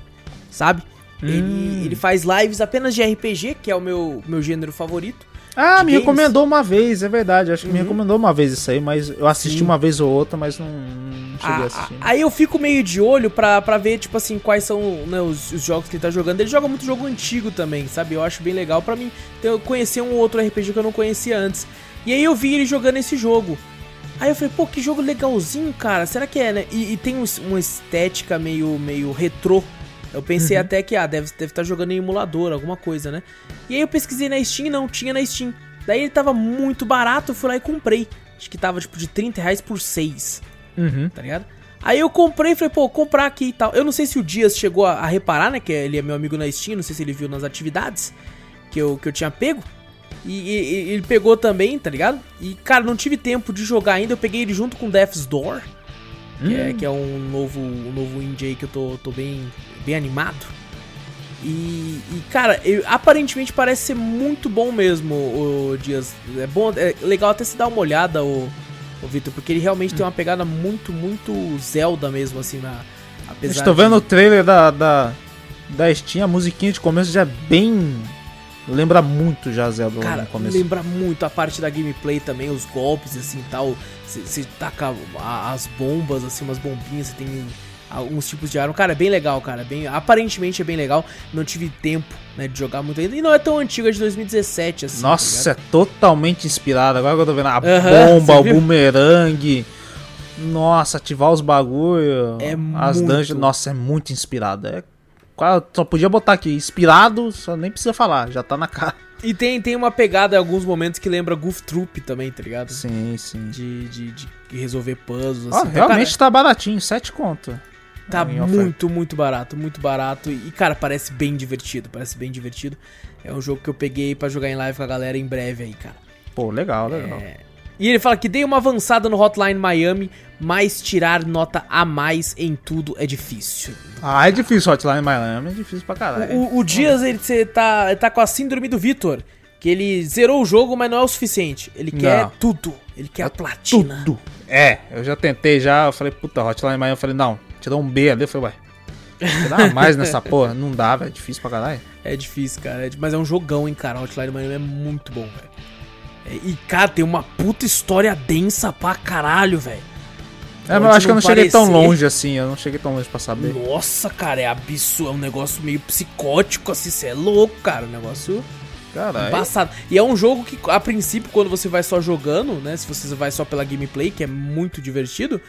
sabe? Hum. Ele, ele faz lives apenas de RPG, que é o meu, meu gênero favorito. Ah, me games. recomendou uma vez, é verdade. Acho que uhum. me recomendou uma vez isso aí, mas eu assisti Sim. uma vez ou outra, mas não, não cheguei ah, a assistir. Aí eu fico meio de olho pra, pra ver, tipo assim, quais são né, os, os, jogos que ele tá jogando. Ele joga muito jogo antigo também, sabe? Eu acho bem legal pra mim ter, conhecer um outro RPG que eu não conhecia antes. E aí eu vi ele jogando esse jogo. Aí eu falei, pô, que jogo legalzinho, cara. Será que é, né? E, e tem um, uma estética meio, meio retrô eu pensei uhum. até que, ah, deve estar deve tá jogando em emulador, alguma coisa, né? E aí eu pesquisei na Steam não tinha na Steam. Daí ele tava muito barato, eu fui lá e comprei. Acho que tava tipo de 30 reais por 6. Uhum. Tá ligado? Aí eu comprei e falei, pô, comprar aqui e tal. Eu não sei se o Dias chegou a, a, reparar, né? Que ele é meu amigo na Steam, não sei se ele viu nas atividades que eu, que eu tinha pego. E, e, ele pegou também, tá ligado? E, cara, não tive tempo de jogar ainda. Eu peguei ele junto com Death's Door, que, é, hum. que é um novo, um novo indie aí que eu tô, tô bem, bem animado. E, e cara, eu, aparentemente parece ser muito bom mesmo o Dias. É bom, é legal até se dar uma olhada, o, o Victor, porque ele realmente hum. tem uma pegada muito, muito Zelda mesmo, assim, na. Apesar Estou vendo de... o trailer da, da, da Steam, a musiquinha de começo já é bem. Lembra muito já Zelda Cara, no começo. Lembra muito a parte da gameplay também, os golpes assim tal. Você taca as bombas, assim, umas bombinhas, você tem alguns tipos de arma. Cara, é bem legal, cara. Bem, aparentemente é bem legal. Não tive tempo né, de jogar muito ainda. E não é tão antigo, é de 2017, assim. Tá Nossa, tá é totalmente inspirado. Agora que eu tô vendo a bomba, *laughs* o bumerangue. Nossa, ativar os bagulho. É as muito... dungeons. Nossa, é muito inspirado. É, só podia botar aqui, inspirado, só nem precisa falar, já tá na cara. E tem, tem uma pegada em alguns momentos que lembra Goof Troop também, tá ligado? Sim, sim. De, de, de resolver puzzles. Assim. Oh, realmente cara, tá baratinho, 7 conto. Tá muito, muito barato, muito barato. E, cara, parece bem divertido. Parece bem divertido. É um jogo que eu peguei para jogar em live com a galera em breve aí, cara. Pô, legal, legal. É... E ele fala que dei uma avançada no Hotline Miami, mas tirar nota a mais em tudo é difícil. Ah, é difícil Hotline Miami, é difícil pra caralho. O, o Dias, ele tá, ele tá com a síndrome do Vitor, que ele zerou o jogo, mas não é o suficiente. Ele quer não. tudo. Ele quer é a platina. Tudo. É, eu já tentei já, eu falei, puta, Hotline Miami, eu falei, não, tirou um B ali, eu falei, ué. Dá mais nessa porra? Não dá, velho. É difícil pra caralho. É difícil, cara. É, mas é um jogão, hein, cara. Hotline Miami é muito bom, velho. E, cara, tem uma puta história densa pra caralho, velho. É, mas eu acho que eu não parecer... cheguei tão longe assim, eu não cheguei tão longe pra saber. Nossa, cara, é absurdo, é um negócio meio psicótico, assim, você é louco, cara, um negócio Caralho. embaçado. E é um jogo que, a princípio, quando você vai só jogando, né, se você vai só pela gameplay, que é muito divertido,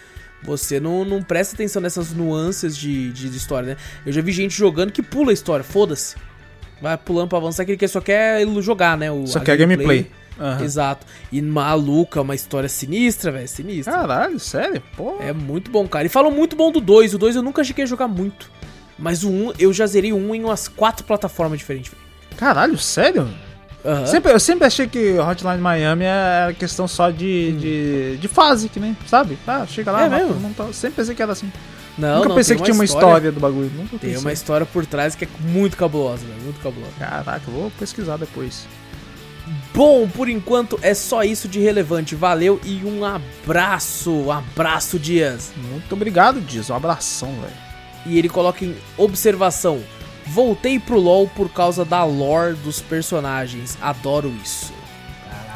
você não, não presta atenção nessas nuances de, de, de história, né? Eu já vi gente jogando que pula a história, foda-se. Vai pulando pra avançar, que ele só quer jogar, né? O, só quer gameplay. gameplay. Uhum. Exato. E maluca, uma história sinistra, velho. Sinistra. Caralho, sério? Pô. É muito bom, cara. E falam muito bom do 2. O 2 eu nunca cheguei a jogar muito. Mas o 1, um, eu já zerei o 1 um em umas quatro plataformas diferentes, velho. Caralho, sério? Uhum. Sempre, eu sempre achei que Hotline Miami era questão só de, hum. de, de, fase, que nem, sabe? Ah, chega lá, é mesmo? Tá, sempre pensei que era assim. Não, Nunca não, pensei que tinha uma história, história do bagulho. Nunca tem pensei. uma história por trás que é muito cabulosa, velho. Muito cabulosa. Caraca, eu vou pesquisar depois. Bom, por enquanto é só isso de relevante. Valeu e um abraço. Um abraço, Dias. Muito obrigado, Dias. Um abração, velho. E ele coloca em observação. Voltei pro LoL por causa da lore dos personagens. Adoro isso.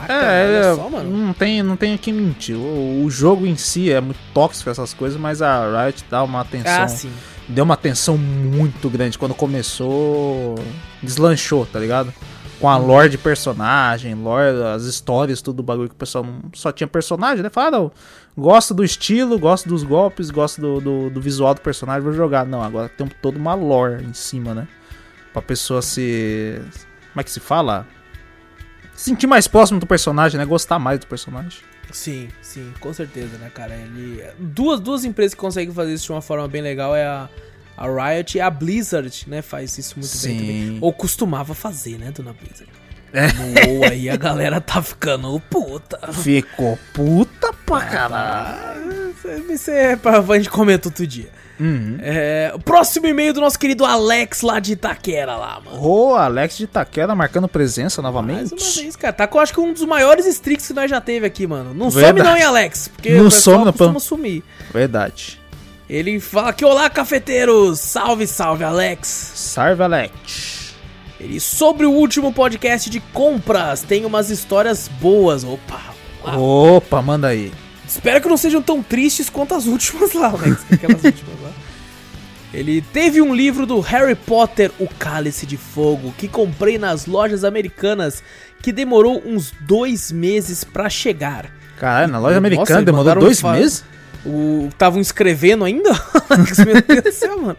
Caraca, é, olha só, mano. Não tem, não tem que mentir. O, o, jogo em si é muito tóxico essas coisas, mas a Riot dá uma atenção. Ah, sim. Deu uma atenção muito grande. Quando começou, deslanchou, tá ligado? Com a lore de personagem, lore, as histórias, tudo o bagulho que o pessoal só tinha personagem, né? Fala, não, gosto do estilo, gosto dos golpes, gosto do, do, do, visual do personagem, vou jogar. Não, agora tem toda uma lore em cima, né? Pra pessoa se. Como é que se fala? Se sentir mais próximo do personagem, né? Gostar mais do personagem. Sim, sim, com certeza, né, cara? Ele... Duas, duas empresas que conseguem fazer isso de uma forma bem legal é a a Riot e a Blizzard, né, faz isso muito Sim. bem também. Ou costumava fazer, né, dona Blizzard? É. No aí a galera tá ficando puta. Ficou puta pra caralho. Isso é pra gente comentar outro dia. Uhum. É, próximo e-mail do nosso querido Alex lá de Itaquera lá, mano. Ô, oh, Alex de Itaquera marcando presença novamente. Mais uma vez, cara. Tá com acho que um dos maiores streaks que nós já teve aqui, mano. Não Verdade. some não, hein, Alex? Porque não some, não, costuma sumir. Verdade. Ele fala que olá, cafeteiros! Salve, salve, Alex! Salve, Alex! Ele sobre o último podcast de compras, tem umas histórias boas. Opa! Opa, manda aí. Espero que não sejam tão tristes quanto as últimas lá, Alex. *laughs* Aquelas últimas lá. Ele teve um livro do Harry Potter, O Cálice de Fogo, que comprei nas lojas americanas, que demorou uns dois meses para chegar. Caralho, na loja americana demorou dois meses? Estavam escrevendo ainda? *laughs* Meu Deus do céu, mano.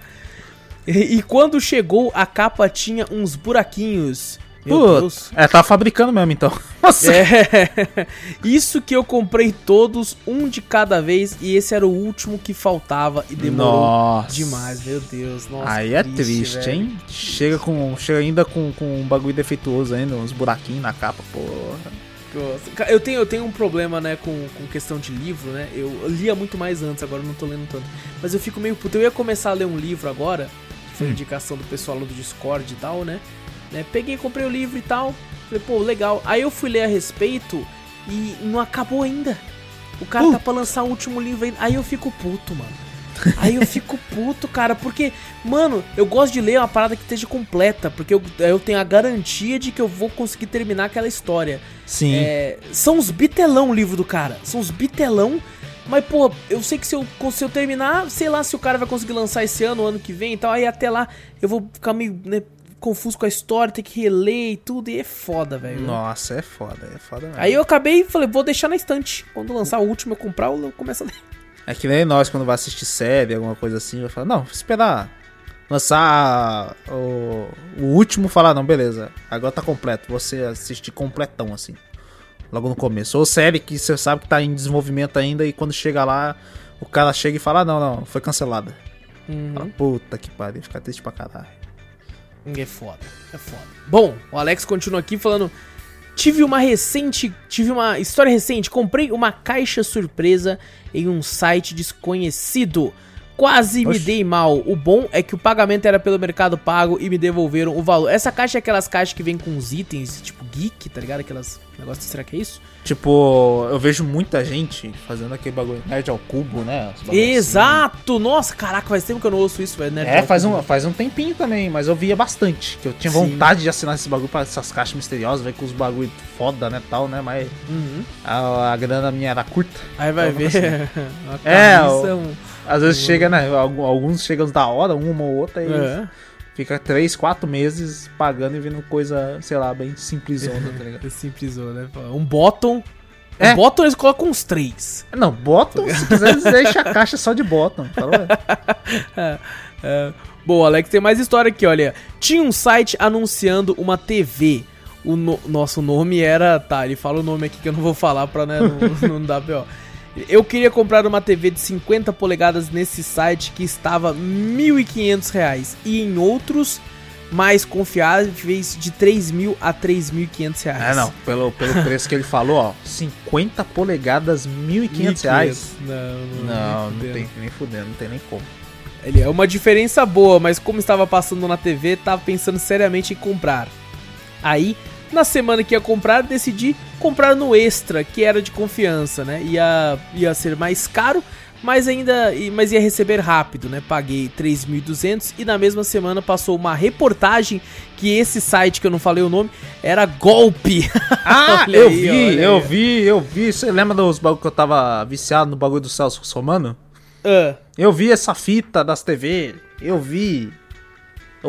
E, e, quando chegou, a capa tinha uns buraquinhos. Meu Pô, Deus. É, tá fabricando mesmo então. *laughs* Nossa. É, *laughs* isso que eu comprei todos, um de cada vez, e esse era o último que faltava e demorou nossa. demais. Meu Deus, nossa. Aí é triste, hein? Chega, com, chega ainda com, com um bagulho defeituoso ainda, uns buraquinhos na capa, porra. Eu tenho, eu tenho um problema, né, com, com questão de livro, né? Eu lia muito mais antes, agora não tô lendo tanto. Mas eu fico meio puto. Eu ia começar a ler um livro agora, foi hum. indicação do pessoal do Discord e tal, né? né? Peguei, comprei o livro e tal. Falei, pô, legal. Aí eu fui ler a respeito e não acabou ainda. O cara uh. tá pra lançar o último livro ainda. Aí eu fico puto, mano. Aí eu fico puto, cara, porque, mano, eu gosto de ler uma parada que esteja completa, porque eu, eu tenho a garantia de que eu vou conseguir terminar aquela história. Sim. É, são os bitelão o livro do cara. São os bitelão. Mas, pô, eu sei que se eu, se eu terminar, sei lá se o cara vai conseguir lançar esse ano, ano que vem e tal. Aí até lá eu vou ficar meio né, confuso com a história, ter que reler e tudo. E é foda, velho. Nossa, é foda, é foda mesmo. Aí eu acabei e falei, vou deixar na estante. Quando lançar o último eu comprar, eu começo a ler. É que nem nós quando vai assistir série, alguma coisa assim, vai falar, não, esperar lançar o, o último falar, não, beleza, agora tá completo, você assistir completão assim. Logo no começo. Ou série que você sabe que tá em desenvolvimento ainda e quando chega lá, o cara chega e fala, ah, não, não, foi cancelada. Uhum. Fala, Puta que pariu, fica triste pra caralho. É foda, é foda. Bom, o Alex continua aqui falando. Tive uma recente, tive uma história recente, comprei uma caixa surpresa em um site desconhecido. Quase Oxi. me dei mal. O bom é que o pagamento era pelo Mercado Pago e me devolveram o valor. Essa caixa é aquelas caixas que vem com os itens, tipo geek, tá ligado? Aquelas negócios, será que é isso? Tipo, eu vejo muita gente fazendo aquele bagulho nerd ao cubo, né? Assim. Exato! Assim. Nossa, caraca, faz tempo que eu não ouço isso, velho. É, faz um, faz um tempinho também, mas eu via bastante. Que eu tinha Sim. vontade de assinar esse bagulho pra essas caixas misteriosas, ver com os bagulho foda, né, tal, né? Mas uhum. a, a grana minha era curta. Aí vai então, ver. Assim. *laughs* é, o, às vezes chega, né? Alguns chegam da hora, uma ou outra, e é. fica três, quatro meses pagando e vendo coisa, sei lá, bem simplesona, tá ligado? *laughs* simplesona, né? Um bottom É. Bottom eles colocam uns três. Não, bottom, se quiser, eles deixam a caixa só de bottom. *laughs* é, é. Bom, Alex, tem mais história aqui, olha. Tinha um site anunciando uma TV. O no nosso nome era. Tá, ele fala o nome aqui que eu não vou falar pra né, não, *laughs* não dar pior. Eu queria comprar uma TV de 50 polegadas nesse site que estava R$ 1.500 e em outros mais confiáveis de 3 mil a 3.500 reais. É, não, pelo, pelo *laughs* preço que ele falou, ó, 50 polegadas, 1.500 reais. Não, não, não, não tem nem fudendo, não tem nem como. Ele é uma diferença boa, mas como estava passando na TV, tava pensando seriamente em comprar. Aí, na semana que ia comprar, decidi comprar no Extra, que era de confiança, né? Ia, ia ser mais caro, mas ainda mas ia receber rápido, né? Paguei 3.200 e na mesma semana passou uma reportagem que esse site que eu não falei o nome era golpe. *laughs* Ah, eu aí, vi, eu vi, eu vi. Você lembra dos bagulho que eu tava viciado no bagulho do Celso Somano? Uh. Eu vi essa fita das TV, eu vi.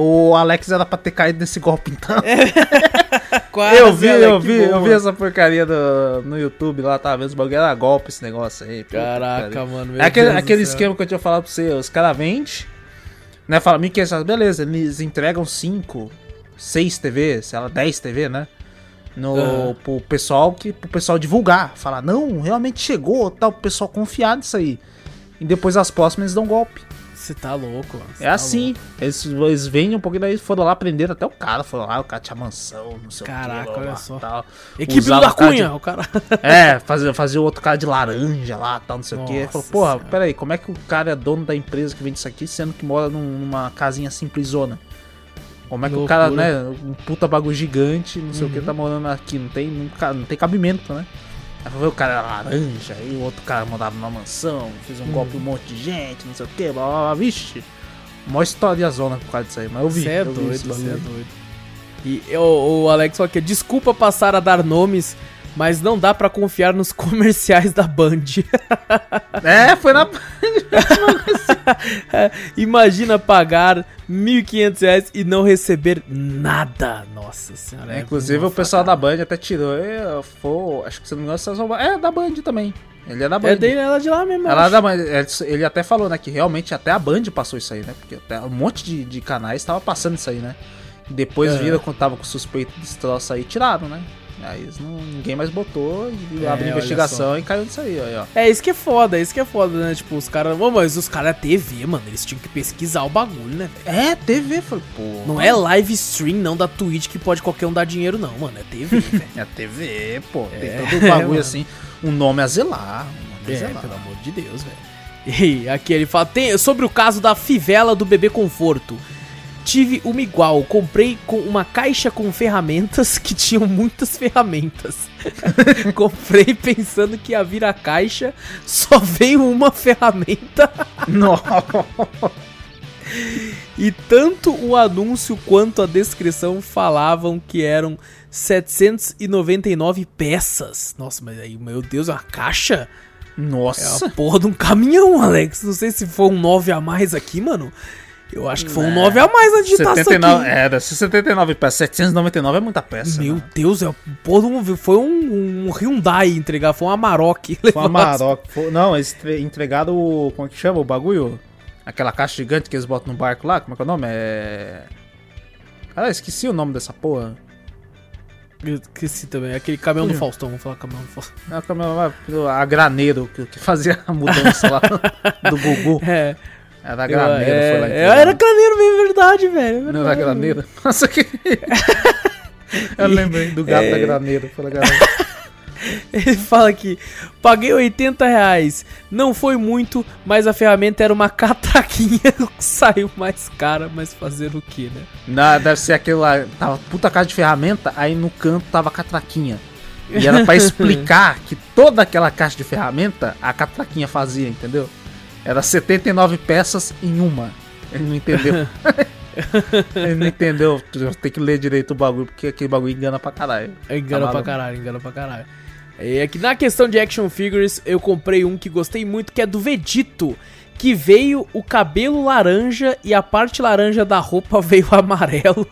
O Alex era pra ter caído nesse golpe então. *laughs* eu vi, eu vi, eu vi essa porcaria do, no YouTube lá, tava vendo os bagulho, era golpe esse negócio aí. Caraca, mano. É aquele, aquele esquema que eu tinha falado pra você, os caras vendem, né? Fala, me que beleza, eles entregam 5, 6 TV, sei lá, 10 TV, né? No, uhum. pro pessoal que pro pessoal divulgar. Falar, não, realmente chegou, tal, pro pessoal confiar nisso aí. E depois as próximas eles dão golpe. Você tá louco. É tá assim. Louco. Eles, eles vêm um pouquinho daí, foram lá prender até o cara. Foram lá, o cara tinha mansão, não sei Caraca, o que. olha só. Tal. Equipe Usava da Cunha, o cara. *laughs* É, fazia, fazia o outro cara de laranja lá, tal, não sei Nossa o que. Ele falou, porra, senhora. peraí, como é que o cara é dono da empresa que vende isso aqui, sendo que mora numa casinha simplesona? Como é que Loucura. o cara, né, um puta bagulho gigante, não sei uhum. o que, tá morando aqui? Não tem, não, não tem cabimento, né? Aí o cara era laranja, aí o outro cara mandava numa mansão, fez um hum. golpe um monte de gente, não sei o que, blá blá blá, vixe. Mó história zona por causa disso aí, mas eu vi. Você é doido, você é doido. E eu, o Alex falou aqui, desculpa passar a dar nomes, mas não dá para confiar nos comerciais da Band. *laughs* É, foi na Band. *laughs* Imagina pagar R$ 1.500 e não receber nada. Nossa senhora. É, inclusive o pessoal da Band até tirou. É, foi, acho que se não me engano, é da Band também. Ele é da Band. É dele, ela é de lá mesmo. Ela é da Band. Ele até falou, né, que realmente até a Band passou isso aí, né? Porque até um monte de, de canais tava passando isso aí, né? Depois é. viram quando tava com suspeito desse troço aí, tiraram, né? Aí não, ninguém mais botou e é, abriu investigação e caiu nisso aí, ó. É, isso que é foda, isso que é foda, né? Tipo, os caras. Mas os caras é TV, mano. Eles tinham que pesquisar o bagulho, né? É, TV, foi, pô. Não é live stream, não da Twitch que pode qualquer um dar dinheiro, não, mano. É TV, *laughs* velho. É TV, pô. É, Tem todo o bagulho é, assim. Um nome a zelar. Um nome a é, zelar. pelo amor de Deus, velho. E aqui ele fala: tem, sobre o caso da fivela do bebê conforto. Tive uma igual, comprei com uma caixa com ferramentas que tinham muitas ferramentas. *laughs* comprei pensando que ia vir a caixa, só veio uma ferramenta. Nossa. *laughs* E tanto o anúncio quanto a descrição falavam que eram 799 peças. Nossa, mas aí, meu Deus, é uma caixa? Nossa. É a porra de um caminhão, Alex. Não sei se foi um 9 a mais aqui, mano. Eu acho que foi um 9 a mais na digitação 79, aqui. Era, se 79 peças, 799 é muita peça. Meu né? Deus, é, porra, foi um, um, Hyundai entregar, foi um Amarok. Foi um Amarok. Foi, não, eles entregaram o. Como é que chama o bagulho? Aquela caixa gigante que eles botam no barco lá, como é que é o nome? É. Cara, esqueci o nome dessa porra. Eu esqueci também, aquele caminhão do Faustão, vamos falar caminhão do Faustão. É, o caminhão, a graneiro, que, que fazia a mudança lá *laughs* do Gugu. É. Era graneiro, é, foi lá é, Era graneiro mesmo, verdade, velho. Verdade. Não era graneiro? Nossa, que. *laughs* Eu lembrei do gato é... da graneira. Foi *laughs* Ele fala aqui: paguei 80 reais. Não foi muito, mas a ferramenta era uma catraquinha. *laughs* Saiu mais cara, mas fazer o que, né? Não, deve ser aquele lá. Tava puta casa de ferramenta, aí no canto tava catraquinha. E era pra explicar que toda aquela caixa de ferramenta a catraquinha fazia, entendeu? Era 79 peças em uma. Ele não entendeu. *laughs* Ele não entendeu. Tem que ler direito o bagulho, porque aquele bagulho engana pra caralho. Engana tá pra caralho, engana pra caralho. É que na questão de action figures, eu comprei um que gostei muito, que é do Vegito. Que veio o cabelo laranja e a parte laranja da roupa *laughs* veio amarelo.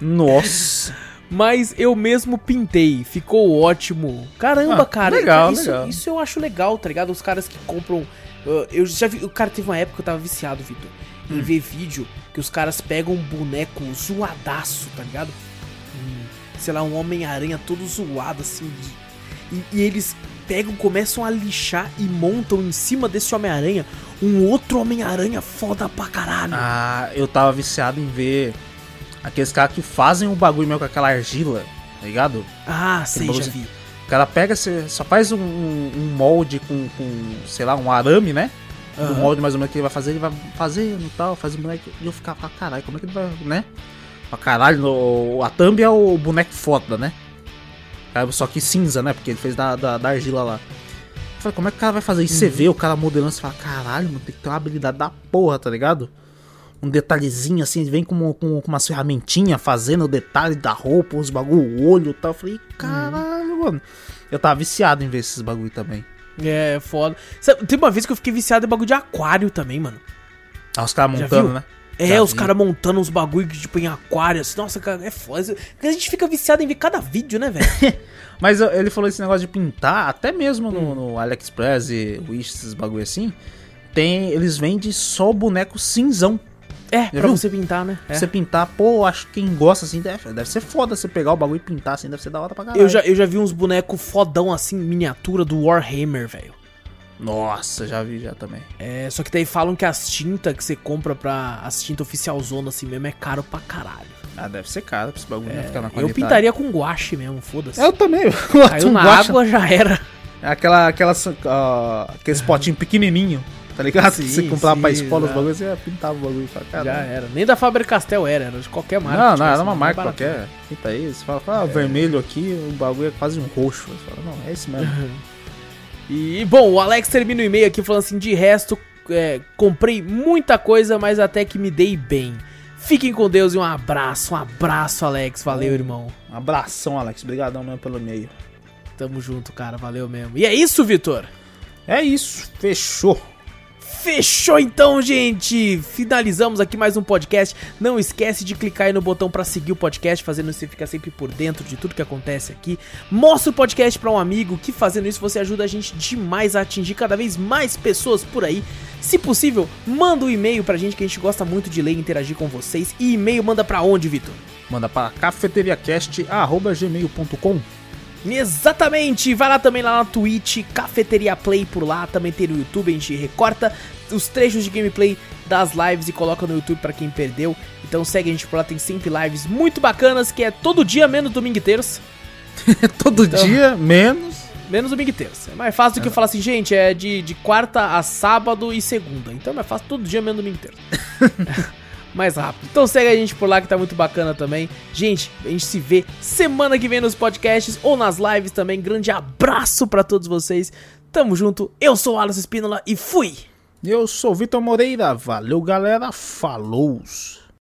Nossa! Mas eu mesmo pintei, ficou ótimo. Caramba, Ah, cara. legal, isso, legal. isso eu acho legal, tá ligado? Os caras que compram. Uh, eu já vi. O cara teve uma época que eu tava viciado, Vitor, em Hum. ver vídeo que os caras pegam um boneco zoadaço, tá ligado? Um, sei lá, um Homem-Aranha todo zoado, assim. de- e, e eles pegam, começam a lixar e montam em cima desse Homem-Aranha um outro Homem-Aranha foda pra caralho. Ah, eu tava viciado em ver aqueles caras que fazem o bagulho mesmo com aquela argila, tá ligado? Ah, sei, já vi. O cara pega, só faz um, um- um molde com, com, sei lá, um arame, né? O Aham. molde mais ou menos que ele vai fazer, ele vai fazendo e tal, faz o boneco. E eu ficava, caralho, como é que ele vai, né? Pra caralho, no, a thumb é o boneco foda, né? Só que cinza, né? Porque ele fez da, da, da argila lá. Eu falei, como é que o cara vai fazer isso? Você vê o cara modelando, você fala, caralho, mano, tem que ter uma habilidade da porra, tá ligado? Um detalhezinho assim, vem com, com, com umas ferramentinhas fazendo o detalhe da roupa, os bagulho, o olho e tal. Eu falei, caralho, mano. Eu tava viciado em ver esses bagulho também. É, foda. Sabe, tem uma vez que eu fiquei viciado em bagulho de aquário também, mano. Ah, os caras montando, né? É, Já os caras montando uns bagulho tipo, em aquário. assim. Nossa, cara, é foda. A gente fica viciado em ver cada vídeo, né, velho? *laughs* Mas ele falou esse negócio de pintar, até mesmo no, Hum. no AliExpress e Wish, esses bagulho assim. Tem, eles vendem só o boneco cinzão. É, pra viu? você pintar, né? É. Você pintar, pô, acho que quem gosta assim, deve, deve ser foda você pegar o bagulho e pintar assim, deve ser da hora pra caralho. Eu já, eu já vi uns bonecos fodão assim, miniatura do Warhammer, velho. Nossa, já vi já também. É, só que daí falam que as tintas que você compra pra. As tintas oficial zona assim mesmo é caro pra caralho. Ah, deve ser caro pra esse bagulho né, ficar na Eu qualidade. pintaria com guache mesmo, foda-se. Eu também. *laughs* Caiu na água, já era. É aquela, aquelas, ah, aqueles potinhos pequenininho, tá ligado? Sim, você comprava pra sim, escola os exato. bagulhos, você pintava o bagulho e fala, Já era. Nem da Faber Castell era, era de qualquer marca. Não, que não, era uma marca barato. qualquer. Pinta aí, você fala, ah, vermelho aqui, o bagulho é quase um roxo. Você fala, não, é esse mesmo. *laughs* E, bom, o Alex termina o e-mail aqui falando assim: de resto, é, comprei muita coisa, mas até que me dei bem. Fiquem com Deus e um abraço, um abraço, Alex. Valeu, irmão. Um abração, Alex. Obrigadão mesmo pelo e-mail. Tamo junto, cara. Valeu mesmo. E é isso, Vitor. É isso, fechou. Fechou então, gente! Finalizamos aqui mais um podcast. Não esquece de clicar aí no botão pra seguir o podcast, fazendo você ficar sempre por dentro de tudo que acontece aqui. Mostra o podcast pra um amigo, que fazendo isso você ajuda a gente demais a atingir cada vez mais pessoas por aí. Se possível, manda um e-mail pra gente que a gente gosta muito de ler e interagir com vocês. E e-mail manda pra onde, Vitor? Manda para cafeteriacast.gmail.com Exatamente! Vai lá também lá na Twitch, Cafeteria Play por lá, também tem no YouTube, a gente recorta os trechos de gameplay das lives e coloca no YouTube pra quem perdeu. Então segue a gente por lá, tem sempre lives muito bacanas, que é todo dia, menos domingo e terça. *laughs* Todo Então- dia, menos. Menos domingo e terça. É mais fácil do que eu falar assim, gente, é de, de quarta a sábado e segunda. Então é mais fácil todo dia, menos domingo e terça. *laughs* mais rápido. Então segue a gente por lá que tá muito bacana também. Gente, a gente se vê semana que vem nos podcasts ou nas lives também. Grande abraço pra todos vocês. Tamo junto. Eu sou o Alisson Espínola e fui! Eu sou Vitor Moreira. Valeu, galera. Falou.